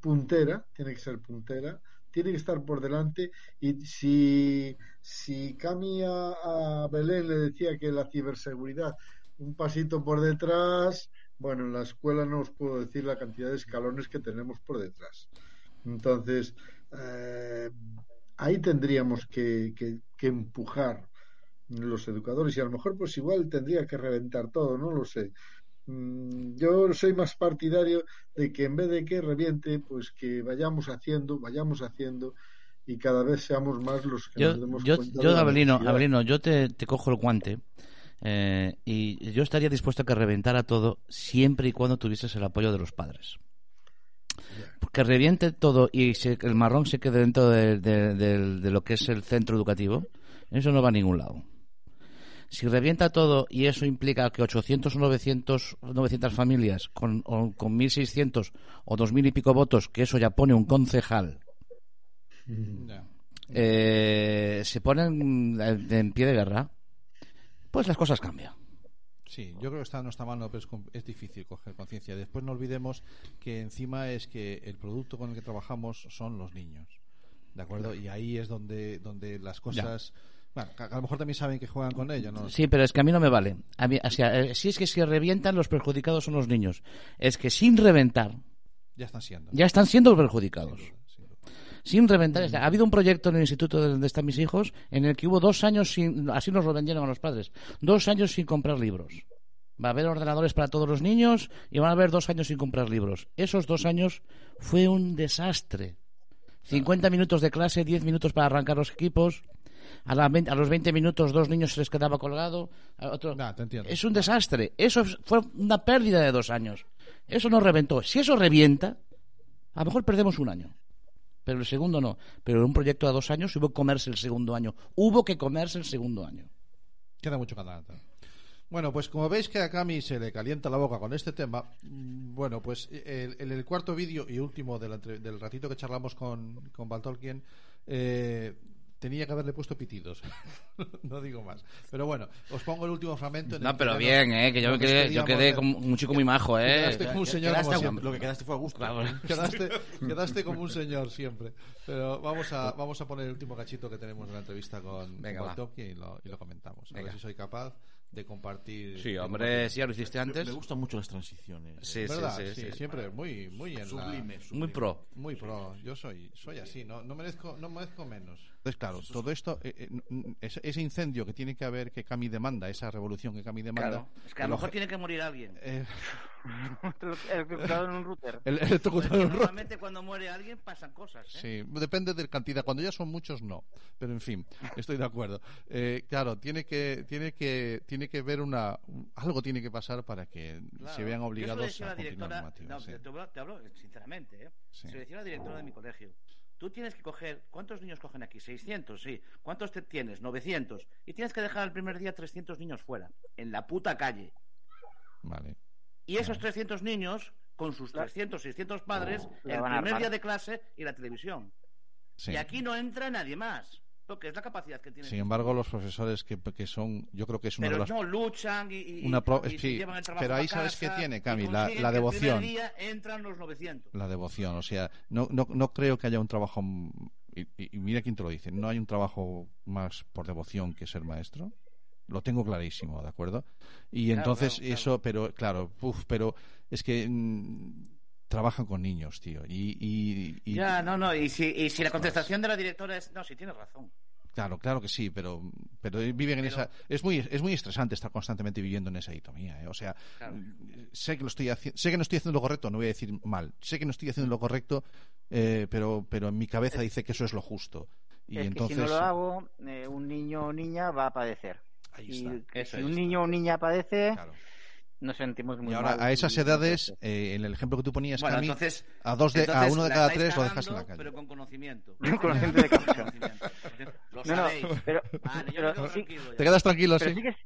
puntera, tiene que ser puntera, tiene que estar por delante y si, si Cami a, Belén le decía que la ciberseguridad un pasito por detrás, bueno, en la escuela no os puedo decir la cantidad de escalones que tenemos por detrás. Entonces, eh, ahí tendríamos que- que empujar los educadores y a lo mejor pues igual tendría que reventar todo, no lo sé. Mm, Yo soy más partidario de que en vez de que reviente, pues que vayamos haciendo, vayamos haciendo y cada vez seamos más los que Yo, nos demos yo, cuenta yo de Abelino. Abelino, yo te, te cojo el guante eh, y yo estaría dispuesto a que reventara todo siempre y cuando tuvieses el apoyo de los padres. Que reviente todo y se- el marrón se quede dentro de, de- de- de lo que es el centro educativo, eso no va a ningún lado. Si revienta todo y eso implica que 800 o 900, 900 familias con, o con 1.600 o 2.000 y pico votos, que eso ya pone un concejal, eh, se ponen en, en pie de guerra, pues las cosas cambian. Sí, yo creo que está en nuestra mano, pero es, es difícil coger conciencia. Después no olvidemos que encima es que el producto con el que trabajamos son los niños. ¿De acuerdo? Y ahí es donde, donde las cosas. Bueno, a lo mejor también saben que juegan con ello, ¿no? Sí, pero es que a mí no me vale. A mí- o sea, eh, si es que si revientan, los perjudicados son los niños. Es que sin reventar, Ya están siendo. ya están siendo perjudicados. Sin reventar. o sea, ha habido un proyecto en el instituto donde están mis hijos en el que hubo dos años sin, así nos lo vendieron a los padres, dos años sin comprar libros. Va a haber ordenadores para todos los niños y van a haber dos años sin comprar libros. Esos dos años fue un desastre. 50 minutos de clase, 10 minutos para arrancar los equipos. A, la 20 a los 20 minutos dos niños se les quedaba colgado. a otro- Es un desastre. Eso es- fue una pérdida de dos años. Eso no reventó. Si eso revienta, a lo mejor perdemos un año. Pero el segundo no. Pero en un proyecto a dos años hubo que comerse el segundo año. Hubo que comerse el segundo año. Queda mucho cantar. Bueno, pues como veis que a Cami se le calienta la boca con este tema, mm, bueno, pues en el, cuarto vídeo y último del ratito que charlamos con, con Baltolkien, eh, tenía que haberle puesto pitidos. [LAUGHS] no digo más. Pero bueno, os pongo el último fragmento. en el No, pero que, bien, ¿eh? Que yo, me quedé, yo quedé como un chico muy majo, ¿eh? Quedaste como un señor Quedaste como siempre. lo que quedaste fue a gusto. Quedaste, quedaste como un señor siempre. Pero vamos a, vamos a poner el último cachito que tenemos de la entrevista con, Venga, con y lo, y lo comentamos. A Venga. ver si soy capaz de compartir. Sí, hombre, compartir. si ya lo hiciste antes. Me gustan mucho las transiciones. Sí, sí, ¿Verdad? sí, Sí, sí. siempre muy, muy en la- Sublime, sublime. Muy pro. Muy pro. Yo soy, soy así. No, no merezco, no merezco menos. Entonces, claro, todo esto, eh, eh, ese, ese incendio que tiene que haber que Cami demanda, esa revolución que Cami demanda. Claro. Es que a lo mejor tiene que morir alguien. eh, [LAUGHS] Electrocutado en un router. [LAUGHS] el, el electrocutado en un ro- normalmente cuando muere alguien pasan cosas. ¿eh? Sí, depende de la cantidad. Cuando ya son muchos, no. Pero en fin, estoy de acuerdo. Eh, claro, tiene que, tiene que, tiene que ver una, un- algo tiene que pasar para que Claro. se vean obligados a la continuar directora, no, sí. te, hablo, te hablo sinceramente, ¿eh? Sí. Se lo decía a la directora de mi colegio. Tú tienes que coger, ¿cuántos niños cogen aquí? 600, sí. ¿Cuántos te tienes? 900. Y tienes que dejar el primer día 300 niños fuera, en la puta calle. Vale. Y esos 300 niños, con sus 300, 600 padres, La el primer día de clase y la televisión. Sí. Y aquí no entra nadie más, porque es la capacidad que tienen. Sin embargo, los profesores que, que son, yo creo que es una pero de las no luchan y, y- Una pro- y se sí, llevan el trabajo pero ahí sabes qué tiene, Cami, la- la el devoción. primer día entran los 900. la devoción. O sea, no, no, no creo que haya un trabajo. Y, mira quién te lo dice. No hay un trabajo más por devoción que ser maestro. Lo tengo clarísimo, ¿de acuerdo? Y Claro, entonces claro, claro. eso, pero claro, puf, pero es que mm, trabajan con niños, tío. Y, y- y- Ya, no, no, y si, y si la contestación de la directora es, no, si tienes razón. Claro, claro que sí, pero, pero viven en Pero- esa. Es muy, es muy estresante estar constantemente viviendo en esa ditomía. ¿eh? O sea, Claro. sé que lo estoy sé que no estoy haciendo lo correcto, no voy a decir mal. Sé que no estoy haciendo lo correcto, eh, pero, pero en mi cabeza dice que eso es lo justo. Y es entonces, que si no lo hago, eh, un niño o niña va a padecer. Ahí y está, eso si un niño o niña padece, nos sentimos muy y ahora mal. a esas y- edades, eh, en el ejemplo que tú ponías, Bueno, Cami, entonces, a dos de, a uno de la cada tres lo dejas en la calle. Pero con conocimiento. [LAUGHS] Con conocimiento de causa. Conocimiento. Lo No, no, pero- Vale, sí- ya. Te quedas tranquilo, Pero sí. sí que,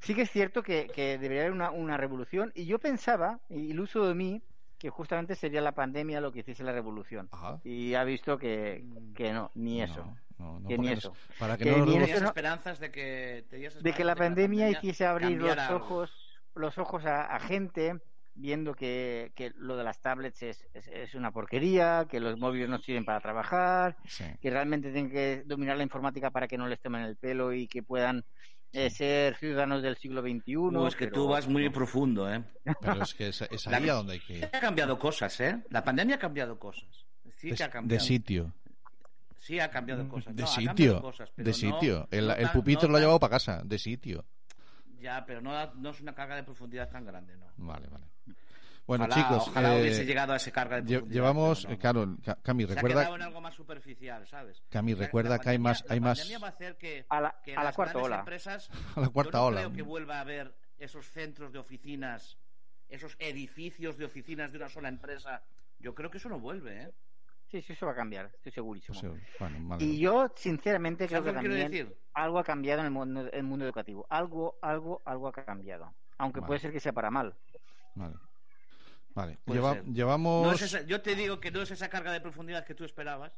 sí que es cierto que, que debería haber una, una revolución y yo pensaba, y iluso de mí, que justamente sería la pandemia lo que hiciese la revolución. Y ha visto que, que no, ni eso. No, no, que ni eso. para que Que no nos ni demos- eso Tenías no- esperanzas de que tenías de que esperanzas la pandemia hiciese abrir los ojos los ojos a, a gente viendo que, que lo de las tablets es, es, es una porquería, que los móviles no sirven para trabajar, que realmente tienen que dominar la informática para que no les tomen el pelo y que puedan eh, ser ciudadanos del siglo XXI. Uh, es que pero- tú vas muy profundo, ¿eh? Pero es que es, es La- ahí a donde hay que ir. Ha cambiado cosas, ¿eh? La pandemia ha cambiado cosas. Sí que ha cambiado. de sitio. Sí ha cambiado cosas. De No, sitio. cambiado cosas, pero de no- sitio. el no el pupitre no lo ha llevado para casa. De sitio. Ya, pero no, no es una carga de profundidad tan grande, ¿no? Vale, vale. Bueno, Ojalá- chicos. ojalá eh, hubiese llegado a ese carga de Llevamos. pero no, eh, claro, Ca- Cami, Se ha recuerda. quedado en algo más superficial, ¿sabes? Cami, La- recuerda la que hay más- hay la más- pandemia va a hacer que, A la- que a la las cuarta grandes ola. empresas, [LAUGHS] A la cuarta yo no ola. creo que vuelva a haber esos centros de oficinas, esos edificios de oficinas de una sola empresa. Yo creo que eso no vuelve, ¿eh? Sí, sí, eso va a cambiar, estoy segurísimo. Sí, bueno, vale. Y yo, sinceramente, creo ¿Sabes que que también decir? algo ha cambiado en el mundo, el mundo educativo. Algo, algo, algo ha cambiado. Aunque Vale. puede ser que sea para mal. Vale. Vale. Lleva- llevamos. No es esa- yo te digo que no es esa carga de profundidad que tú esperabas,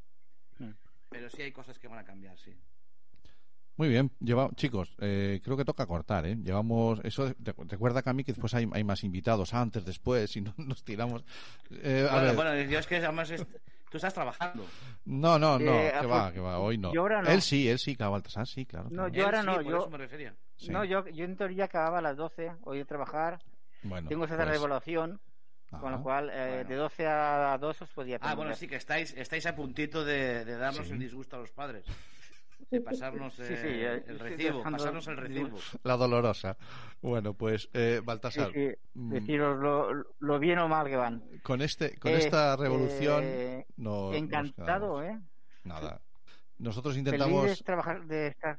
Mm. pero sí hay cosas que van a cambiar, sí. Muy bien, lleva, chicos, eh, creo que toca cortar, ¿eh? Llevamos, eso, recuerda Cami que después hay, hay más invitados, antes, después, [LAUGHS] y no nos tiramos. Eh, a bueno, ver, bueno, yo es que además es- tú estás trabajando. no, no, no, Eh, que afor- va, que va, hoy no. yo ahora no. Él sí, él sí, claro, Baltasar sí, claro. No, claro. yo ahora sí, no. por Yo, eso me refería. Sí. no yo, yo en teoría acababa a las 12 hoy de trabajar. Bueno, Tengo esa pues, evaluación, con Ajá. lo cual eh, Bueno. de 12 a 2 os podía Ah, bueno, sí que estáis, estáis a puntito de, de darnos Sí. el disgusto a los padres. De pasarnos eh, sí, eh, el recibo, pasarnos el recibo. La dolorosa. Bueno, pues, eh, Baltasar, sí, mm, deciros lo, lo bien o mal que van. con, este, con esta revolución, no, nos Encantado. ¿eh? Nada. Nosotros Feliz de intentamos. trabajar, de estar...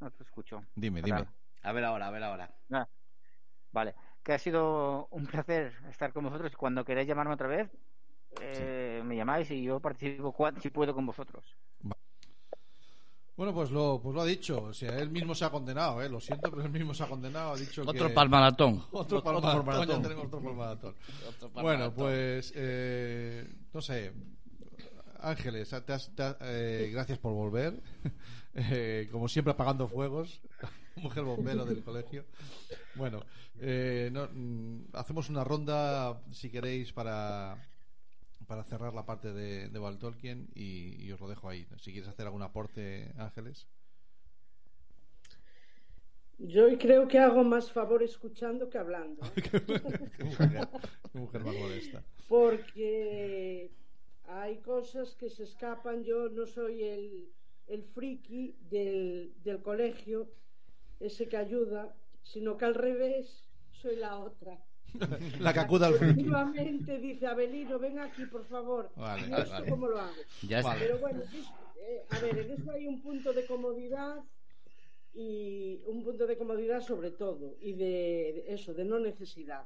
No te escucho. Dime, dime. A ver ahora, a ver ahora. Ah, Vale, que ha sido un placer estar con vosotros. Cuando queráis llamarme otra vez, eh, me llamáis y yo participo si puedo con vosotros. Bueno, pues lo, pues lo ha dicho. O sea, él mismo se ha condenado, ¿eh? Lo siento, pero él mismo se ha condenado. Ha dicho Otro que... palmaratón. [LAUGHS] Otro palmaratón. palmaratón. Ya tenemos otro palmaratón. Otro Bueno, pues, eh, no sé. Ángeles, te has- te has- eh, gracias por volver. [LAUGHS] Eh, como siempre, apagando fuegos. [LAUGHS] Mujer bombero del colegio. Bueno, eh, no, mm, hacemos una ronda, si queréis, para, para cerrar la parte de, de Val Tolkien y, y os lo dejo ahí. Si quieres hacer algún aporte, Ángeles. Yo creo que hago más favor escuchando que hablando. ¿eh? [LAUGHS] Qué mujer, qué mujer más modesta. Porque hay cosas que se escapan. Yo no soy el, el friki del, del colegio, ese que ayuda, sino que al revés soy la otra. [LAUGHS] La que acuda al friki. Efectivamente dice Abelino, ven aquí, por favor. Vale, ¿Y vale, esto vale. cómo lo hago? Ya está. Pero bueno, eh, a ver, en esto hay un punto de comodidad y un punto de comodidad sobre todo y de, de eso, de no necesidad.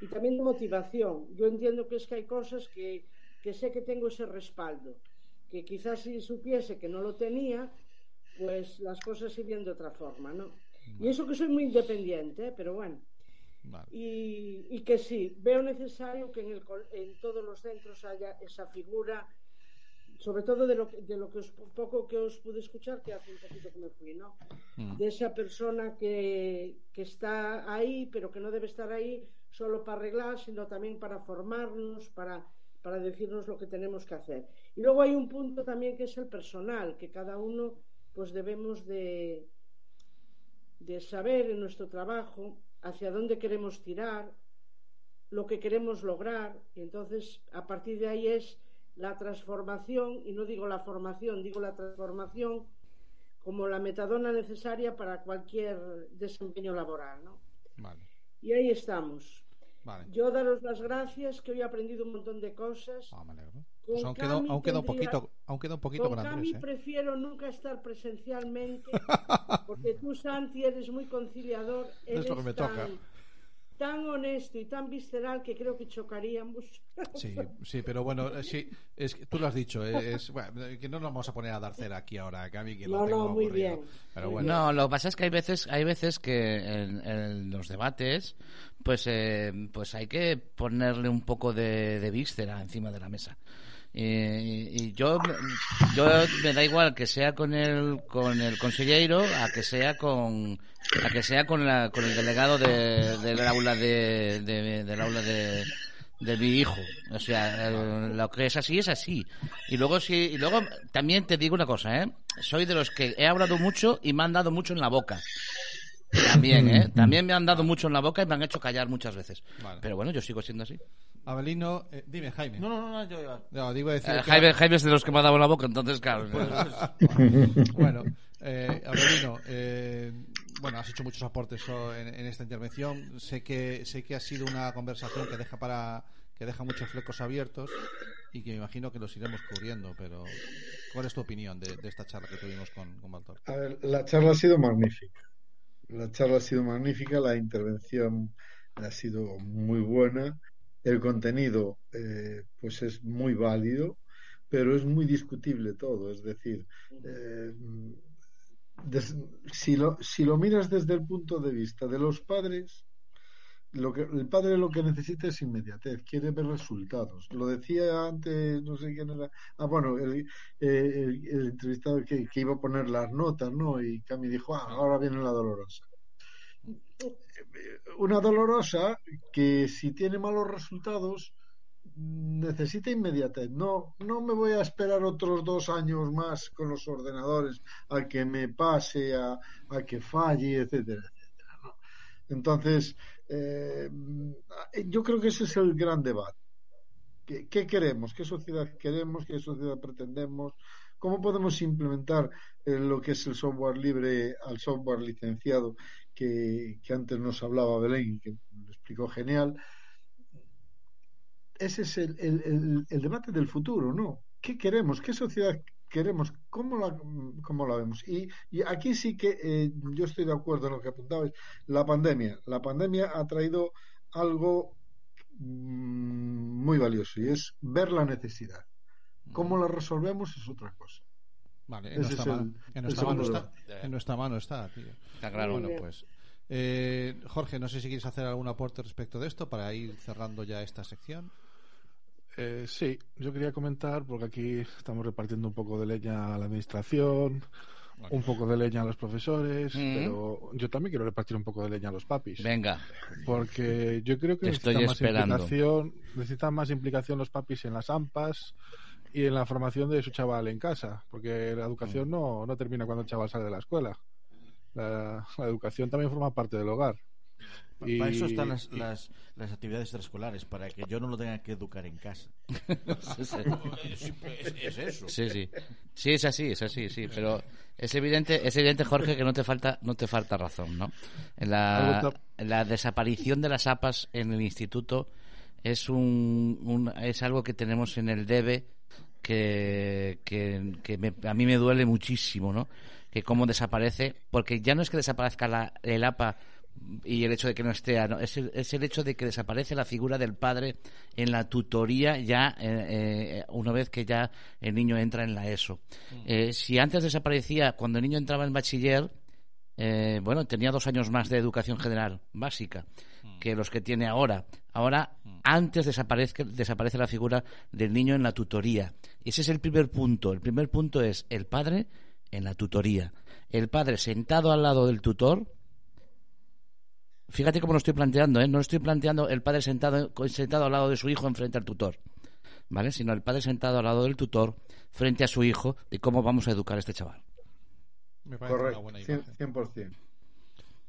Y también de motivación. Yo entiendo que es que hay cosas que, que sé que tengo ese respaldo, que quizás si supiese que no lo tenía, pues las cosas irían de otra forma, ¿no? Y eso que soy muy independiente, ¿eh? pero bueno. Vale. Y, y que sí, veo necesario que en, el, en todos los centros haya esa figura, sobre todo de lo, de lo que os, poco que os pude escuchar, que hace un poquito que me fui, ¿no? Mm. De esa persona que, que está ahí, pero que no debe estar ahí solo para arreglar, sino también para formarnos, para, para decirnos lo que tenemos que hacer. Y luego hay un punto también que es el personal, que cada uno pues debemos de, de saber en nuestro trabajo hacia dónde queremos tirar, lo que queremos lograr, y entonces a partir de ahí es la transformación, y no digo la formación, digo la transformación como la metadona necesaria para cualquier desempeño laboral. ¿no? Vale, Y ahí estamos. vale. Yo daros las gracias, que hoy he aprendido un montón de cosas. Ah, me alegro. Pues aún queda, Cami aún queda un tendría- poquito, aún queda un poquito con con Cami Andrés, ¿eh? prefiero nunca estar presencialmente, [LAUGHS] porque tú, Santi, eres muy conciliador. Es lo eres que me tan- toca. tan honesto y tan visceral que creo que chocaríamos. [LAUGHS] Sí, sí, pero bueno, eh, sí, es que tú lo has dicho, eh, es, bueno, que no nos vamos a poner a dar cera aquí ahora, Cami, que lo No, no, tengo muy aburrido. bien. Pero bueno, No, lo que pasa es que hay veces, hay veces que en, en los debates, pues, eh, pues hay que ponerle un poco de, de víscera encima de la mesa. Y, y yo, yo me da igual que sea con el, con el consejero a que sea con, a que sea con la, con el delegado de, del aula de, de- del aula de, de mi hijo. O sea, eh, lo que es así es así. Y luego sí, y luego también te digo una cosa, ¿eh? Soy de los que he hablado mucho y me han dado mucho en la boca. También, ¿eh? [LAUGHS] También me han dado mucho en la boca y me han hecho callar muchas veces. Vale. Pero bueno, yo sigo siendo así. Abelino, eh, dime, Jaime. No, no, no, no, yo iba. No, digo decir Eh, que- Jaime, Jaime es de los que me ha dado la boca, entonces, claro. [LAUGHS] bueno, eh, Abelino, eh, bueno, has hecho muchos aportes en, en esta intervención. Sé que sé que ha sido una conversación que deja para que deja muchos flecos abiertos y que me imagino que los iremos cubriendo. Pero, ¿cuál es tu opinión de, de esta charla que tuvimos con, con Baltor? A ver, la charla ha sido magnífica. La charla ha sido magnífica, la intervención ha sido muy buena, el contenido eh, pues es muy válido, pero es muy discutible todo. Es decir, eh, des- si, lo, si lo miras desde el punto de vista de los padres, lo que, el padre lo que necesita es inmediatez, quiere ver resultados. Lo decía antes, no sé quién era. Ah, bueno, el, eh, el, el entrevistado que, que iba a poner las notas, ¿no? Y Cami dijo, ah, ahora viene la dolorosa. Una dolorosa que si tiene malos resultados necesita inmediatez. No, no me voy a esperar otros dos años más con los ordenadores a que me pase, a, que falle, etcétera, etcétera. Entonces, eh, yo creo que ese es el gran debate. ¿Qué, qué queremos? ¿Qué sociedad queremos? ¿Qué sociedad pretendemos? ¿Cómo podemos implementar eh, lo que es el software libre al software licenciado que, que antes nos hablaba Belén, que lo explicó genial? Ese es el, el- el- el debate del futuro, ¿no? ¿Qué queremos? ¿Qué sociedad queremos? ¿Cómo la, cómo la vemos? Y, y aquí sí que eh, yo estoy de acuerdo en lo que apuntabais. La pandemia. La pandemia ha traído algo mm, muy valioso y es ver la necesidad. ¿Cómo la resolvemos es otra cosa? Vale, en nuestra, es mano, el- en nuestra mano está. En nuestra mano está, tío. Está claro. Bueno, pues. eh, Jorge, no sé si quieres hacer algún aporte respecto de esto para ir cerrando ya esta sección. Eh, sí, yo quería comentar, porque aquí estamos repartiendo un poco de leña a la administración, un poco de leña a los profesores, Mm. pero yo también quiero repartir un poco de leña a los papis. Venga. Porque yo creo que necesitan más implicación, necesitan más implicación los papis en las AMPAs y en la formación de su chaval en casa, porque la educación no, no termina cuando el chaval sale de la escuela. La, la educación también forma parte del hogar. Y- Para eso están las, y- las, las actividades extraescolares, para que yo no lo tenga que educar en casa. Sí, [LAUGHS] sí. Es, es eso. Sí, sí. Sí, es así, es así, sí. Pero es evidente, es evidente, Jorge, que no te falta, no te falta razón, ¿no? En la, la desaparición de las APAS en el instituto es un, un- es algo que tenemos en el debe que, que, que me- a mí me duele muchísimo, ¿no? Que cómo desaparece, porque ya no es que desaparezca la, el APA y el hecho de que no esté, ¿no? es, el, es el hecho de que desaparece la figura del padre en la tutoría ya eh, eh, una vez que ya el niño entra en la ESO. Eh, si antes desaparecía cuando el niño entraba en bachiller, eh, bueno, tenía dos años más de educación general básica que los que tiene ahora. Ahora, antes desaparezca, desaparece la figura del niño en la tutoría. Y ese es el primer punto. El primer punto es el padre en la tutoría. El padre sentado al lado del tutor. Fíjate cómo lo estoy planteando, ¿eh? No estoy planteando el padre sentado, sentado al lado de su hijo enfrente al tutor. ¿Vale? Sino el padre sentado al lado del tutor frente a su hijo de cómo vamos a educar a este chaval. Me parece una buena cien- imagen. 100%.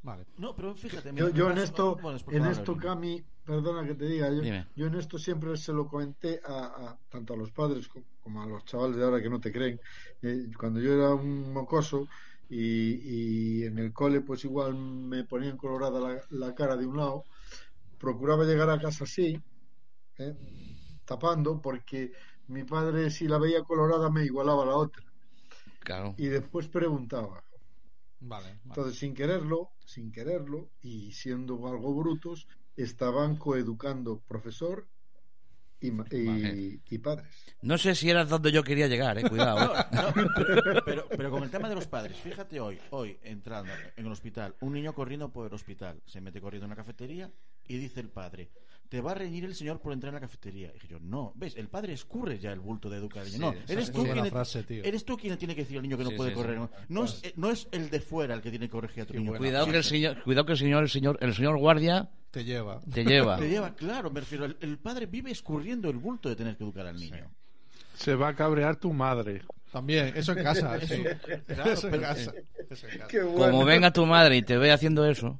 Vale. No, pero fíjate. Yo, en esto, bueno, es por en favor, esto. Cami, perdona que te diga, yo, yo en esto siempre se lo comenté a, a- tanto a los padres co- como a los chavales de ahora que no te creen. Eh, cuando yo era un mocoso y, y en el cole, pues igual me ponían colorada la, la cara de un lado, procuraba llegar a casa así, ¿eh? tapando, porque mi padre, si la veía colorada, me igualaba a la otra. Claro. Y después preguntaba. Vale. vale. Entonces, sin quererlo, sin quererlo, y siendo algo brutos, estaban coeducando profesor y, ma- y- y padres. No sé si era donde yo quería llegar, eh, cuidado. eh. No, [LAUGHS] pero, pero- pero con el tema de los padres, fíjate hoy, hoy entrando en el hospital, un niño corriendo por el hospital, se mete corriendo en la cafetería y dice el padre, te va a reñir el señor por entrar en la cafetería. Y dije yo, no, ves, el padre escurre ya el bulto de educar al niño. Sí, No, eres es tú, quien, frase, tío. eres tú quien le tiene que decir al niño que no Sí, puede sí, correr. sí. No, No es, no es el de fuera el que tiene que corregir a tu niño. Cuidado que el señor, cuidado que el señor, el señor, el señor guardia Te lleva. te lleva. [LAUGHS] Te lleva, claro, me refiero. El, el padre vive escurriendo el bulto de tener que educar al niño. Se va a cabrear tu madre. También, eso en casa. Eso, sí. [LAUGHS] claro, eso en pero- casa. Eso en casa. Qué bueno. Como venga tu madre y te ve haciendo eso,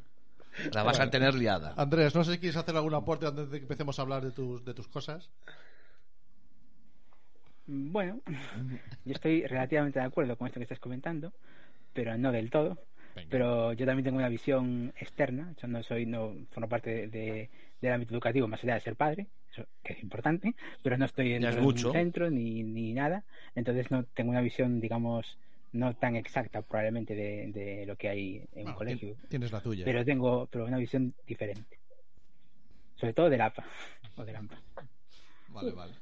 la vas a tener liada. Andrés, no sé si quieres hacer algún aporte antes de que empecemos a hablar de tus, de tus cosas. Bueno, yo estoy relativamente de acuerdo con esto que estás comentando, pero no del todo. Pero yo también tengo una visión externa. Yo no soy, no formo parte de, de- del ámbito educativo más allá de ser padre, eso que es importante, pero no estoy en ningún centro ni, ni nada. Entonces no tengo una visión, digamos, no tan exacta probablemente de, de lo que hay en un colegio. tien- Tienes la tuya. Pero tengo pero una visión diferente. Sobre todo del APA. O del AMPA. Vale, vale.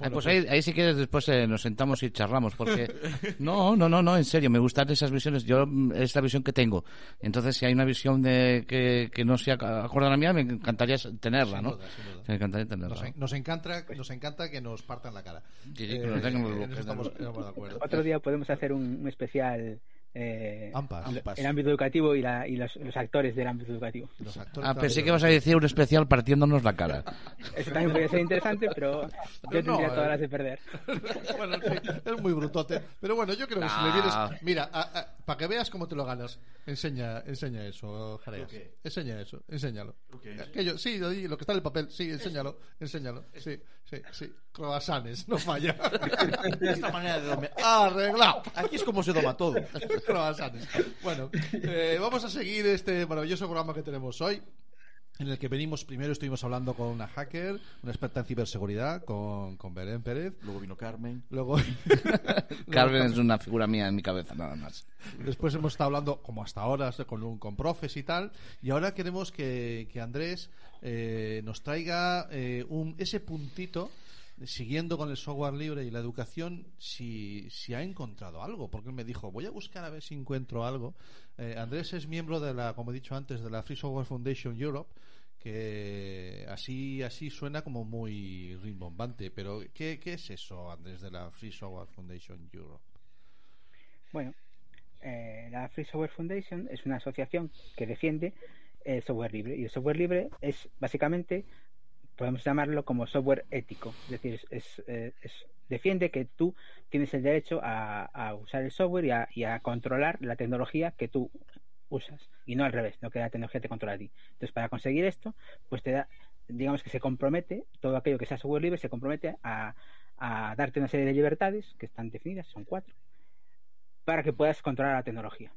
Ah, pues ahí, ahí sí que después eh, nos sentamos y charlamos, porque [LAUGHS] no, no, no, no, en serio, me gustan esas visiones. Yo mm, es la visión que tengo. Entonces, si hay una visión de que, que no sea acorde a la mía, me encantaría tenerla, Sin ¿no? duda, sin duda. Me encantaría tenerla. Nos, en- nos encanta, nos encanta que nos partan la cara. Sí, sí, que nos eso estamos, estamos de acuerdo. Otro día podemos hacer un, un especial eh, Ampas. Ampas. el ámbito educativo y, la, y los, los actores del ámbito educativo. Los actores Ah, pensé que vas a decir un especial partiéndonos la cara. [LAUGHS] Eso también podría ser interesante, pero yo No, tendría eh. todas las de perder. [LAUGHS] bueno, sí, es muy brutote. Pero bueno, yo creo que si le No. vienes. Mira, para que veas cómo te lo ganas, enseña, enseña eso, Jareas. Enseña eso, enséñalo. Aquello, sí, lo que está en el papel, sí, enséñalo, enséñalo. Sí, sí, sí. Croissants, no falla. [LAUGHS] Esta manera de dormir. Arreglado. Aquí es como se toma todo. [LAUGHS] Croissants. Bueno, eh, vamos a seguir este maravilloso programa que tenemos hoy. En el que venimos, primero estuvimos hablando con una hacker, una experta en ciberseguridad, con, con Belén Pérez. Luego vino Carmen. Luego, [LAUGHS] Carmen es una figura mía en mi cabeza, nada más. Después hemos estado hablando, como hasta ahora, con, un- con profes y tal. Y ahora queremos que, que Andrés eh, nos traiga eh, un, ese puntito, siguiendo con el software libre y la educación, si, si ha encontrado algo. Porque él me dijo, voy a buscar a ver si encuentro algo. Eh, Andrés es miembro de la, como he dicho antes, de la Free Software Foundation Europe que así así suena como muy rimbombante pero ¿qué, qué es eso Andrés de la Free Software Foundation Europe? Bueno, eh, la Free Software Foundation es una asociación que defiende el software libre. Y el software libre es básicamente, podemos llamarlo como software ético. Es decir, es, eh, defiende que tú tienes el derecho a, usar el software y a, controlar la tecnología que tú usas. Y no al revés, no que la tecnología te controla a ti. Entonces, para conseguir esto, pues te da, digamos que se compromete, todo aquello que sea software libre se compromete a darte una serie de libertades que están definidas, son cuatro, para que puedas controlar la tecnología.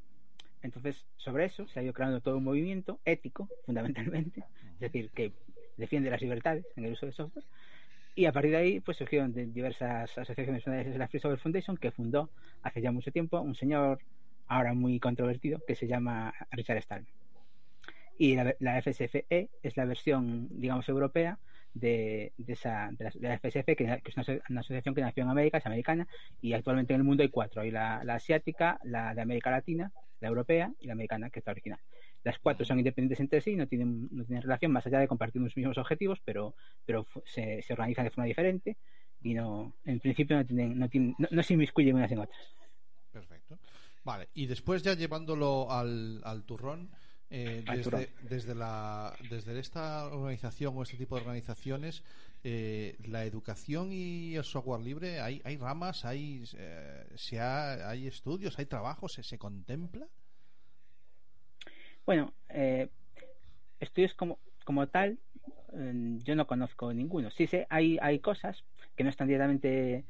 Entonces, sobre eso se ha ido creando todo un movimiento ético, fundamentalmente, es decir, que defiende las libertades en el uso de software. Y a partir de ahí, pues surgieron de diversas asociaciones. Una de la Free Software Foundation, que fundó hace ya mucho tiempo un señor ahora muy controvertido que se llama Richard Stallman. Y la, FSFE es la versión, digamos, europea de, de esa, de la, de la FSF, que, que es una, aso- una asociación que nació en América, es americana, y actualmente en el mundo hay cuatro. Hay la, la asiática, la de América Latina, la europea y la americana, que es original. Las cuatro son independientes entre sí, no tienen, no tienen relación más allá de compartir los mismos objetivos, pero, pero se, se organizan de forma diferente y no, en principio no, tienen, no, tienen, no, no se inmiscuyen unas en otras. Perfecto. Vale, y después ya llevándolo al, al turrón, eh, Al desde, turrón. desde, la, desde esta organización o este tipo de organizaciones, eh, la educación y el software libre, ¿hay, hay ramas, hay, eh, se ha- hay estudios, hay trabajos, se, se contempla? Bueno, eh, estudios como, como tal, eh, yo no conozco ninguno. Sí sé, hay, hay cosas que no están directamente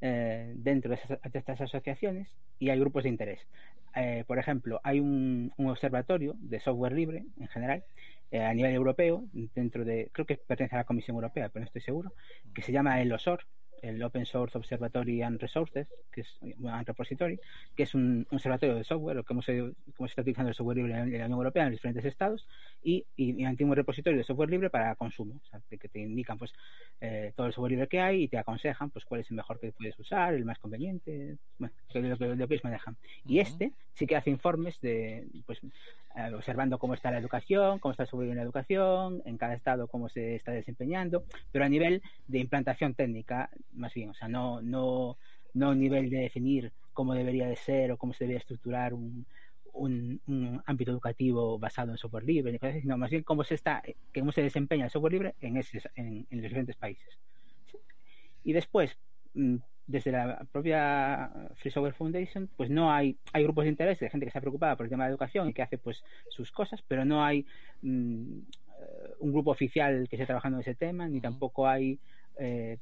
eh, dentro de, esas- estas asociaciones y hay grupos de interés. Eh, por ejemplo, hay un, un observatorio de software libre en general eh, a nivel europeo, dentro de, creo que pertenece a la Comisión Europea, pero no estoy seguro, que se llama el OSOR, el Open Source Observatory and Resources, que es and Repository, que es un, un observatorio de software, cómo se, cómo se está utilizando el software libre en la Unión Europea en los diferentes estados, y, y, y un repositorio de software libre para consumo, o sea, que te indican pues eh, todo el software libre que hay y te aconsejan pues cuál es el mejor que puedes usar, el más conveniente, bueno, lo que, lo que ellos manejan. Y este sí que hace informes de, pues, eh, observando cómo está la educación, cómo está el software en la educación, en cada estado cómo se está desempeñando, pero a nivel de implantación técnica, más bien, o sea, no, no, no nivel de definir cómo debería de ser o cómo se debería estructurar un, un, ámbito educativo basado en software libre, sino más bien cómo se está, cómo se desempeña el software libre en, ese, en, los diferentes países. Y después, mm, desde la propia Free Software Foundation, pues no hay, hay grupos de interés de gente que está preocupada por el tema de educación y que hace pues sus cosas, pero no hay mmm, un grupo oficial que esté trabajando en ese tema, ni tampoco hay eh,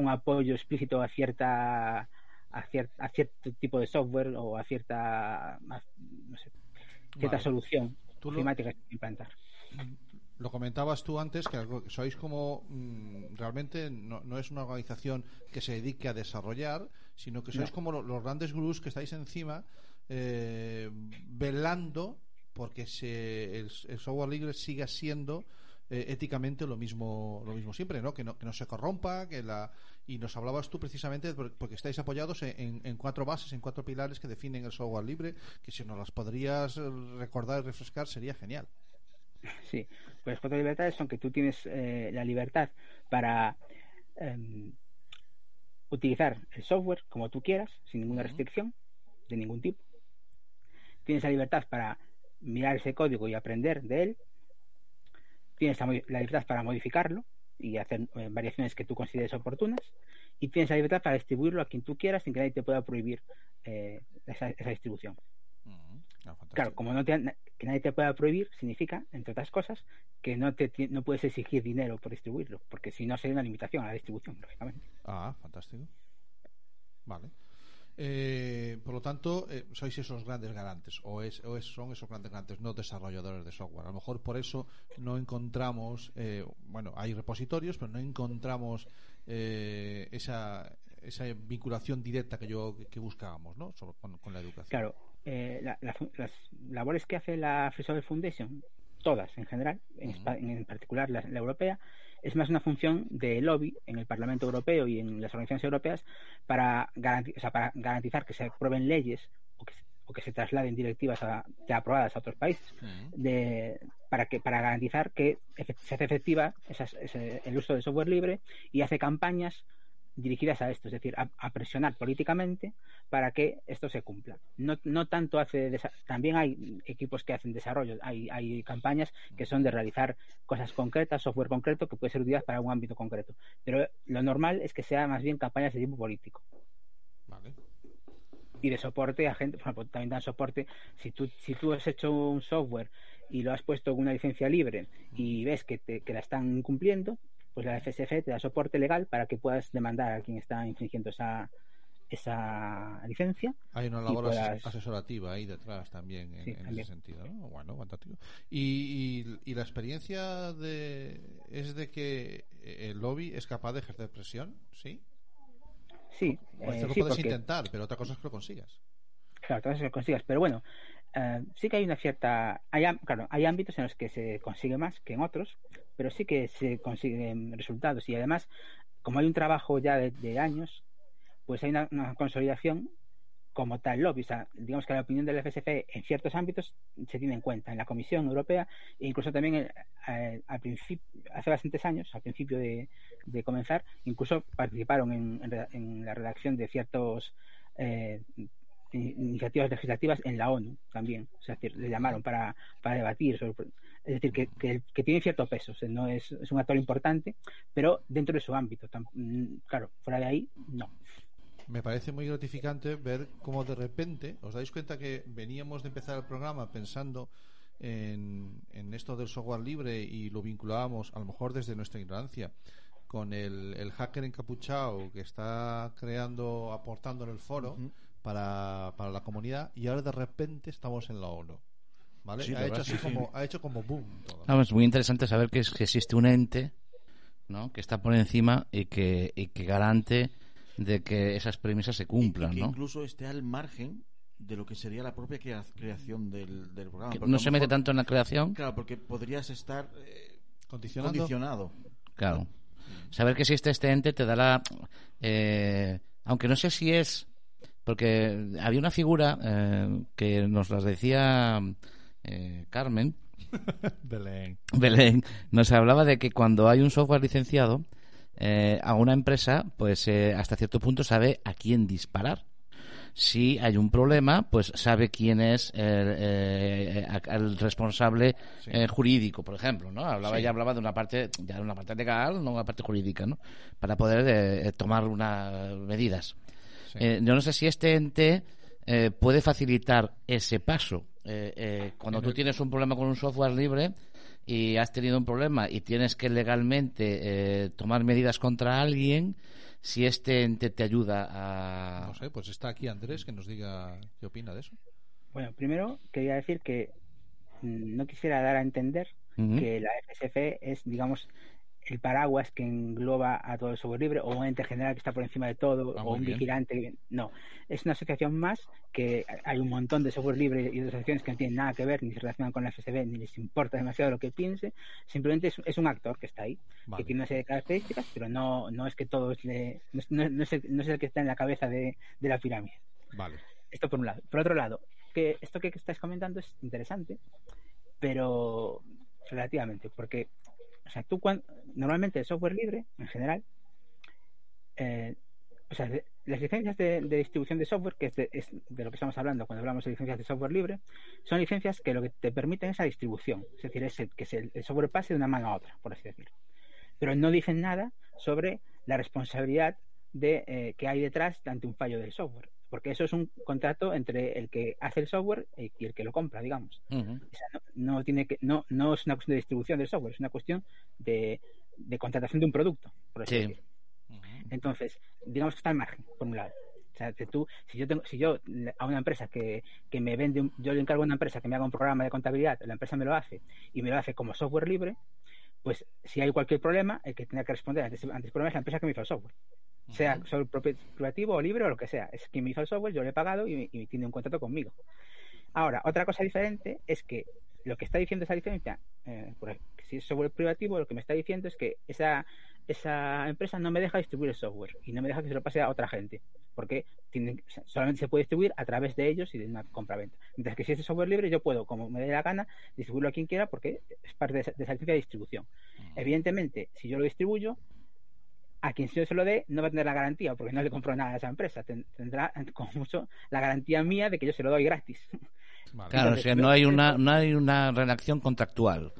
un apoyo explícito a cierta a, cier, a, cierto tipo de software o a cierta a, no sé, cierta vale. solución ¿Tú climática lo, que implantar. Lo comentabas tú antes que sois como mmm, realmente no, no, es una organización que se dedique a desarrollar, sino que sois no. como los, los grandes gurús que estáis encima eh, velando porque se, el, el, software libre siga siendo eh, éticamente lo mismo lo mismo siempre no que, no que no se corrompa que la y nos hablabas tú precisamente porque estáis apoyados en, en, cuatro bases en cuatro pilares que definen el software libre que si nos las podrías recordar y refrescar sería genial. Sí pues cuatro libertades son que tú tienes eh, la libertad para eh, utilizar el software como tú quieras sin ninguna restricción de ningún tipo. Tienes la libertad para mirar ese código y aprender de él. Tienes la, la libertad para modificarlo y hacer eh, variaciones que tú consideres oportunas. Y tienes la libertad para distribuirlo a quien tú quieras sin que nadie te pueda prohibir eh, esa, esa, distribución. Ah, claro, como no te, que nadie te pueda prohibir, significa, entre otras cosas, que no, te, no puedes exigir dinero por distribuirlo, porque si no sería una limitación a la distribución, lógicamente. Ah, fantástico. Vale. Eh, por lo tanto, eh, sois esos grandes garantes, o, es, o es, son esos grandes garantes, no desarrolladores de software. A lo mejor por eso no encontramos, eh, bueno, hay repositorios, pero no encontramos eh, esa, esa vinculación directa que yo que buscábamos, ¿no? Sobre, con, con, la educación. Claro, eh, la, la, las labores que hace la Free Software Foundation, todas en general, en, uh -huh. en particular la, la europea, es más una función de lobby en el Parlamento Europeo y en las organizaciones europeas para, garanti o sea, para garantizar que se aprueben leyes o que, o que se trasladen directivas a, ya aprobadas a otros países uh -huh. de, para, que, para garantizar que se hace efectiva esas, ese, el uso de software libre y hace campañas dirigidas a esto, es decir, a, a, presionar políticamente para que esto se cumpla. No, no tanto hace, también hay equipos que hacen desarrollo, hay, hay campañas que son de realizar cosas concretas, software concreto que puede ser utilidad para un ámbito concreto, pero lo normal es que sea más bien campañas de tipo político. Vale. Y de soporte a gente, por ejemplo, también dan soporte, si tú, si tú has hecho un software y lo has puesto con una licencia libre y ves que, te, que la están cumpliendo, pues la FSF te da soporte legal para que puedas demandar a quien está infringiendo esa esa licencia. Hay una labor puedas... asesorativa ahí detrás también en, sí, en también. ese sentido. ¿no? Bueno, fantástico. Y, y, y, la experiencia de, es de que el lobby es capaz de ejercer presión, ¿sí? Sí. O eh, lo sí, puedes porque... intentar, pero otra cosa es que lo consigas. Claro, otra cosa es que lo consigas. Pero bueno, Uh, sí que hay una cierta hay, claro hay ámbitos en los que se consigue más que en otros pero sí que se consiguen resultados. Y además como hay un trabajo ya de, años pues hay una, consolidación como tal lobby. Digamos que la opinión del FSF en ciertos ámbitos se tiene en cuenta en la Comisión Europea e incluso también eh, hace bastantes años al principio de, comenzar incluso participaron en, la redacción de ciertos eh, iniciativas legislativas en la ONU también, o sea, le llamaron para, para debatir sobre, es decir, que, que, que tiene cierto peso, o sea, no es, es, un actor importante, pero dentro de su ámbito, mm, claro, fuera de ahí, no. Me parece muy gratificante ver cómo de repente, os dais cuenta que veníamos de empezar el programa pensando en, en esto del software libre y lo vinculábamos, a lo mejor desde nuestra ignorancia, con el, el hacker encapuchado que está creando, aportando en el foro, uh -huh para, para la comunidad y ahora de repente estamos en la ONU. ¿Vale? Sí, ha, hecho así sí, como, ha hecho como boom. Todo. No, es muy interesante saber que, es, que existe un ente ¿no? Que está por encima y que, y que garante de que esas premisas se cumplan, y que ¿no? incluso esté al margen de lo que sería la propia crea- creación del, del programa. Que no se mete mejor- tanto en la creación. Claro, porque podrías estar eh, condicionado. Claro. Saber que existe este ente te dará. eh, aunque no sé si es. Porque había una figura eh, que nos las decía eh, Carmen. [LAUGHS] Belén. Belén. Nos hablaba de que cuando hay un software licenciado, eh, a una empresa, pues eh, hasta cierto punto sabe a quién disparar. Si hay un problema, pues sabe quién es el, eh, el responsable Sí. jurídico, por ejemplo, ¿no? Hablaba Sí. ya hablaba de una parte, ya de una parte legal, no una parte jurídica, ¿no? Para poder tomar unas medidas. Sí. Yo no sé si este ente eh, puede facilitar ese paso. Eh, eh, cuando tú tienes un problema con un software libre y has tenido un problema y tienes que legalmente eh, tomar medidas contra alguien, si este ente te ayuda a... No sé, pues está aquí Andrés que nos diga qué opina de eso. Bueno, primero quería decir que mm, no quisiera dar a entender que la FSF es, digamos, el paraguas que engloba a todo el software libre o un ente general que está por encima de todo Ah, o un vigilante. No, es una asociación más que hay un montón de software libre y de asociaciones que no tienen nada que ver ni se relacionan con la FSF ni les importa demasiado lo que piense. Simplemente es, es un actor que está ahí, Vale. que tiene una serie de características, pero no, no es que no, es- no es- no es el, no es el que está en la cabeza de, de la pirámide. Vale. Esto por un lado. Por otro lado, que esto que estás comentando es interesante, pero relativamente, porque o sea, tú cuando, normalmente el software libre, en general, eh, o sea, las licencias de, distribución de software, que es de, lo que estamos hablando cuando hablamos de licencias de software libre, son licencias que lo que te permiten es la distribución, es decir, que el software pase de una mano a otra, por así decirlo. Pero no dicen nada sobre la responsabilidad de, eh, que hay detrás ante un fallo del software, porque eso es un contrato entre el que hace el software y el que lo compra, digamos. O sea, no, no tiene que, no, no es una cuestión de distribución del software, es una cuestión de, de contratación de un producto, por así Sí. decirlo. Entonces, digamos que está al margen, por un lado. O sea, que tú, si yo tengo, si yo a una empresa que, que me vende, un- yo le encargo a una empresa que me haga un programa de contabilidad, la empresa me lo hace y me lo hace como software libre, pues si hay cualquier problema, el que tenga que responder ante ese problema es la empresa que me hizo el software. Sea software propi- privativo o libre o lo que sea. Es quien me hizo el software, yo le he pagado y, y tiene un contrato conmigo. Ahora, otra cosa diferente es que lo que está diciendo esa licencia, eh, por ej- si es software privativo, lo que me está diciendo es que esa, esa empresa no me deja distribuir el software y no me deja que se lo pase a otra gente, porque solamente se puede distribuir a través de ellos y de una compra-venta. Mientras que si es software libre, yo puedo, como me dé la gana, distribuirlo a quien quiera porque es parte de esa, de esa licencia de distribución. Evidentemente, si yo lo distribuyo, a quien yo se lo dé no va a tener la garantía porque no le compro nada a esa empresa. Ten- Tendrá [LAUGHS] como mucho la garantía mía de que yo se lo doy gratis. Vale. Claro, o sea, no hay una, no hay una relación contractual.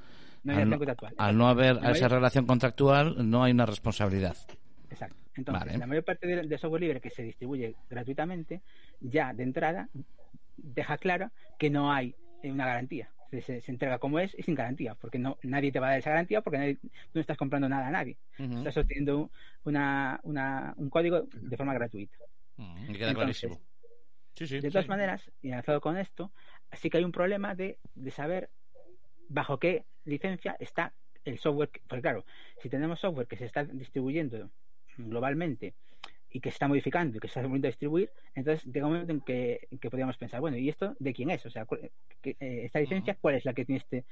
No hay al, relación contractual. al no haber No hay- esa relación contractual, no hay una responsabilidad. Exacto. Entonces, Vale. la mayor parte de, de software libre que se distribuye gratuitamente, ya de entrada, deja claro que no hay una garantía. Se, se- se entrega como es y sin garantía, porque no nadie te va a dar esa garantía porque nadie- no estás comprando nada a nadie. Estás obteniendo una, una- un código de forma gratuita. Me queda Entonces, clarísimo. Sí, sí. de todas sí. maneras, y enlazado con esto, sí que hay un problema de, de saber bajo qué licencia está el software. que- Porque claro, si tenemos software que se está distribuyendo globalmente y que se está modificando y que se está volviendo a distribuir, entonces llega un momento en que, en que podríamos pensar, bueno, ¿y esto de quién es? O sea, que, eh, esta licencia, ¿cuál es la que tiene este?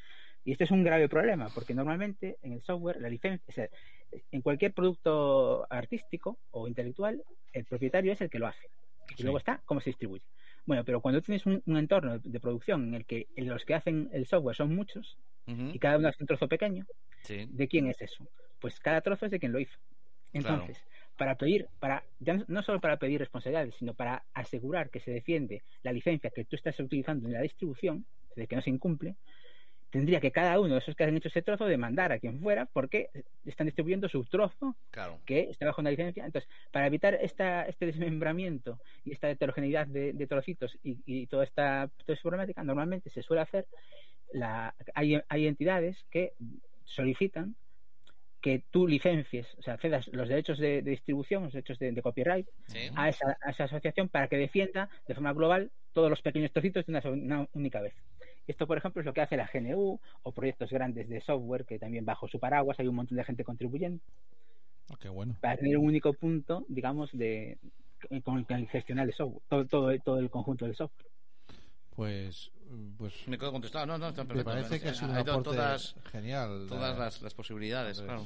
Y esto es un grave problema, porque normalmente en el software, la licencia, o sea, en cualquier producto artístico o intelectual, el propietario es el que lo hace. Y Sí. luego está cómo se distribuye. Bueno, pero cuando tienes un, un entorno de, de producción en el que los que hacen el software son muchos y cada uno hace un trozo pequeño, Sí. ¿de quién es eso? Pues cada trozo es de quien lo hizo. Entonces, para pedir, para ya no- solo para pedir responsabilidades, sino para asegurar que se defiende la licencia que tú estás utilizando en la distribución, de que no se incumple, tendría que cada uno de esos que han hecho ese trozo demandar a quien fuera porque están distribuyendo su trozo Claro. que está bajo una licencia. Entonces, para evitar esta, este desmembramiento y esta heterogeneidad de, de trocitos y, y toda esta, toda esta problemática, normalmente se suele hacer, la, hay, hay entidades que solicitan que tú licencies, o sea, cedas los derechos de, de distribución, los derechos de, de copyright Sí. a, esa, a esa asociación para que defienda de forma global todos los pequeños trocitos de una, única vez. Esto, por ejemplo, es lo que hace la GNU o proyectos grandes de software que también bajo su paraguas hay un montón de gente contribuyendo Ah, bueno. para tener un único punto, digamos, de con el gestionar el software, todo, todo, todo el conjunto del software. Pues, pues Me quedo contestado. No, no, me parece que ha sido un aporte todas, genial. Todas las, las posibilidades, claro.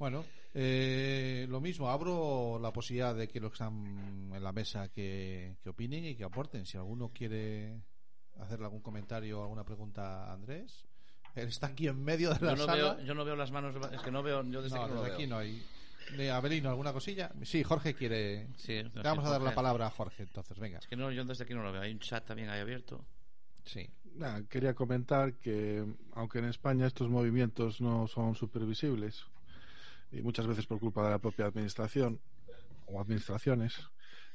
Bueno, eh, lo mismo, abro la posibilidad de que los que están en la mesa que, que opinen y que aporten. Si alguno quiere hacerle algún comentario o alguna pregunta a Andrés, él está aquí en medio de la Yo no, sala. veo, yo no veo las manos. Es que no veo. Yo desde No, aquí no desde veo. aquí no hay. De Abelino, ¿alguna cosilla? Sí, Jorge quiere. Sí, Le no, vamos sí, a dar la palabra a Jorge, entonces, venga. Es que no, yo desde aquí no lo veo. Hay un chat también ahí abierto. Sí. Nada, quería comentar que, aunque en España estos movimientos no son supervisibles, y muchas veces por culpa de la propia administración o administraciones,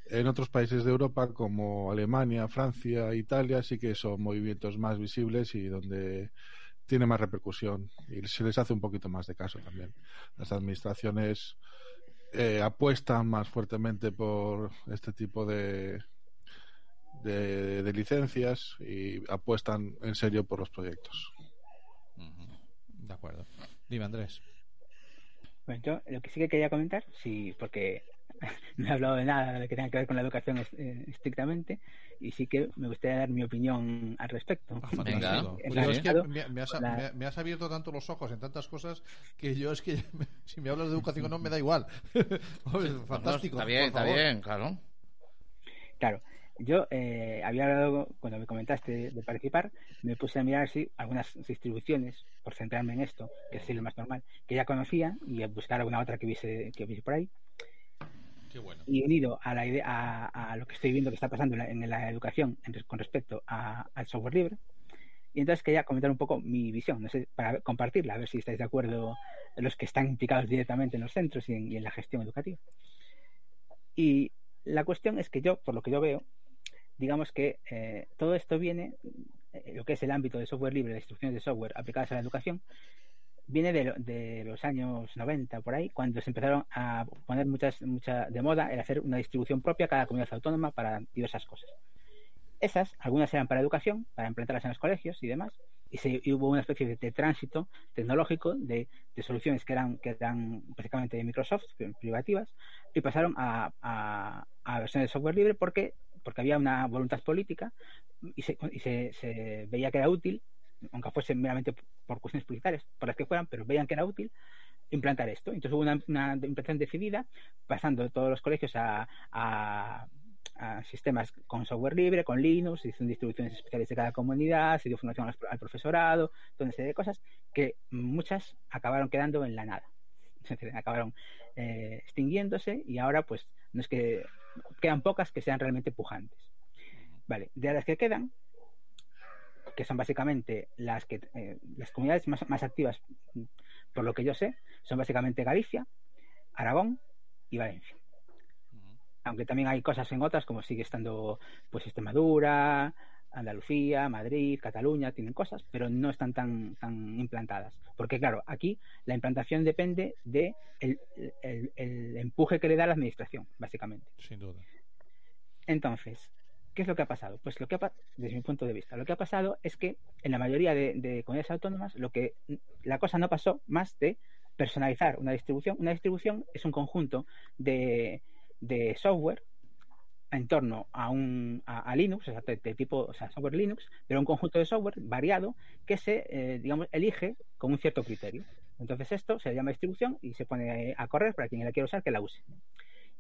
en otros países de Europa como Alemania, Francia, Italia, sí que son movimientos más visibles y donde tiene más repercusión y se les hace un poquito más de caso también. Las administraciones eh, apuestan más fuertemente por este tipo de, de, de licencias y apuestan en serio por los proyectos. De acuerdo. Dime, Andrés. Bueno, yo lo que sí que quería comentar, sí, porque [LAUGHS] no he hablado de nada que tenga que ver con la educación eh, estrictamente, y sí que me gustaría dar mi opinión al respecto. Ah, Pues es que me, me has, la- me- me has abierto tanto los ojos en tantas cosas que yo es que [LAUGHS] si me hablas de educación no me da igual. [LAUGHS] Fantástico. Está bien, está bien, claro. Claro, yo eh, había hablado, cuando me comentaste de participar, me puse a mirar si algunas distribuciones, por centrarme en esto, que es lo más normal, que ya conocía y a buscar alguna otra que hubiese, que hubiese por ahí. Bueno. Y unido a, la idea, a, lo que estoy viendo que está pasando en la, educación con respecto al software libre. Y entonces quería comentar un poco mi visión, no sé, para compartirla, a ver si estáis de acuerdo los que están implicados directamente en los centros y en, y en la gestión educativa. Y la cuestión es que yo, por lo que yo veo, digamos que eh, todo esto viene, eh, lo que es el ámbito de software libre, las instrucciones de software aplicadas a la educación, viene de, de los años 90 por ahí, cuando se empezaron a poner muchas, mucha de moda el hacer una distribución propia cada comunidad autónoma para diversas cosas. Esas, algunas eran para educación, para implantarlas en los colegios y demás, y, se, y hubo una especie de, de tránsito tecnológico de, de soluciones que eran, que eran básicamente de Microsoft, pri- privativas, y pasaron a, a, a versiones de software libre porque, porque había una voluntad política y, se, y se, se veía que era útil, aunque fuese meramente por cuestiones publicitarias, por las que fueran, pero veían que era útil implantar esto. Entonces hubo una, implantación decidida, pasando de todos los colegios a, sistemas con software libre, con Linux, se hicieron distribuciones especiales de cada comunidad, se dio formación al, profesorado, toda una serie de cosas que muchas acabaron quedando en la nada. Acabaron eh, extinguiéndose y ahora pues no es que quedan pocas que sean realmente pujantes. Vale, de las que quedan, que son básicamente las que eh, las comunidades más, más activas, por lo que yo sé, son básicamente Galicia, Aragón y Valencia. Aunque también hay cosas en otras, como sigue estando pues Extremadura, Andalucía, Madrid, Cataluña, tienen cosas, pero no están tan, tan implantadas. Porque claro, aquí la implantación depende de el, el- el empuje que le da la administración, básicamente. Sin duda. Entonces, ¿qué es lo que ha pasado? Pues lo que ha desde mi punto de vista, lo que ha pasado es que en la mayoría de, de comunidades autónomas lo que la cosa no pasó más de personalizar una distribución. Una distribución es un conjunto de, software en torno a un a, Linux, o sea, de, tipo, software Linux, pero un conjunto de software variado que se, eh, digamos, elige con un cierto criterio. Entonces esto se llama distribución y se pone a correr para quien la quiera usar que la use.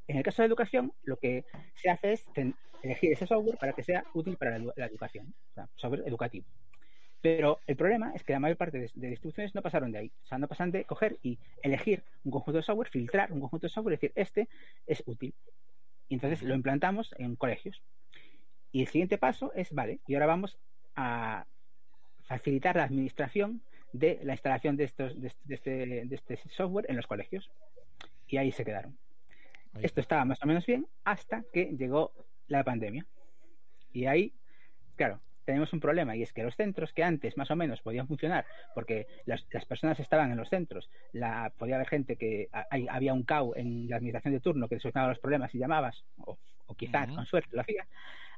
En el caso de educación, lo que se hace es elegir ese software para que sea útil para la, edu- la educación, o sea, software educativo. Pero el problema es que la mayor parte de, de distribuciones no pasaron de ahí. O sea, no pasan de coger y elegir un conjunto de software, filtrar un conjunto de software y decir, este es útil. Y entonces lo implantamos en colegios. Y el siguiente paso es, vale, y ahora vamos a facilitar la administración de la instalación de, estos, de, este, de este software en los colegios. Y ahí se quedaron. Esto estaba más o menos bien hasta que llegó la pandemia. Y ahí, claro, tenemos un problema y es que los centros que antes más o menos podían funcionar porque las, las personas estaban en los centros, la, podía haber gente que a- hay- había un CAU en la administración de turno que solucionaba los problemas y llamabas, o, o quizás con suerte lo hacía,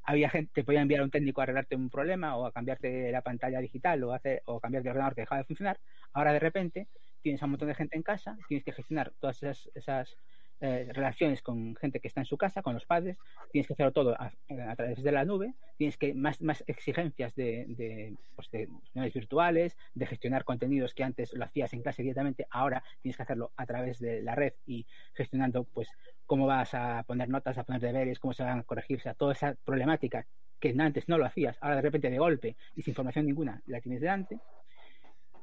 había gente, te podía enviar un técnico a arreglarte un problema o a cambiarte la pantalla digital o, hacer, o cambiarte el ordenador que dejaba de funcionar. Ahora de repente tienes a un montón de gente en casa, tienes que gestionar todas esas, esas eh, relaciones con gente que está en su casa, con los padres, tienes que hacerlo todo a, través de la nube, tienes que más, más exigencias de, de, pues de virtuales, de gestionar contenidos que antes lo hacías en clase directamente, ahora tienes que hacerlo a través de la red y gestionando pues cómo vas a poner notas, a poner deberes, cómo se van a corregir, o sea, toda esa problemática que antes no lo hacías, ahora de repente de golpe y sin información ninguna la tienes delante.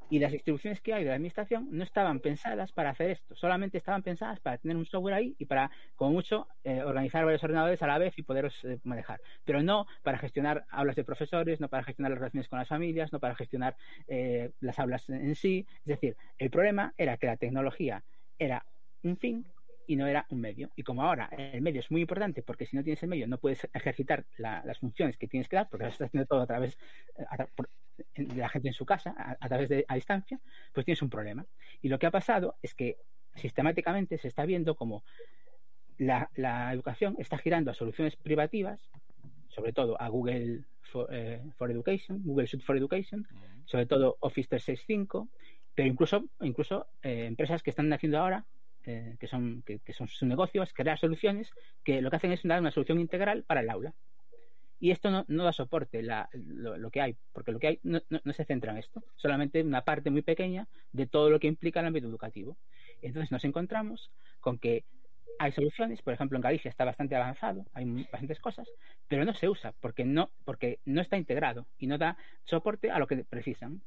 Y las distribuciones que hay de la administración no estaban pensadas para hacer esto, solamente estaban pensadas para tener un software ahí y para, como mucho, eh, organizar varios ordenadores a la vez y poderlos eh, manejar. Pero no para gestionar aulas de profesores, no para gestionar las relaciones con las familias, no para gestionar eh, las aulas en sí. Es decir, el problema era que la tecnología era un fin y no era un medio. Y como ahora el medio es muy importante, porque si no tienes el medio no puedes ejercitar la- las funciones que tienes que dar, porque lo estás haciendo todo a través eh, a tra- por- de la gente en su casa, a, a través de a distancia, pues tienes un problema. Y lo que ha pasado es que sistemáticamente se está viendo como la, la educación está girando a soluciones privativas, sobre todo a Google for, eh, for Education, Google Suite for Education, sobre todo Office 365, pero incluso, incluso eh, empresas que están haciendo ahora, eh, que, son, que, que son su negocio, es crear soluciones que lo que hacen es dar una solución integral para el aula. Y esto no, no da soporte la, lo, lo que hay, porque lo que hay no, no, no se centra en esto, solamente una parte muy pequeña de todo lo que implica el ámbito educativo. Entonces nos encontramos con que hay soluciones, por ejemplo en Galicia está bastante avanzado, hay bastantes cosas, pero no se usa porque no, porque no está integrado y no da soporte a lo que precisan.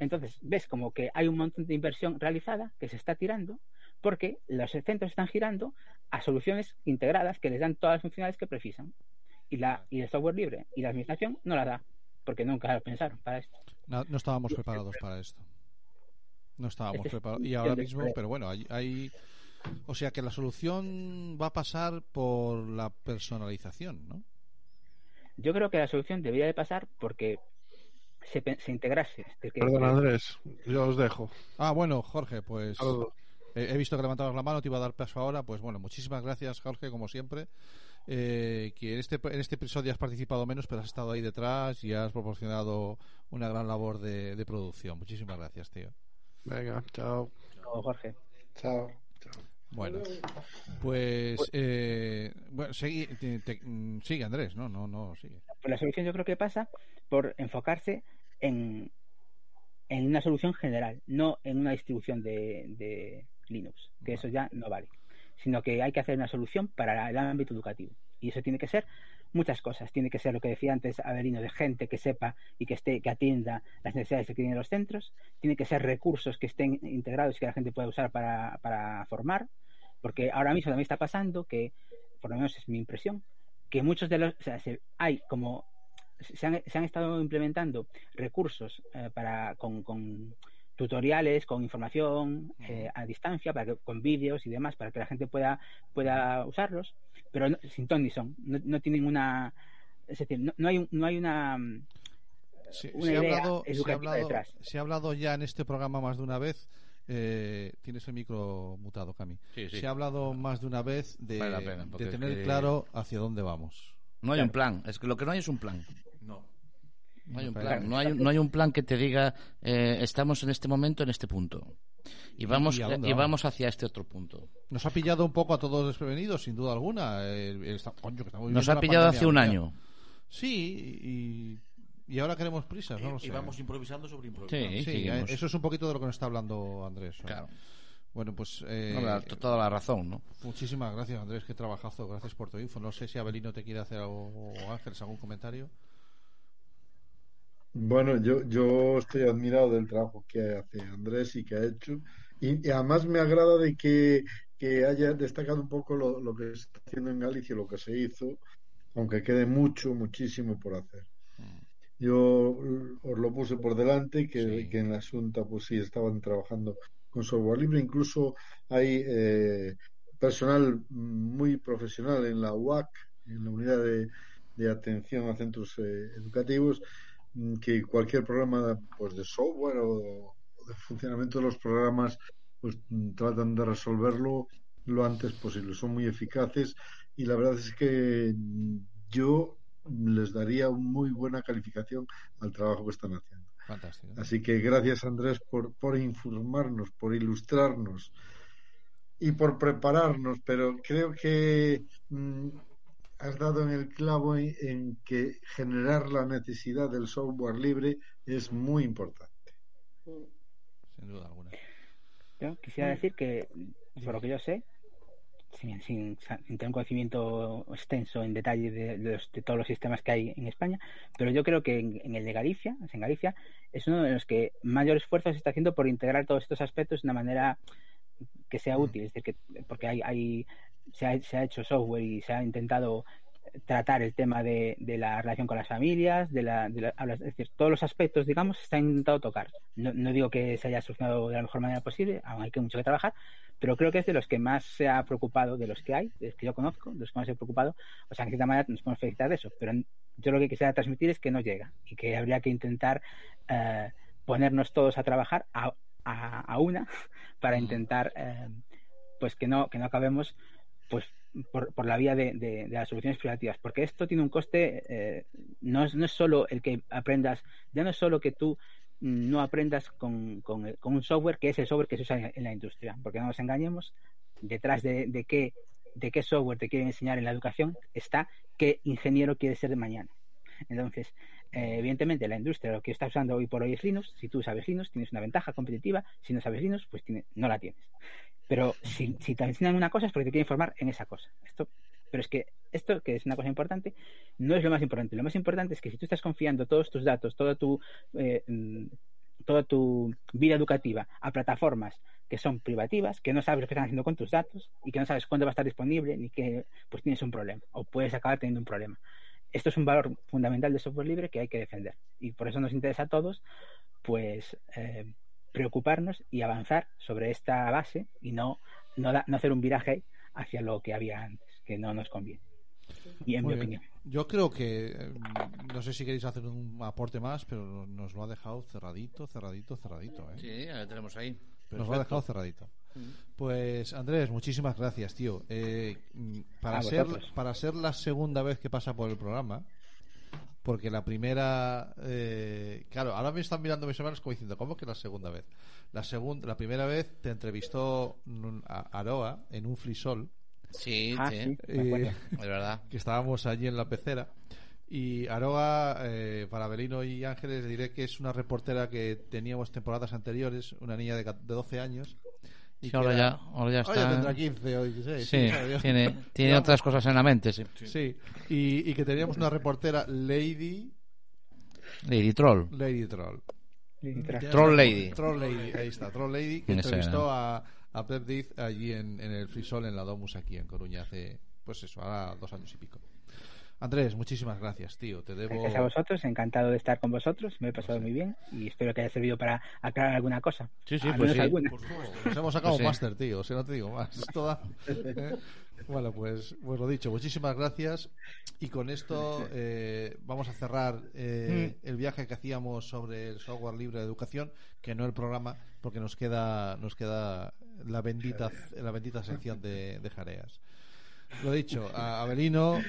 Entonces ves como que hay un montón de inversión realizada que se está tirando porque los centros están girando a soluciones integradas que les dan todas las funcionalidades que precisan. Y, la, y el software libre y la administración no la da, porque nunca lo pensaron para esto. No, no estábamos preparados para esto. No estábamos Este es preparados. Y ahora mismo, pero bueno, hay, hay- O sea que la solución va a pasar por la personalización, ¿no? Yo creo que la solución debería de pasar porque se, se integrase. Perdón, Andrés, yo os dejo. Ah, bueno, Jorge, pues Saludos. He, he visto que levantabas la mano, te iba a dar paso ahora. Pues bueno, muchísimas gracias, Jorge, como siempre. Eh, que en este, en este episodio has participado menos, pero has estado ahí detrás y has proporcionado una gran labor de, de producción. Muchísimas gracias, tío. Venga, chao. Chao, Jorge. Chao. Bueno, pues eh, bueno, segui- te- te- mm, sigue Andrés, no, no, no, sigue. Pues la solución yo creo que pasa por enfocarse en, en una solución general, no en una distribución de, de Linux, que eso ya no vale, sino que hay que hacer una solución para el ámbito educativo. Y eso tiene que ser muchas cosas. Tiene que ser lo que decía antes Avelino, de gente que sepa y que esté, que atienda las necesidades que tienen los centros. Tiene que ser recursos que estén integrados y que la gente pueda usar para, para formar. Porque ahora mismo también está pasando que, por lo menos es mi impresión, que muchos de los, o sea, se- hay como se han, se han estado implementando recursos eh, para con, con tutoriales, con información eh, a distancia, para que, con vídeos y demás, para que la gente pueda pueda usarlos, pero no- sin ton ni son, no, no tienen una, es decir, no, no hay un- no hay una mm, Se, una se ha hablado, se ha hablado, detrás. se ha hablado ya en este programa más de una vez. eh, tienes el micro mutado, Cami. Sí, sí. Se ha hablado más de una vez de, Vale pena, es tener que- claro hacia dónde vamos. No hay un plan. Es que lo que no hay es un plan. No. No hay un plan. No hay, un- no hay un plan que te diga eh, estamos en este momento en este punto y vamos ¿Y vamos? hacia este otro punto. Nos ha pillado un poco a todos desprevenidos, sin duda alguna. El- el- coño, que estamos Nos ha pillado pandemia hace un año. Sí, y, y ahora queremos prisas, no lo Y, sé. y vamos improvisando sobre improvisando. Sí, eso es un poquito de lo que nos está hablando Andrés. ¿no? Claro. Bueno, pues. eh, No, la- toda la razón, ¿no? Muchísimas gracias, Andrés. Qué trabajazo. Gracias por tu info. No sé si Abelino te quiere hacer algo, o Ángeles algún comentario. Bueno, yo, yo estoy admirado del trabajo que hace Andrés y que ha hecho. Y, y además me agrada de que, que haya destacado un poco lo, lo que se está haciendo en Galicia, lo que se hizo, aunque quede mucho, muchísimo por hacer. Yo os lo puse por delante, que, que en la Asunta pues sí estaban trabajando con software libre. Incluso hay eh, personal muy profesional en la UAC, en la unidad de, de atención a centros eh, educativos, mm, que cualquier programa pues de software o, o de funcionamiento de los programas pues mm, tratan de resolverlo lo antes posible. Son muy eficaces y la verdad es que yo les daría muy buena calificación al trabajo que están haciendo. Fantástico. Así que gracias Andrés por, por informarnos, por ilustrarnos y por prepararnos, pero creo que mm, has dado en el clavo en, en que generar la necesidad del software libre es muy importante. Sin duda alguna. Yo quisiera decir que, por lo que yo sé, sin, sin, sin tener un conocimiento extenso en detalle de, de los- de todos los sistemas que hay en España, pero yo creo que en, en el de Galicia, en Galicia, es uno de los que mayor esfuerzo se está haciendo por integrar todos estos aspectos de una manera que sea útil, es decir, que, porque hay, hay se, ha, se ha hecho software y se ha intentado tratar el tema de, de la relación con las familias, de la, de la- es decir, todos los aspectos, digamos, se ha intentado tocar. No, no digo que se haya solucionado de la mejor manera posible, aún hay que mucho que trabajar, pero creo que es de los que más se ha preocupado, de los que hay, de los que yo conozco, de los que más se ha preocupado, o sea, en cierta manera nos podemos felicitar de eso, pero yo lo que quisiera transmitir es que no llega y que habría que intentar eh, ponernos todos a trabajar a, a, a una [LAUGHS] para intentar eh, pues que no, que no acabemos pues por, por la vía de, de- las soluciones privativas, porque esto tiene un coste, eh, no, es, no es solo el que aprendas, ya no es solo que tú mm, no aprendas con, con, con un software que es el software que se usa en la industria, porque no nos engañemos, detrás de, de qué, de qué software te quieren enseñar en la educación está qué ingeniero quieres ser de mañana. Entonces, eh, evidentemente, la industria lo que está usando hoy por hoy es Linux. Si tú sabes Linux, tienes una ventaja competitiva. Si no sabes Linux, pues tiene- no la tienes. Pero si, te enseñan una cosa es porque te quieren informar en esa cosa. Esto, pero es que esto, que es una cosa importante, no es lo más importante. Lo más importante es que si tú estás confiando todos tus datos, toda tu, eh, mm, toda tu vida educativa a plataformas que son privativas, que no sabes lo que están haciendo con tus datos y que no sabes cuándo va a estar disponible, ni que pues tienes un problema o puedes acabar teniendo un problema. Esto es un valor fundamental del software libre que hay que defender y por eso nos interesa a todos pues eh, preocuparnos y avanzar sobre esta base y no, no, da- no hacer un viraje hacia lo que había antes, que no nos conviene. Y en Muy mi bien. opinión. Yo creo que, eh, no sé si queréis hacer un aporte más, pero nos lo ha dejado cerradito, cerradito, cerradito. ¿eh? Sí, ya lo tenemos ahí. Nos lo ha dejado cerradito. Pues Andrés, muchísimas gracias, tío. Eh, para, ser, para ser la segunda vez que pasa por el programa, porque la primera, eh, claro, ahora me están mirando mis hermanos como diciendo, ¿cómo que la segunda vez? La segunda, la primera vez te entrevistó a Aroa en un frisol. Sí, Ah, sí, [LAUGHS] es verdad. que estábamos allí en la pecera. Y Aroa, eh, para Belino y Ángeles, diré que es una reportera que teníamos temporadas anteriores, una niña de, de 12 años. Y ahora ya, ahora ya está. tendrá 15 o 16. Sí, tiene, tiene otras cosas en la mente, sí. Sí, y, y que teníamos una reportera Lady Lady Troll. Lady Troll. Troll Lady. Troll Lady, ahí está, Troll Lady, que ¿Quién es entrevistó a, a Pep Diz allí en, en el Frisol, en la Domus, aquí en Coruña, hace, pues eso, ahora dos años y pico. Andrés, muchísimas gracias, tío. Te debo. Gracias a vosotros, encantado de estar con vosotros, me he pasado muy bien y espero que haya servido para aclarar alguna cosa. Sí, sí, pues sí. alguna. Por favor, Nos hemos sacado Pues sí. un máster, tío. O sea, no te digo más. Toda... ¿eh? Bueno, pues, pues lo dicho. Muchísimas gracias. Y con esto eh, vamos a cerrar eh, Mm. el viaje que hacíamos sobre el software libre de educación, que no el programa, porque nos queda nos queda la bendita la bendita sección de, de jareas. Lo dicho, a Abelino,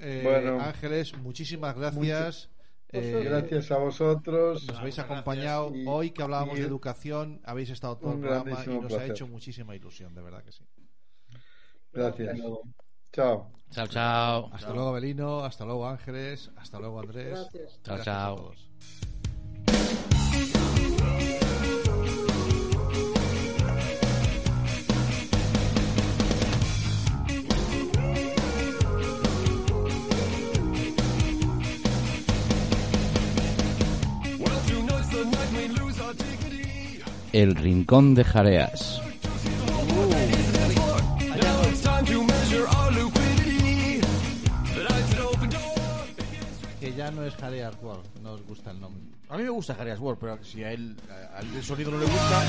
eh, Bueno. Ángeles, muchísimas gracias. Eh, Gracias a vosotros. nos habéis acompañado Y- hoy que hablábamos y de educación, habéis estado todo el programa y nos ha hecho muchísima ilusión, de verdad que sí. Gracias. Chao. Chao, chao. Hasta luego, Belino, hasta luego, Ángeles, hasta luego, Andrés. Gracias. Chao, Gracias chao. a todos. El rincón de Jareas. Que ya no es Jareas World, no os gusta el nombre. A mí me gusta Harry Ashworth, pero si a él, a- al sonido no le gusta.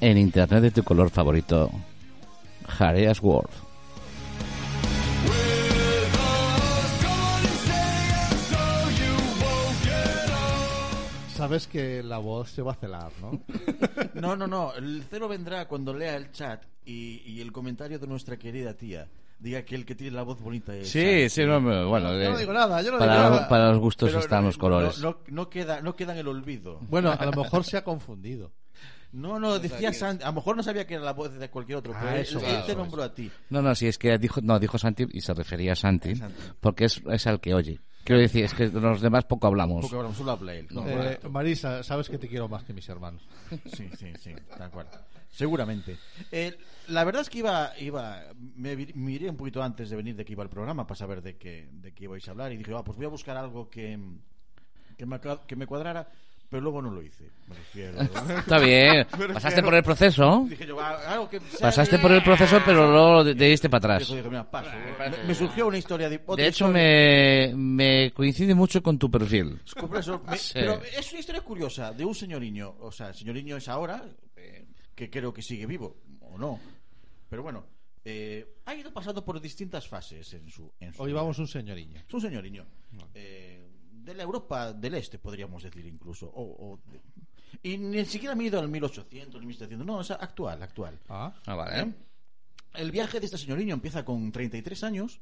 En internet de tu color favorito. Jareas World. Sabes que la voz se va a celar, ¿no? [LAUGHS] No, no, no. El cero vendrá cuando lea el chat y, y el comentario de nuestra querida tía. Diga que el que tiene la voz bonita es. Sí, sí, no, bueno. Yo no eh, digo nada, yo no para, digo nada. para los gustos Pero están no, los colores. No, no- no queda, no queda en el olvido. Bueno, a lo mejor se ha confundido. [LAUGHS] No, no, decía Santi. A lo mejor no sabía que era la voz de cualquier otro, Ah, pero él, eso, él claro, te eso. nombró a ti. No, no, sí, es que dijo, no, dijo Santi y se refería a Santi, Santi. porque es, es al que oye. Quiero decir, es que los demás poco hablamos. Porque ahora solo habla él. No, Eh, Marisa, sabes que te quiero más que mis hermanos. [LAUGHS] Sí, sí, sí, tal cual. Seguramente. Eh, la verdad es que iba, iba me miré un poquito antes de venir de que iba el programa para saber de qué, de qué ibais a hablar y dije, ah, pues voy a buscar algo que, que, me, que me cuadrara, pero luego no lo hice. Me refiero. [LAUGHS] Está bien. [LAUGHS] Me Pasaste por el proceso. Dije yo, ah, algo que sea- Pasaste por el proceso, pero luego te diste para atrás. Dije, mira, paso. Me, me surgió una historia de. De hecho, me, me coincide mucho con tu perfil. Por eso, me- Sí. Pero es una historia curiosa de un señoriño. O sea, el señoriño es ahora, eh, que creo que sigue vivo, o no. Pero bueno, eh, ha ido pasando por distintas fases en su. En su Hoy vamos un señoriño. Es un señoriño. Eh, de la Europa del Este, podríamos decir incluso. O, o de- y ni siquiera me he ido al 1800, ni 1700. No, es actual, actual. Ah, Ah, vale. ¿Eh? El viaje de este señoriño empieza con 33 años.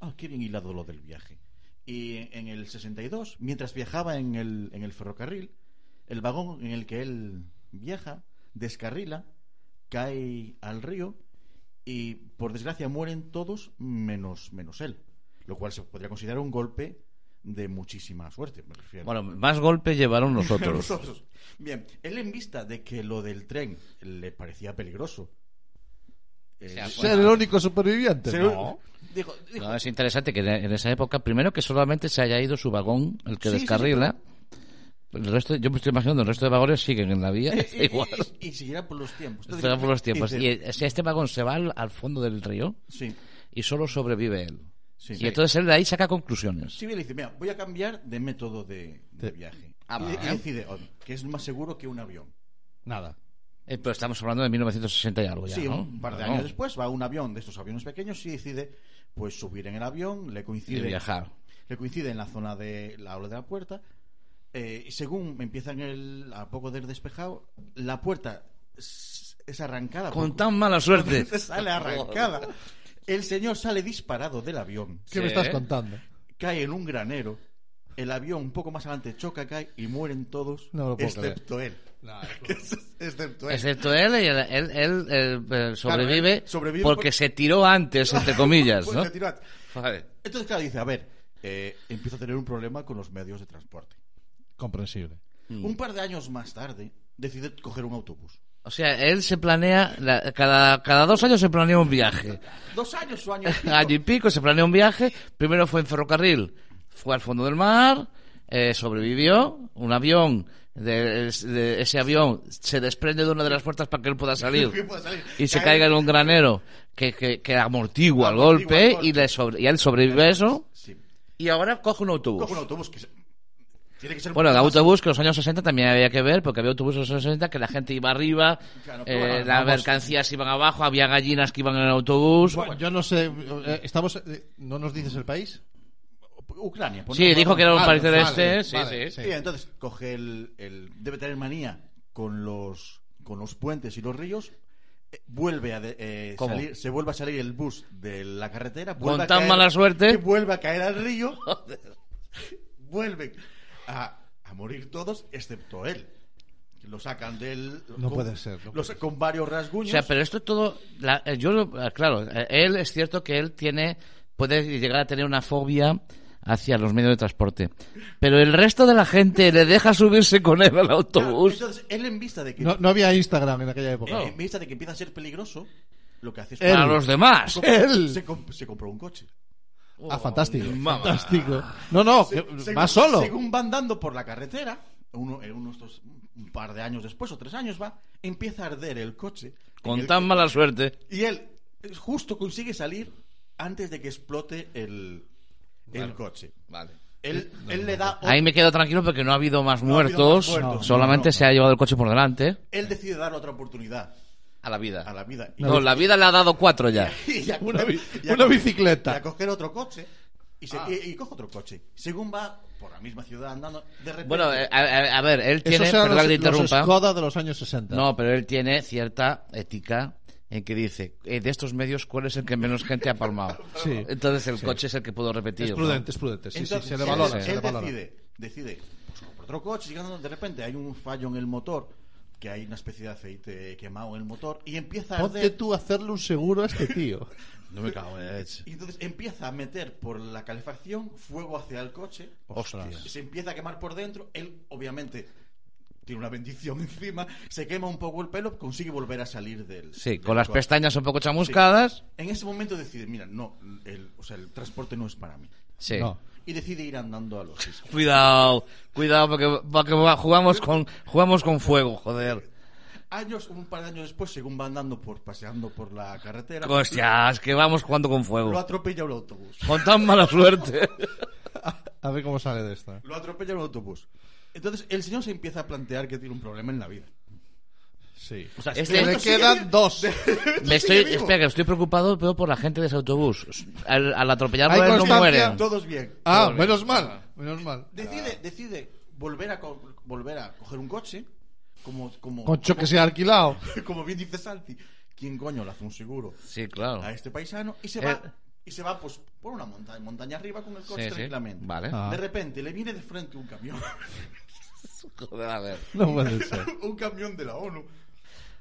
Ah, qué bien hilado lo del viaje. Y en el 62, mientras viajaba en el, en el ferrocarril, el vagón en el que él viaja descarrila, cae al río y por desgracia mueren todos menos, menos él. Lo cual se podría considerar un golpe de muchísima suerte, me refiero. Bueno, más golpe llevaron [LAUGHS] nosotros. Nosotros. Bien, él en vista de que lo del tren le parecía peligroso. eh, ¿Ser el único superviviente? ser- No. dijo- dijo- No, es interesante que en esa época, primero que solamente se haya ido su vagón, el que Sí, sí, descarrila. El resto, yo me estoy imaginando, el resto de vagones siguen en la vía. [LAUGHS] Y, igual. y- por los tiempos. Entonces, por los tiempos. Y si este vagón se va al, al fondo del río Sí. y solo sobrevive él. Sí. y entonces él de ahí saca conclusiones. Sí, bien, le dice, mira, voy a cambiar de método de, de viaje. Ah, y, vale. y decide oh, que es más seguro que un avión. Nada. Eh, pero estamos hablando de 1960 y algo ya, sí, ¿no? un par de años después va un avión de estos aviones pequeños y decide pues subir en el avión, le coincide Y viajar. le coincide en la zona de la aula de la puerta. eh, y según empiezan el a poco de despejado, la puerta es, es arrancada Con tan mala suerte. [LAUGHS] sale arrancada. [LAUGHS] El señor sale disparado del avión. ¿Qué me estás contando? Cae en un granero. El avión un poco más adelante choca, cae y mueren todos, No lo puedo excepto él. No, [LAUGHS] excepto él. Excepto él, y él, él- él, eh, eh, sobrevive, él sobrevive porque por- se tiró antes, [LAUGHS] entre comillas, Pues ¿no? se tiró a- Vale. Entonces, claro, dice, a ver, eh, empiezo a tener un problema con los medios de transporte. Comprensible. Mm. Un par de años más tarde, decide coger un autobús. O sea, él se planea, la- cada, cada dos años se planea un viaje. Dos años o años. [LAUGHS] Año y pico se planea un viaje. Primero fue en ferrocarril, fue al fondo del mar, eh, sobrevivió. Un avión, de, de- ese avión se desprende de una de las puertas para que él pueda salir. [LAUGHS] Que pueda salir. y se caiga en un granero que, que, que amortigua el golpe, el golpe. Y, le sobre- y él sobrevive a eso. Sí. Y ahora coge un autobús. Coge un autobús que tiene que ser Bueno, el autobús que en los años 60 también había que ver, porque había autobuses en los años 60 que la gente iba arriba, Claro, eh, bueno, las mercancías iban abajo, había gallinas que iban en el autobús. Bueno, yo no sé. eh, estamos, eh, ¿No nos dices el país? Ucrania. pues Sí, dijo que era un país del vale, este, sí, vale, sí. Sí, entonces coge el, el- Debe tener manía con los, con los puentes y los ríos. eh, Vuelve a de- eh, salir, se vuelve a salir el bus de la carretera. Con vuelve a tan caer- mala suerte. [LAUGHS] vuelve a caer al río. [LAUGHS] vuelven a, a morir todos, excepto él. Lo sacan del. No con- puede ser, no con varios O rasguños. sea, pero esto todo, la- eh, yo, lo- eh, claro, eh, él es cierto que él tiene, puede llegar a tener una fobia hacia los medios de transporte, pero el resto de la gente le deja subirse con él al Claro, autobús. entonces, él en vista de que. No, no había Instagram en aquella época. En vista de que empieza a ser peligroso, lo que hace es. Él. Para los demás. Se comp- Él. Se, comp- se compró un coche. Ah, fantástico. mamá. Fantástico. No, no, Se- que- según- más solo. Según van dando por la carretera, uno, en unos dos- un par de años después o tres años va, empieza a arder el coche. Con El- tan mala suerte. Y él eh, justo consigue salir antes de que explote el, el coche. Vale. Él, él le da. Ahí me quedo tranquilo porque no ha habido más No ha habido muertos, más muertos, solamente no, no, se ha llevado el coche por delante Él decide dar otra oportunidad a la vida. a la vida. Y- No, la vida le ha dado cuatro ya. [LAUGHS] y a Una coger- bi- y a una bicicleta. y a coger otro coche Y, se- Ah. y- y coge otro coche. Según va por la misma ciudad andando, de repente... Bueno, eh, a, a- a ver, él tiene, eran perdón los, que te los interrumpa. Skoda de los años 60. No, pero él tiene cierta ética en que dice, eh, de estos medios, ¿cuál es el que menos gente ha palmado? [LAUGHS] Sí. Entonces el Sí. coche es el que puedo repetir. Es ¿no? prudente, es prudente. Sí, Entonces, sí, se le él- valora. él, se le valora. decide, decide pues, compra otro coche, de repente hay un fallo en el motor, que hay una especie de aceite quemado en el motor, y empieza a Ponte arder. tú a hacerle un seguro a este tío. [LAUGHS] No me cago en la leche. Y entonces empieza a meter por la calefacción fuego hacia el coche. Ostras. Se empieza a quemar por dentro. Él, obviamente, tiene una bendición [LAUGHS] encima. Se quema un poco el pelo, consigue volver a salir del. Sí, del con las coche. pestañas un poco chamuscadas. Sí. En ese momento decide: mira, no, el, o sea, el transporte no es para mí. Sí. No. Y decide ir andando a los sitios. Cuidado, cuidado, porque, porque jugamos, con, jugamos con fuego, joder. Años, un par de años después, según va andando por paseando por la carretera, Hostia, es que vamos jugando con lo fuego. atropella un autobús. Con tan mala suerte. [LAUGHS] A ver cómo sale de esta. Lo atropella un autobús. Entonces el señor se empieza a plantear que tiene un problema en la vida. Sí. O sea, Este- Le quedan dos. Me estoy, espera, que estoy preocupado pero por la gente de ese autobús. Al, al atropellarlo no mueren. Todos bien. Ah, bien. menos mal. Menos mal. Decide, decide volver a co- volver a coger un coche, como como Concho que se ha alquilado. [LAUGHS] como bien dice Santi. ¿Quién coño le hace un seguro Sí, claro. a este paisano? Y se Eh. va y se va pues por una montaña, montaña arriba con el coche Sí, sí. tranquilamente. Vale. Ah. De repente le viene de frente un camión, [LAUGHS] Joder, a ver. No puede ser. [LAUGHS] un camión de la ONU,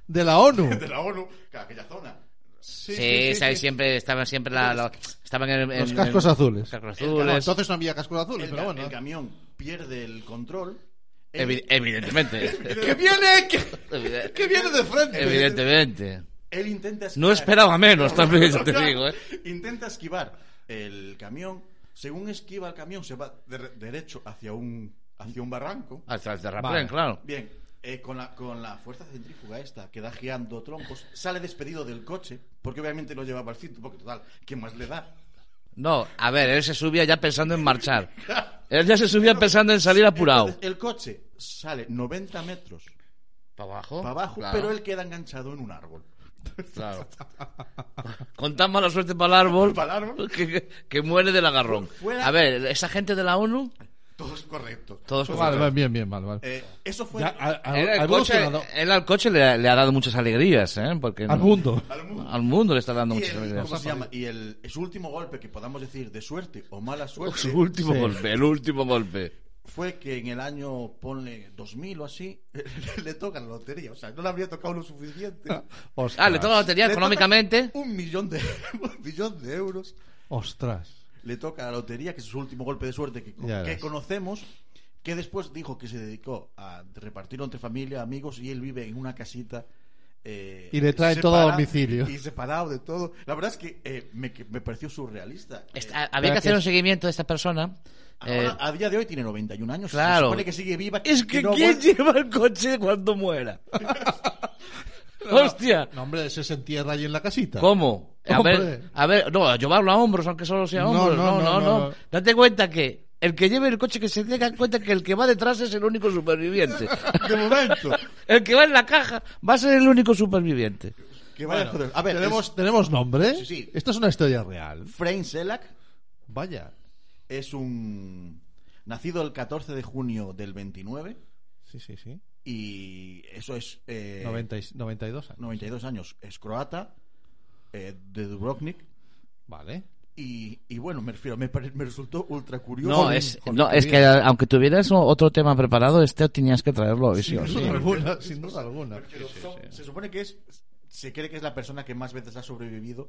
De la ONU. [LAUGHS] de la ONU, que aquella zona. Sí, Sí, ¿sabes? siempre estaban siempre la, la- estaban en, en- Los en- cascos azules. cascos El- azules. No, entonces no había cascos azules, El, pero bueno. el camión pierde el control. Evi- evidentemente. [LAUGHS] ¡Que viene! Que, que viene de frente! evidentemente. Él intenta esquivar. No esperaba menos, también [LAUGHS] te digo, ¿eh? Intenta esquivar el camión. Según esquiva el camión, se va de- derecho hacia un, hacia un barranco. Hasta el terraplén, Vale. claro. Bien, eh, con, la, con la fuerza centrífuga esta que da giando trompos, sale despedido del coche, porque obviamente no llevaba el cinto, porque total, ¿qué más le da? No, a ver, él se subía ya pensando en marchar. Él ya se subía pensando en salir apurado. Entonces, el coche sale 90 metros ¿Para abajo? para abajo, Claro, pero él queda enganchado en un árbol. Claro. Con tan mala suerte para el árbol, Para el árbol. que, que- que muere del agarrón. Fuera- A ver, esa gente de la ONU, Todos correctos. todos Vale, vale, bien, bien, vale, vale. Eh, eso fue Ya, a- a- Él ha al coche, él al coche le, le ha dado muchas alegrías, ¿eh? Porque Al mundo. al mundo. Al mundo le está dando muchas el, alegrías. ¿cómo se llama? Y el, su último golpe, que podamos decir de suerte o mala suerte, Su último Sí. golpe, el último golpe. fue que en el año, ponle 2000 o así, [LAUGHS] le toca la lotería. O sea, no le habría tocado lo suficiente. Ostras. Ah, le toca la lotería Le económicamente. Un millón de, [LAUGHS] un millón de euros. Ostras. Le toca la lotería, que es su último golpe de suerte que, conocemos. Que después dijo que se dedicó a repartirlo entre familia, amigos, y él vive en una casita. eh, Y le traen todo a domicilio. Y separado de todo. La verdad es que eh, me, me pareció surrealista. Eh, Esta- había que hacer un seguimiento de esta persona. Ahora, Eh, a día de hoy tiene 91 años. Claro. Se supone que sigue viva. es que no ¿quién lleva el coche cuando muera? [LAUGHS] Hostia. No, hombre, ese se entierra ahí en la casita. ¿Cómo? A Hombre. ver, a ver, no, a llevarlo a hombros, aunque solo sea hombros. no, No, no, no, no. no, no. Date cuenta que el que lleve el coche, que se tenga en cuenta que el que va detrás es el único superviviente. [LAUGHS] De momento. [LAUGHS] el que va en la caja va a ser el único superviviente. Que vaya Bueno, joder. A ver, ¿tenemos, es- ¿tenemos nombre? Sí, sí. Esto es una historia real. Frame Selak Vaya. es un. Nacido el 14 de junio del 29. Sí, sí, sí. Y eso es. eh, 90 y- 92 años. 92 años. Es croata. eh, de Dubrovnik. Vale. Y, y bueno, me refiero, me, pare- me resultó ultra curioso. No, es, no, es que aunque tuvieras otro tema preparado, este tenías que traerlo sí sí. duda alguna, sin duda alguna. Son- Se supone que es. Se cree que es la persona que más veces ha sobrevivido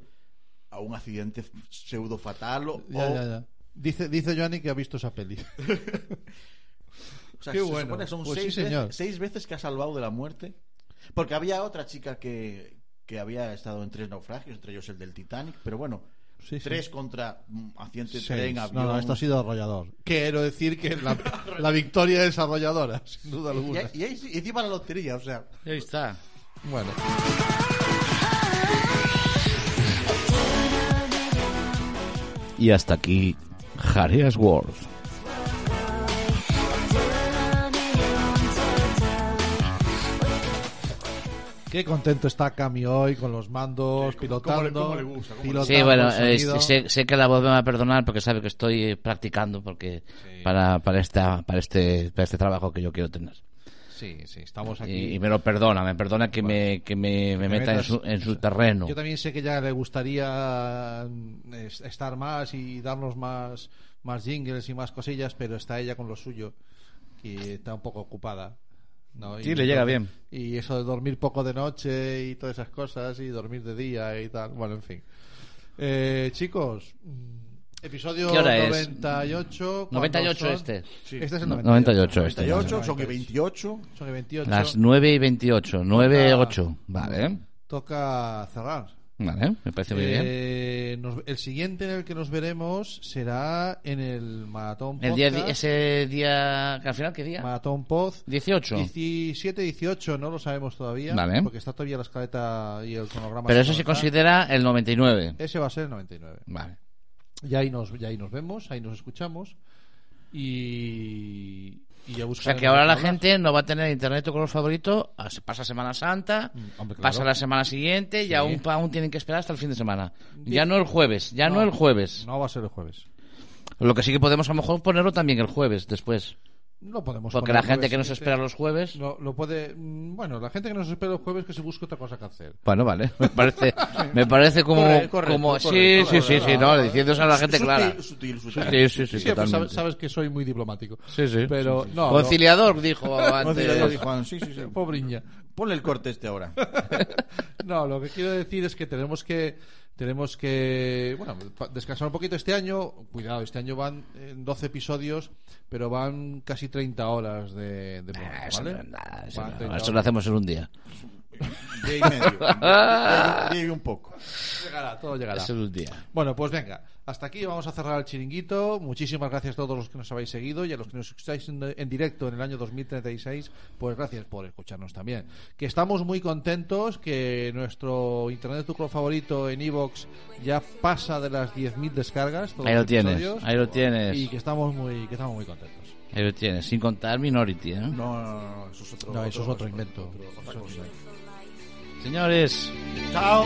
a un accidente pseudo fatal o. Ya, o- ya, ya. Dice, dice Joanny que ha visto esa peli. [LAUGHS] O sea, Qué se bueno. supone que son Pues seis, ve- señor. seis veces que ha salvado de la muerte. Porque había otra chica que, que había estado en tres naufragios, entre ellos el del Titanic. Pero bueno, Sí, sí. tres contra accidente de tren, No, avión. no, esto ha sido arrollador. Quiero decir que la, [LAUGHS] la victoria es arrolladora, sin duda Y, alguna. y ahí sí- y encima la lotería, o sea. Ahí está. Bueno. Y hasta aquí, Jareas World. Qué contento está Cami hoy con los mandos, pilotando. cómo le gusta, cómo le pilotando Sí, bueno, eh, sé, sé que la voz me va a perdonar porque sabe que estoy eh, practicando porque para, para, esta, para, este, para este trabajo que yo quiero tener. Sí, sí, estamos aquí. Y, y me lo perdona, me perdona que me, que me, me meta en metas- su, en su terreno. Yo también sé que ya le gustaría mm, es- estar más y darnos más, más jingles y más cosillas, pero está ella con lo suyo y está un poco ocupada. ¿No? Sí, Y le llega bien. Y eso de dormir poco de noche y todas esas cosas y dormir de día y tal. Bueno, en fin. Eh, chicos, mm, episodio ¿Qué hora es? 98. ¿cuándo 98 son? este. Sí. Este es el No, 98. 98 este. 98, son que 28. Son que 28. Las 9 y 28, 9 Toca- 8. Vale, Toca cerrar. Vale, me parece muy bien. Eh, nos- el siguiente en el que nos veremos será en el Maratón El día, Podcast. ese día, al final, ¿qué día? Maratón Poz 18. 17, 18, no lo sabemos todavía. Vale. Porque está todavía la escaleta y el cronograma. Pero eso se considera el 99. Ese va a ser el 99. Vale. Y ahí nos, y ahí nos vemos, ahí nos escuchamos. Y, y ya O sea que ahora la gente no va a tener internet de color favorito, as- pasa Semana Santa, Mm, hombre, claro. pasa la semana siguiente y Sí. aún, aún tienen que esperar hasta el fin de semana. Ya no el jueves, ya no, el jueves. No va a ser el jueves. Lo que sí que podemos a lo mejor ponerlo también el jueves después. No podemos Porque poner la gente que nos espera los jueves... No, lo puede. mm, Bueno, la gente que nos espera los jueves que se busque otra cosa que hacer. Bueno, vale, [LAUGHS] me parece, me parece como, como sí, sí, sí, sí, no, diciéndose a la gente Sutil, clara. sutil, sutil. Sí, sí, sí, Siempre totalmente. sabes, sabes que soy muy diplomático. Sí, sí. Pero, Sí, sí. no. Conciliador, dijo [LAUGHS] antes. Conciliador dijo sí, sí, sí. Pobriña. Ponle el corte este ahora. [LAUGHS] No, lo que quiero decir es que tenemos que tenemos que bueno descansar un poquito este año. Cuidado, este año van en 12 episodios, pero van casi 30 horas de, de programa, Ah, eso no nada, eso no- 30 eso lo hacemos en un día. Día y medio. Día y- día y un poco. Llegará, todo llegará. Eso es un día. Bueno, pues venga, hasta aquí vamos a cerrar el chiringuito. Muchísimas gracias a todos los que nos habéis seguido y a los que nos escucháis en, en directo en el año 2036, pues gracias por escucharnos también. Que estamos muy contentos, que nuestro Internet tu Club favorito en Evox ya pasa de las 10.000 descargas. todos Ahí lo tienes, episodios, ahí lo tienes. Y que estamos muy, que estamos muy contentos. Ahí lo tienes, sin contar Minority, ¿eh? No, no, no, no, eso es otro. No, eso es otro otro- invento. otro- otra Eso es cosa. Señores. Chao.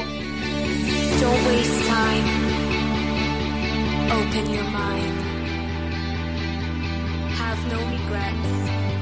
Don't waste time. Open your mind. Have no regrets.